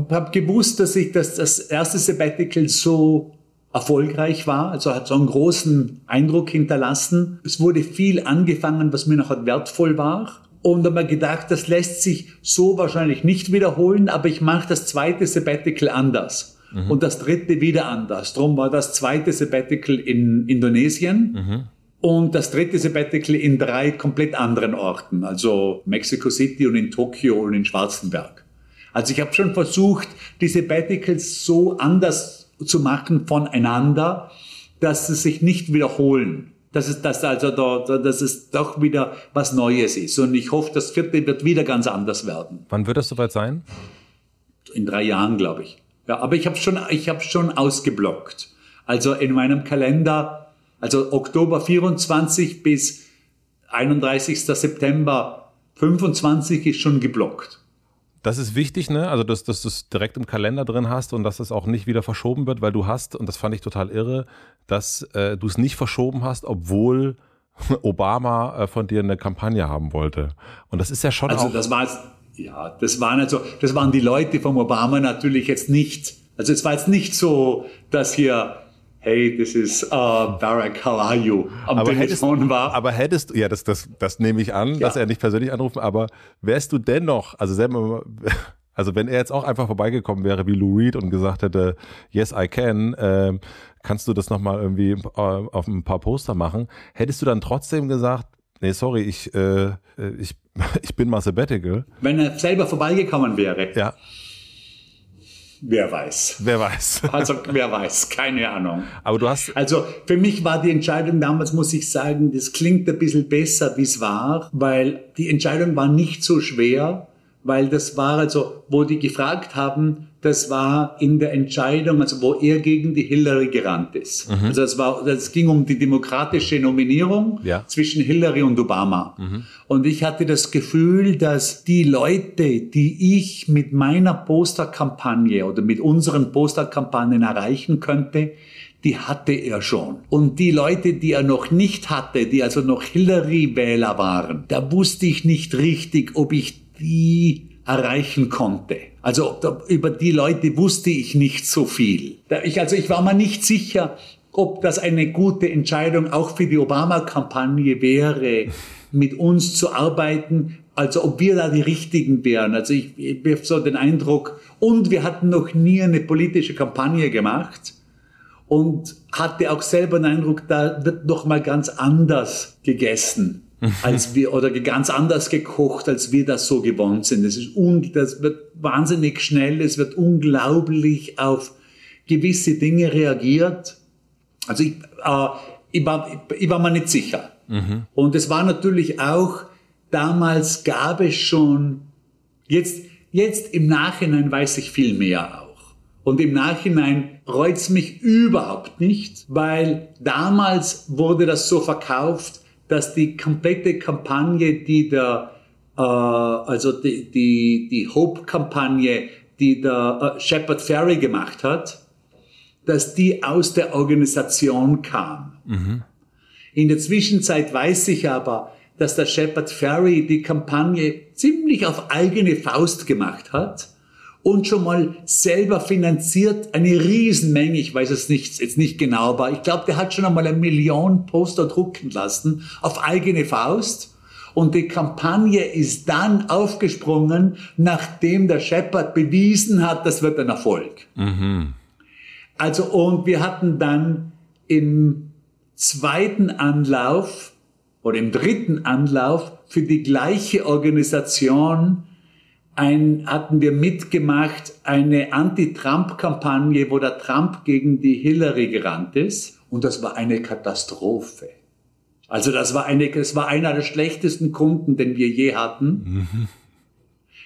habe gewusst, dass ich das, das erste Sabbatical so erfolgreich war, also hat so einen großen Eindruck hinterlassen. Es wurde viel angefangen, was mir noch wertvoll war. Und habe mir gedacht, das lässt sich so wahrscheinlich nicht wiederholen, aber ich mache das zweite Sabbatical anders. Mhm. Und das dritte wieder anders. Drum war das zweite Sabbatical in Indonesien. Mhm und das dritte Sabbatical in drei komplett anderen Orten, also Mexico City und in Tokio und in Schwarzenberg. Also ich habe schon versucht, die Sabbaticals so anders zu machen voneinander, dass sie sich nicht wiederholen. Dass es, dass also da, dass es doch wieder was Neues ist. Und ich hoffe, das vierte wird wieder ganz anders werden. Wann wird das soweit sein? In drei Jahren, glaube ich. Ja, aber ich habe schon, ich habe schon ausgeblockt. Also in meinem Kalender also Oktober 24 bis 31. September 25 ist schon geblockt. Das ist wichtig, ne? Also, dass, dass du es direkt im Kalender drin hast und dass es auch nicht wieder verschoben wird, weil du hast, und das fand ich total irre, dass äh, du es nicht verschoben hast, obwohl Obama äh, von dir eine Kampagne haben wollte. Und das ist ja schon. Also, auch das war ja, das waren also, das waren die Leute vom Obama natürlich jetzt nicht Also es war jetzt nicht so, dass hier hey, this is uh, Barack, how are you? Am aber Telefon hättest, war. Aber hättest du, ja, das, das, das nehme ich an, ja. dass er nicht persönlich anrufen, aber wärst du dennoch, also selber, also wenn er jetzt auch einfach vorbeigekommen wäre wie Lou Reed und gesagt hätte, yes, I can, äh, kannst du das nochmal irgendwie äh, auf ein paar Poster machen, hättest du dann trotzdem gesagt, nee, sorry, ich, äh, ich, ich bin mal sabbatical. Wenn er selber vorbeigekommen wäre. Ja. Wer weiß. Wer weiß. Also wer weiß, keine Ahnung. Aber du hast. Also für mich war die Entscheidung damals, muss ich sagen, das klingt ein bisschen besser, wie es war, weil die Entscheidung war nicht so schwer, weil das war also, wo die gefragt haben, das war in der Entscheidung, also wo er gegen die Hillary gerannt ist. Mhm. Also das war, das ging um die demokratische Nominierung ja. zwischen Hillary und Obama. Mhm. Und ich hatte das Gefühl, dass die Leute, die ich mit meiner Posterkampagne oder mit unseren Posterkampagnen erreichen könnte, die hatte er schon. Und die Leute, die er noch nicht hatte, die also noch Hillary-Wähler waren, da wusste ich nicht richtig, ob ich die erreichen konnte. Also über die Leute wusste ich nicht so viel. Ich, also ich war mir nicht sicher, ob das eine gute Entscheidung auch für die Obama-Kampagne wäre, mit uns zu arbeiten, also ob wir da die Richtigen wären. Also ich, ich habe so den Eindruck, und wir hatten noch nie eine politische Kampagne gemacht und hatte auch selber den Eindruck, da wird noch mal ganz anders gegessen als wir oder ganz anders gekocht, als wir das so gewohnt sind. Das, ist un, das wird wahnsinnig schnell, es wird unglaublich auf gewisse Dinge reagiert. Also ich, äh, ich, war, ich war mir nicht sicher. Mhm. Und es war natürlich auch, damals gab es schon, jetzt, jetzt im Nachhinein weiß ich viel mehr auch. Und im Nachhinein reut's mich überhaupt nicht, weil damals wurde das so verkauft, dass die komplette Kampagne, die der, äh, also die, die, die Hope-Kampagne, die der äh, Shepard Ferry gemacht hat, dass die aus der Organisation kam. Mhm. In der Zwischenzeit weiß ich aber, dass der Shepard Ferry die Kampagne ziemlich auf eigene Faust gemacht hat und schon mal selber finanziert eine Riesenmenge, ich weiß es nicht, jetzt nicht genau, aber ich glaube, der hat schon einmal eine Million Poster drucken lassen auf eigene Faust. Und die Kampagne ist dann aufgesprungen, nachdem der Shepard bewiesen hat, das wird ein Erfolg. Mhm. Also, und wir hatten dann im zweiten Anlauf oder im dritten Anlauf für die gleiche Organisation ein, hatten wir mitgemacht eine Anti-Trump-Kampagne, wo der Trump gegen die Hillary gerannt ist. Und das war eine Katastrophe. Also das war, eine, das war einer der schlechtesten Kunden, den wir je hatten. Mhm.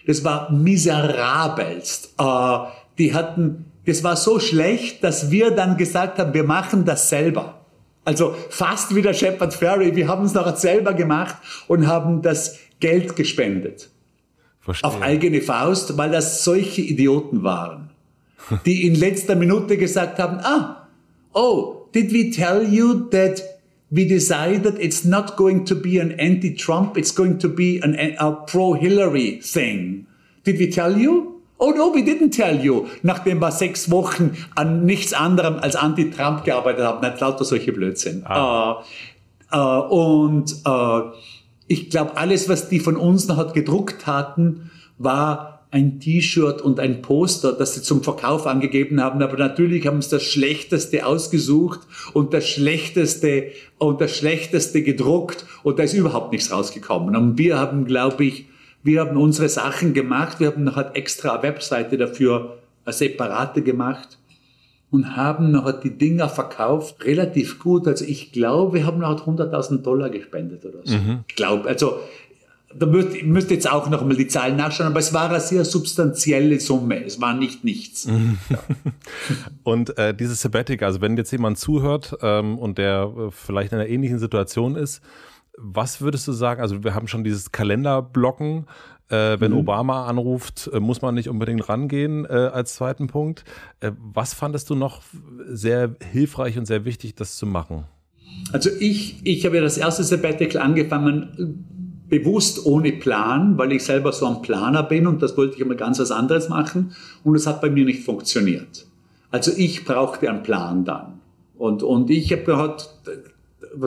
Das war miserabelst. Äh, die hatten, das war so schlecht, dass wir dann gesagt haben, wir machen das selber. Also fast wie der Shepard Ferry. Wir haben es noch selber gemacht und haben das Geld gespendet. Verstehe. auf eigene Faust, weil das solche Idioten waren, die in letzter Minute gesagt haben, ah, oh, did we tell you that we decided it's not going to be an anti-Trump, it's going to be an, a pro-Hillary thing. Did we tell you? Oh no, we didn't tell you. Nachdem wir sechs Wochen an nichts anderem als Anti-Trump gearbeitet haben. Nicht lauter solche Blödsinn. Ah. Uh, uh, und uh, ich glaube, alles, was die von uns noch gedruckt hatten, war ein T-Shirt und ein Poster, das sie zum Verkauf angegeben haben. Aber natürlich haben sie das Schlechteste ausgesucht und das Schlechteste und das Schlechteste gedruckt und da ist überhaupt nichts rausgekommen. Und wir haben, glaube ich, wir haben unsere Sachen gemacht. Wir haben noch halt extra eine Webseite dafür, eine separate gemacht und haben noch die Dinger verkauft, relativ gut. Also ich glaube, wir haben noch 100.000 Dollar gespendet oder so. Mhm. Ich glaube, also da müsst, müsst jetzt auch noch mal die Zahlen nachschauen, aber es war eine sehr substanzielle Summe. Es war nicht nichts. ja. Und äh, dieses Sabbatic, also wenn jetzt jemand zuhört ähm, und der äh, vielleicht in einer ähnlichen Situation ist, was würdest du sagen? Also wir haben schon dieses Kalenderblocken. Äh, wenn mhm. Obama anruft, äh, muss man nicht unbedingt rangehen äh, als zweiten Punkt. Äh, was fandest du noch sehr hilfreich und sehr wichtig, das zu machen? Also ich, ich habe ja das erste Sabbatical angefangen, bewusst ohne Plan, weil ich selber so ein Planer bin und das wollte ich immer ganz was anderes machen und es hat bei mir nicht funktioniert. Also ich brauchte einen Plan dann. Und, und ich habe halt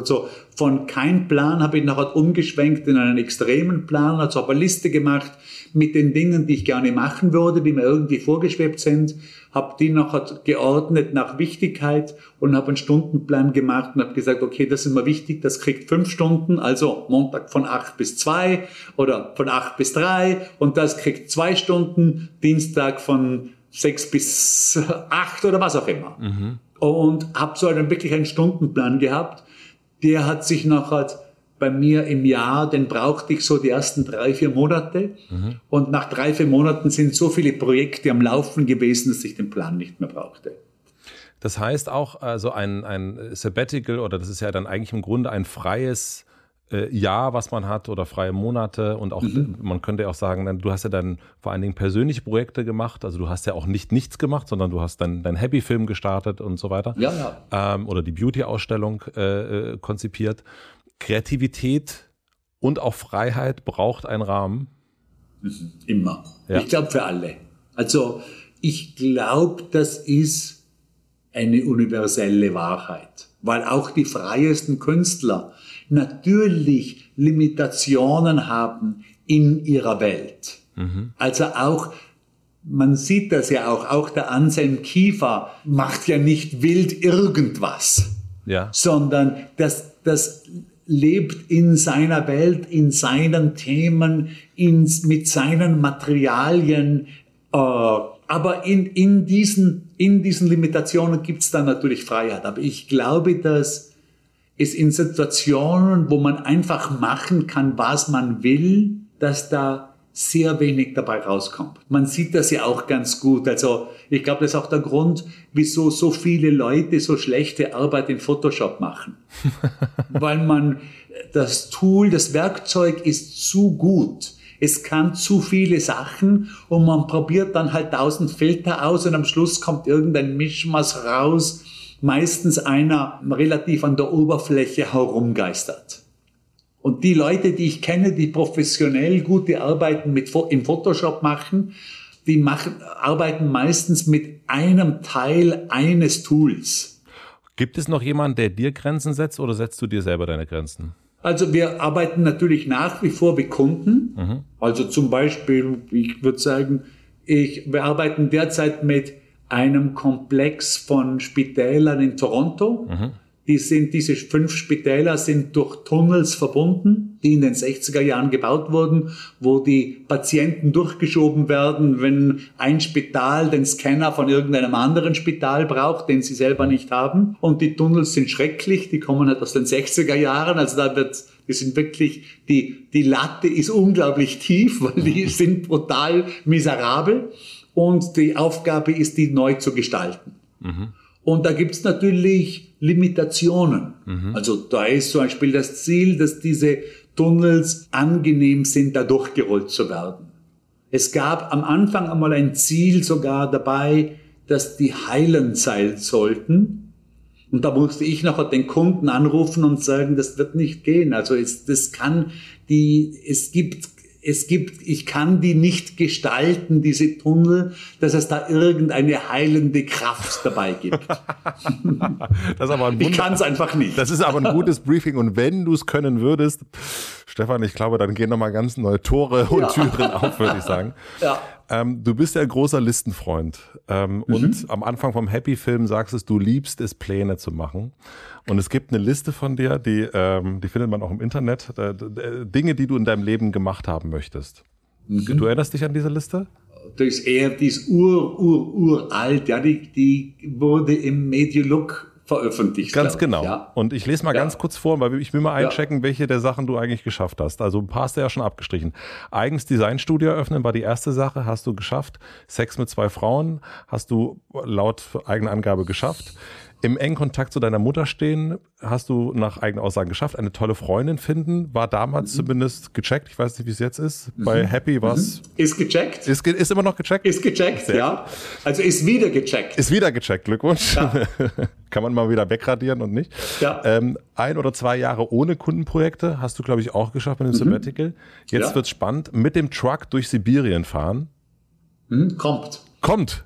so von kein Plan habe ich nachher umgeschwenkt in einen extremen Plan, also habe eine Liste gemacht mit den Dingen, die ich gerne machen würde, die mir irgendwie vorgeschwebt sind, habe die nachher geordnet nach Wichtigkeit und habe einen Stundenplan gemacht und habe gesagt, okay, das ist mir wichtig, das kriegt fünf Stunden, also Montag von acht bis zwei oder von acht bis drei und das kriegt zwei Stunden, Dienstag von sechs bis acht oder was auch immer. Mhm. Und habe so einen wirklich einen Stundenplan gehabt der hat sich nachher bei mir im Jahr, den brauchte ich so die ersten drei, vier Monate. Mhm. Und nach drei, vier Monaten sind so viele Projekte am Laufen gewesen, dass ich den Plan nicht mehr brauchte. Das heißt auch, also ein, ein Sabbatical, oder das ist ja dann eigentlich im Grunde ein freies äh, Jahr, was man hat oder freie Monate und auch, mhm. man könnte ja auch sagen, du hast ja dann vor allen Dingen persönliche Projekte gemacht, also du hast ja auch nicht nichts gemacht, sondern du hast dann dein Happy-Film gestartet und so weiter. Ja, ja. Ähm, oder die Beauty-Ausstellung äh, äh, konzipiert. Kreativität und auch Freiheit braucht einen Rahmen. Mhm. Immer. Ja. Ich glaube für alle. Also ich glaube, das ist eine universelle Wahrheit, weil auch die freiesten Künstler natürlich Limitationen haben in ihrer Welt. Mhm. Also auch man sieht das ja auch, auch der Anselm Kiefer macht ja nicht wild irgendwas, ja. sondern das, das lebt in seiner Welt, in seinen Themen, in, mit seinen Materialien. Äh, aber in, in, diesen, in diesen Limitationen gibt es dann natürlich Freiheit. Aber ich glaube, dass ist in Situationen, wo man einfach machen kann, was man will, dass da sehr wenig dabei rauskommt. Man sieht das ja auch ganz gut. Also ich glaube, das ist auch der Grund, wieso so viele Leute so schlechte Arbeit in Photoshop machen. Weil man das Tool, das Werkzeug ist zu gut. Es kann zu viele Sachen und man probiert dann halt tausend Filter aus und am Schluss kommt irgendein Mischmaß raus, meistens einer relativ an der Oberfläche herumgeistert. Und die Leute, die ich kenne, die professionell gute Arbeiten mit, im Photoshop machen, die machen, arbeiten meistens mit einem Teil eines Tools. Gibt es noch jemanden, der dir Grenzen setzt oder setzt du dir selber deine Grenzen? Also wir arbeiten natürlich nach wie vor mit Kunden. Mhm. Also zum Beispiel, ich würde sagen, ich, wir arbeiten derzeit mit einem Komplex von Spitälern in Toronto. Mhm. Die sind, diese fünf Spitäler sind durch Tunnels verbunden, die in den 60er Jahren gebaut wurden, wo die Patienten durchgeschoben werden, wenn ein Spital den Scanner von irgendeinem anderen Spital braucht, den sie selber nicht haben. Und die Tunnels sind schrecklich, die kommen halt aus den 60er Jahren, also da wird die sind wirklich, die, die Latte ist unglaublich tief, weil die sind brutal miserabel und die Aufgabe ist, die neu zu gestalten. Mhm. Und da gibt es natürlich Limitationen. Mhm. Also da ist zum Beispiel das Ziel, dass diese Tunnels angenehm sind, da durchgerollt zu werden. Es gab am Anfang einmal ein Ziel sogar dabei, dass die heilen sein sollten. Und da musste ich nachher den Kunden anrufen und sagen, das wird nicht gehen. Also es, das kann die, es gibt es gibt, ich kann die nicht gestalten, diese Tunnel, dass es da irgendeine heilende Kraft dabei gibt. das ist aber ein ich kann es einfach nicht. Das ist aber ein gutes Briefing und wenn du es können würdest, Stefan, ich glaube, dann gehen nochmal ganz neue Tore und ja. Türen auf, würde ich sagen. Ja. Ähm, du bist ja ein großer Listenfreund ähm, mhm. und am Anfang vom Happy-Film sagst es, du liebst es, Pläne zu machen. Und es gibt eine Liste von dir, die, ähm, die findet man auch im Internet, äh, Dinge, die du in deinem Leben gemacht haben möchtest. Mhm. Du erinnerst dich an diese Liste? Das ist eher, die ist ur, ur, uralt, ja, die, die wurde im Mediolook veröffentlicht. Ganz genau. Ja. Und ich lese mal ja. ganz kurz vor, weil ich will mal einchecken, ja. welche der Sachen du eigentlich geschafft hast. Also ein paar hast du ja schon abgestrichen. Eigens Designstudio eröffnen war die erste Sache, hast du geschafft. Sex mit zwei Frauen hast du laut eigener Angabe geschafft im engen Kontakt zu deiner Mutter stehen, hast du nach eigenen Aussagen geschafft. Eine tolle Freundin finden, war damals mhm. zumindest gecheckt. Ich weiß nicht, wie es jetzt ist. Mhm. Bei Happy war es. Mhm. Ist gecheckt. Ist, ist immer noch gecheckt? Ist gecheckt, Sehr. ja. Also ist wieder gecheckt. Ist wieder gecheckt, Glückwunsch. Ja. Kann man mal wieder wegradieren und nicht. Ja. Ähm, ein oder zwei Jahre ohne Kundenprojekte hast du, glaube ich, auch geschafft mit dem mhm. Sabbatical. Jetzt ja. wird's spannend. Mit dem Truck durch Sibirien fahren. Mhm, kommt. Kommt.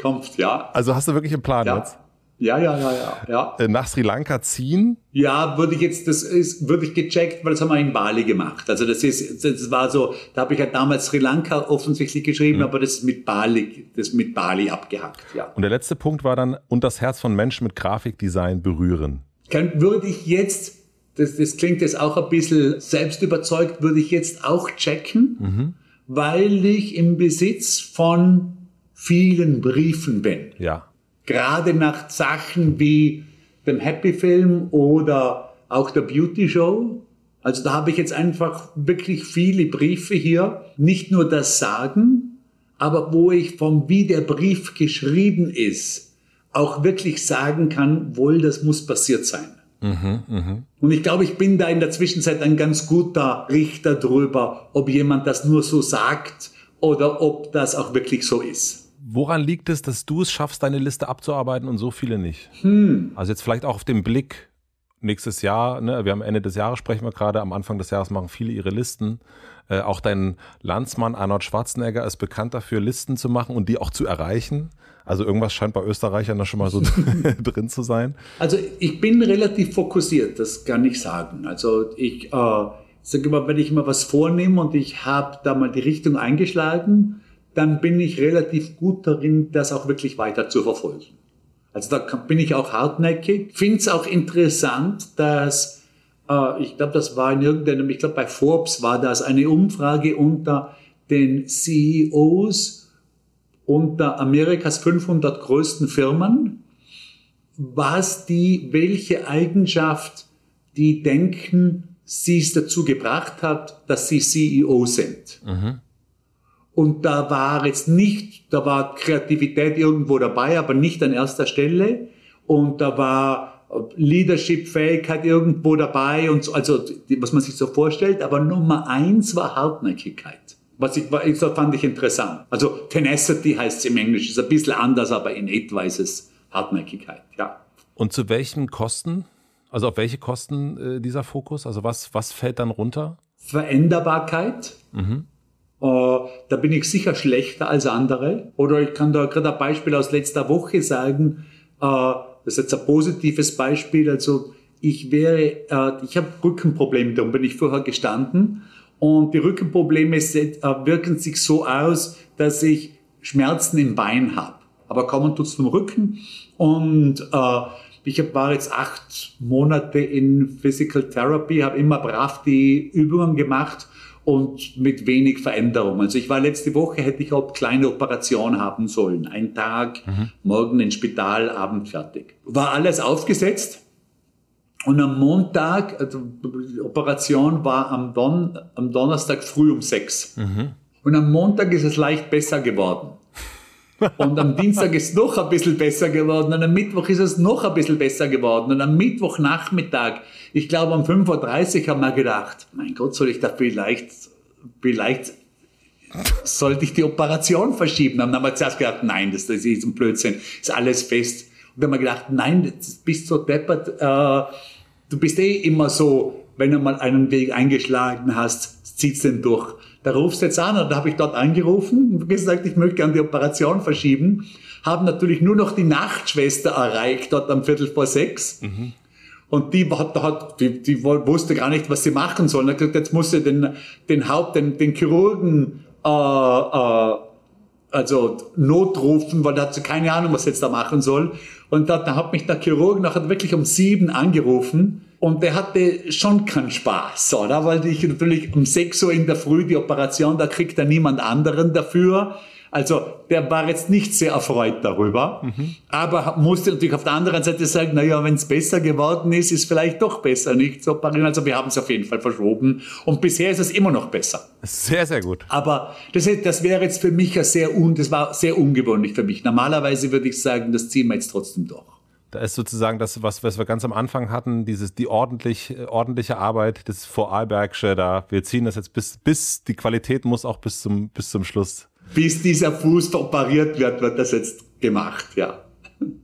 Kommt, ja. Also hast du wirklich einen Plan ja. jetzt? Ja, ja, ja, ja, ja. Äh, nach Sri Lanka ziehen? Ja, würde ich jetzt, das ist, würde ich gecheckt, weil das haben wir in Bali gemacht. Also das ist, das war so, da habe ich ja damals Sri Lanka offensichtlich geschrieben, mhm. aber das ist mit Bali, das mit Bali abgehackt, ja. Und der letzte Punkt war dann, und das Herz von Menschen mit Grafikdesign berühren. Kann, würde ich jetzt, das, das klingt jetzt auch ein bisschen selbst überzeugt, würde ich jetzt auch checken, mhm. weil ich im Besitz von vielen Briefen bin. Ja gerade nach Sachen wie dem Happy Film oder auch der Beauty Show. Also da habe ich jetzt einfach wirklich viele Briefe hier, nicht nur das Sagen, aber wo ich vom wie der Brief geschrieben ist, auch wirklich sagen kann, wohl, das muss passiert sein. Mhm, mh. Und ich glaube, ich bin da in der Zwischenzeit ein ganz guter Richter drüber, ob jemand das nur so sagt oder ob das auch wirklich so ist. Woran liegt es, dass du es schaffst, deine Liste abzuarbeiten und so viele nicht? Hm. Also jetzt vielleicht auch auf den Blick nächstes Jahr, ne, wir haben Ende des Jahres sprechen wir gerade, am Anfang des Jahres machen viele ihre Listen. Äh, auch dein Landsmann Arnold Schwarzenegger ist bekannt dafür, Listen zu machen und die auch zu erreichen. Also irgendwas scheint bei Österreichern da schon mal so drin zu sein. Also ich bin relativ fokussiert, das kann ich sagen. Also ich äh, sage immer, wenn ich mal was vornehme und ich habe da mal die Richtung eingeschlagen, dann bin ich relativ gut darin, das auch wirklich weiter zu verfolgen. Also da bin ich auch hartnäckig. Finde es auch interessant, dass, äh, ich glaube, das war in irgendeinem, ich glaube bei Forbes war das eine Umfrage unter den CEOs unter Amerikas 500 größten Firmen, was die, welche Eigenschaft die denken, sie es dazu gebracht hat, dass sie CEO sind. Mhm. Und da war jetzt nicht, da war Kreativität irgendwo dabei, aber nicht an erster Stelle. Und da war Leadership-Fähigkeit irgendwo dabei und so, also was man sich so vorstellt. Aber Nummer eins war Hartnäckigkeit. Was ich, was fand ich interessant. Also Tenacity heißt es im Englischen, ist ein bisschen anders, aber in etwas ist Hartnäckigkeit, ja. Und zu welchen Kosten? Also auf welche Kosten äh, dieser Fokus? Also was, was fällt dann runter? Veränderbarkeit. Mhm. Äh, da bin ich sicher schlechter als andere. Oder ich kann da gerade ein Beispiel aus letzter Woche sagen. Äh, das ist jetzt ein positives Beispiel. Also ich wäre, äh, ich habe Rückenprobleme, darum bin ich vorher gestanden. Und die Rückenprobleme wirken sich so aus, dass ich Schmerzen im Bein habe. Aber kommen tut's vom Rücken. Und ich war jetzt acht Monate in Physical Therapy, habe immer brav die Übungen gemacht und mit wenig Veränderung. Also ich war letzte Woche, hätte ich auch kleine Operation haben sollen. Ein Tag, mhm. morgen ins Spital, Abend fertig. War alles aufgesetzt. Und am Montag, also die Operation war am, Don, am Donnerstag früh um sechs. Mhm. Und am Montag ist es leicht besser geworden. Und am Dienstag ist es noch ein bisschen besser geworden und am Mittwoch ist es noch ein bisschen besser geworden und am Mittwochnachmittag, ich glaube um 5.30 Uhr haben wir gedacht, mein Gott, soll ich da vielleicht, vielleicht sollte ich die Operation verschieben? Dann haben wir zuerst gedacht, nein, das, das ist ein Blödsinn, ist alles fest. Und dann haben wir gedacht, nein, du bist so deppert, äh, du bist eh immer so, wenn du mal einen Weg eingeschlagen hast, zieht's den durch. Da rufst du jetzt an und da habe ich dort angerufen und gesagt, ich möchte gerne die Operation verschieben. Haben natürlich nur noch die Nachtschwester erreicht, dort am Viertel vor sechs. Mhm. Und die, hat, die, die wusste gar nicht, was sie machen soll. Und gesagt, jetzt muss sie den, den Haupt, den, den Chirurgen, äh, äh, also notrufen, weil da hat sie keine Ahnung, was sie jetzt da machen soll. Und da, da hat mich der Chirurg nachher wirklich um sieben angerufen und der hatte schon keinen Spaß, oder? Weil ich natürlich um 6 Uhr in der Früh die Operation, da kriegt er niemand anderen dafür. Also der war jetzt nicht sehr erfreut darüber, mhm. aber musste natürlich auf der anderen Seite sagen, na ja, wenn es besser geworden ist, ist vielleicht doch besser, nicht zu operieren. Also wir haben es auf jeden Fall verschoben und bisher ist es immer noch besser. Sehr, sehr gut. Aber das, das wäre jetzt für mich ja sehr un, das war sehr ungewöhnlich für mich. Normalerweise würde ich sagen, das ziehen wir jetzt trotzdem durch. Da ist sozusagen das, was, was wir ganz am Anfang hatten, dieses, die ordentlich, ordentliche Arbeit, das Vorarlbergsche da. Wir ziehen das jetzt bis, bis, die Qualität muss auch bis zum, bis zum Schluss. Bis dieser Fuß operiert wird, wird das jetzt gemacht, ja. Und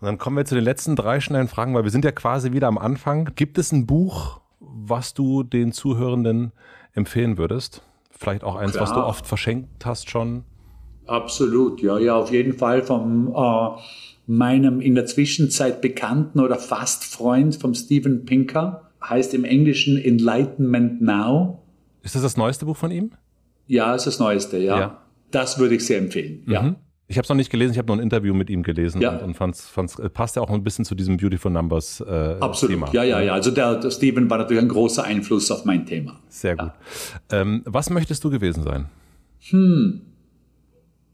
dann kommen wir zu den letzten drei schnellen Fragen, weil wir sind ja quasi wieder am Anfang. Gibt es ein Buch, was du den Zuhörenden empfehlen würdest? Vielleicht auch eins, Klar. was du oft verschenkt hast schon? Absolut, ja, ja, auf jeden Fall vom äh, meinem in der Zwischenzeit bekannten oder fast Freund vom Steven Pinker, heißt im Englischen Enlightenment Now. Ist das das neueste Buch von ihm? Ja, ist das neueste, ja. ja. Das würde ich sehr empfehlen, mhm. ja. Ich habe es noch nicht gelesen, ich habe nur ein Interview mit ihm gelesen ja. und, und fand's, fand's, äh, passt ja auch ein bisschen zu diesem Beautiful Numbers äh, Absolut. Thema. Ja, ja, ja. Also der, der Steven war natürlich ein großer Einfluss auf mein Thema. Sehr gut. Ja. Ähm, was möchtest du gewesen sein? Hm.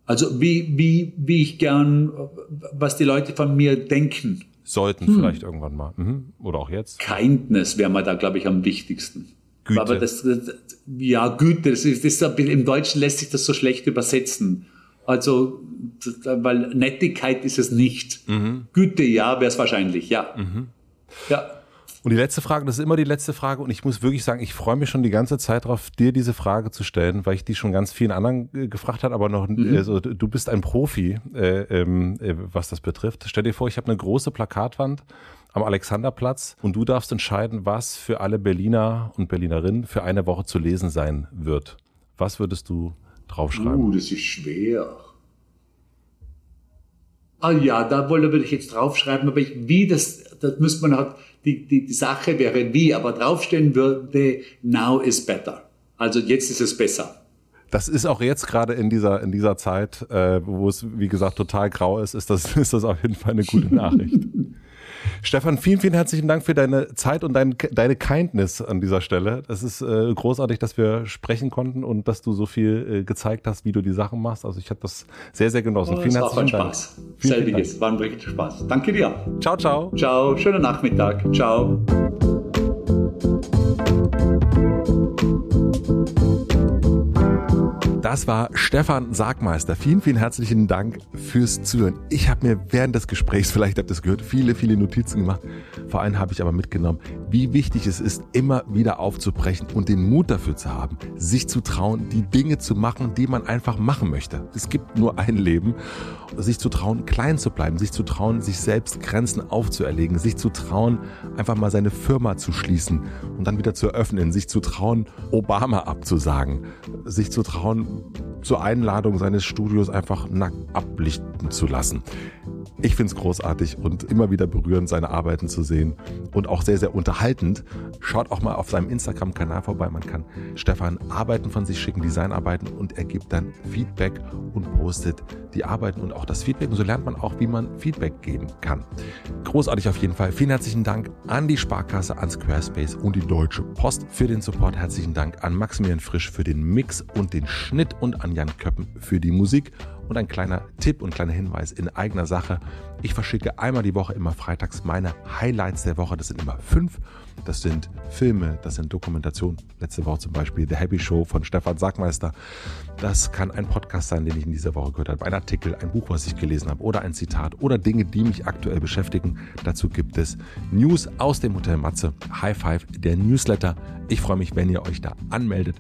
Also wie, wie, wie ich gern, was die Leute von mir denken. Sollten hm. vielleicht irgendwann mal. Mhm. Oder auch jetzt. Kindness wäre mir da, glaube ich, am wichtigsten. Güte. Aber das, das ja, Güte, das ist, das ist, im Deutschen lässt sich das so schlecht übersetzen. Also, weil Nettigkeit ist es nicht. Mhm. Güte, ja, wäre es wahrscheinlich, ja. Mhm. Ja. Und die letzte Frage, das ist immer die letzte Frage und ich muss wirklich sagen, ich freue mich schon die ganze Zeit darauf, dir diese Frage zu stellen, weil ich die schon ganz vielen anderen äh, gefragt habe, aber noch, mhm. also, du bist ein Profi, äh, ähm, äh, was das betrifft. Stell dir vor, ich habe eine große Plakatwand am Alexanderplatz und du darfst entscheiden, was für alle Berliner und Berlinerinnen für eine Woche zu lesen sein wird. Was würdest du draufschreiben? Uh, das ist schwer. Ah ja, da würde ich jetzt draufschreiben, aber ich, wie das, das müsste man halt die, die, die Sache wäre wie, aber draufstehen würde, now is better. Also jetzt ist es besser. Das ist auch jetzt gerade in dieser, in dieser Zeit, äh, wo es, wie gesagt, total grau ist, ist das, ist das auf jeden Fall eine gute Nachricht. Stefan, vielen, vielen herzlichen Dank für deine Zeit und dein, deine Kindness an dieser Stelle. Es ist äh, großartig, dass wir sprechen konnten und dass du so viel äh, gezeigt hast, wie du die Sachen machst. Also ich habe das sehr, sehr genossen. Oh, vielen herzlichen Dank. Spaß. Vielen, Selbiges, vielen Dank. war ein wirklich Spaß. Danke dir. Ciao, ciao. Ciao, schönen Nachmittag. Ciao. Das war Stefan Sargmeister. Vielen, vielen herzlichen Dank fürs Zuhören. Ich habe mir während des Gesprächs, vielleicht habt ihr es gehört, viele, viele Notizen gemacht. Vor allem habe ich aber mitgenommen, wie wichtig es ist, immer wieder aufzubrechen und den Mut dafür zu haben, sich zu trauen, die Dinge zu machen, die man einfach machen möchte. Es gibt nur ein Leben. Sich zu trauen, klein zu bleiben, sich zu trauen, sich selbst Grenzen aufzuerlegen, sich zu trauen, einfach mal seine Firma zu schließen und dann wieder zu eröffnen, sich zu trauen, Obama abzusagen, sich zu trauen, zur Einladung seines Studios einfach nackt ablichten zu lassen. Ich finde es großartig und immer wieder berührend, seine Arbeiten zu sehen und auch sehr, sehr unterhaltend. Schaut auch mal auf seinem Instagram-Kanal vorbei. Man kann Stefan Arbeiten von sich schicken, Designarbeiten und er gibt dann Feedback und postet die Arbeiten und auch das Feedback. Und so lernt man auch, wie man Feedback geben kann. Großartig auf jeden Fall. Vielen herzlichen Dank an die Sparkasse, an Squarespace und die Deutsche Post für den Support. Herzlichen Dank an Maximilian Frisch für den Mix und den Schnitt und an Jan Köppen für die Musik. Und ein kleiner Tipp und kleiner Hinweis in eigener Sache. Ich verschicke einmal die Woche immer freitags meine Highlights der Woche. Das sind immer fünf. Das sind Filme, das sind Dokumentationen. Letzte Woche zum Beispiel The Happy Show von Stefan Sackmeister. Das kann ein Podcast sein, den ich in dieser Woche gehört habe, ein Artikel, ein Buch, was ich gelesen habe oder ein Zitat oder Dinge, die mich aktuell beschäftigen. Dazu gibt es News aus dem Hotel Matze, High Five, der Newsletter. Ich freue mich, wenn ihr euch da anmeldet.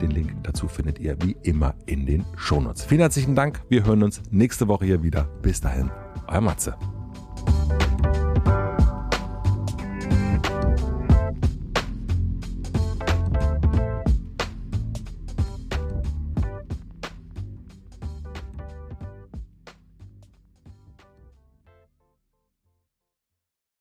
Den Link dazu findet ihr wie immer in den Shownotes. Vielen herzlichen Dank. Wir hören uns nächste Woche hier wieder. Bis dahin, euer Matze.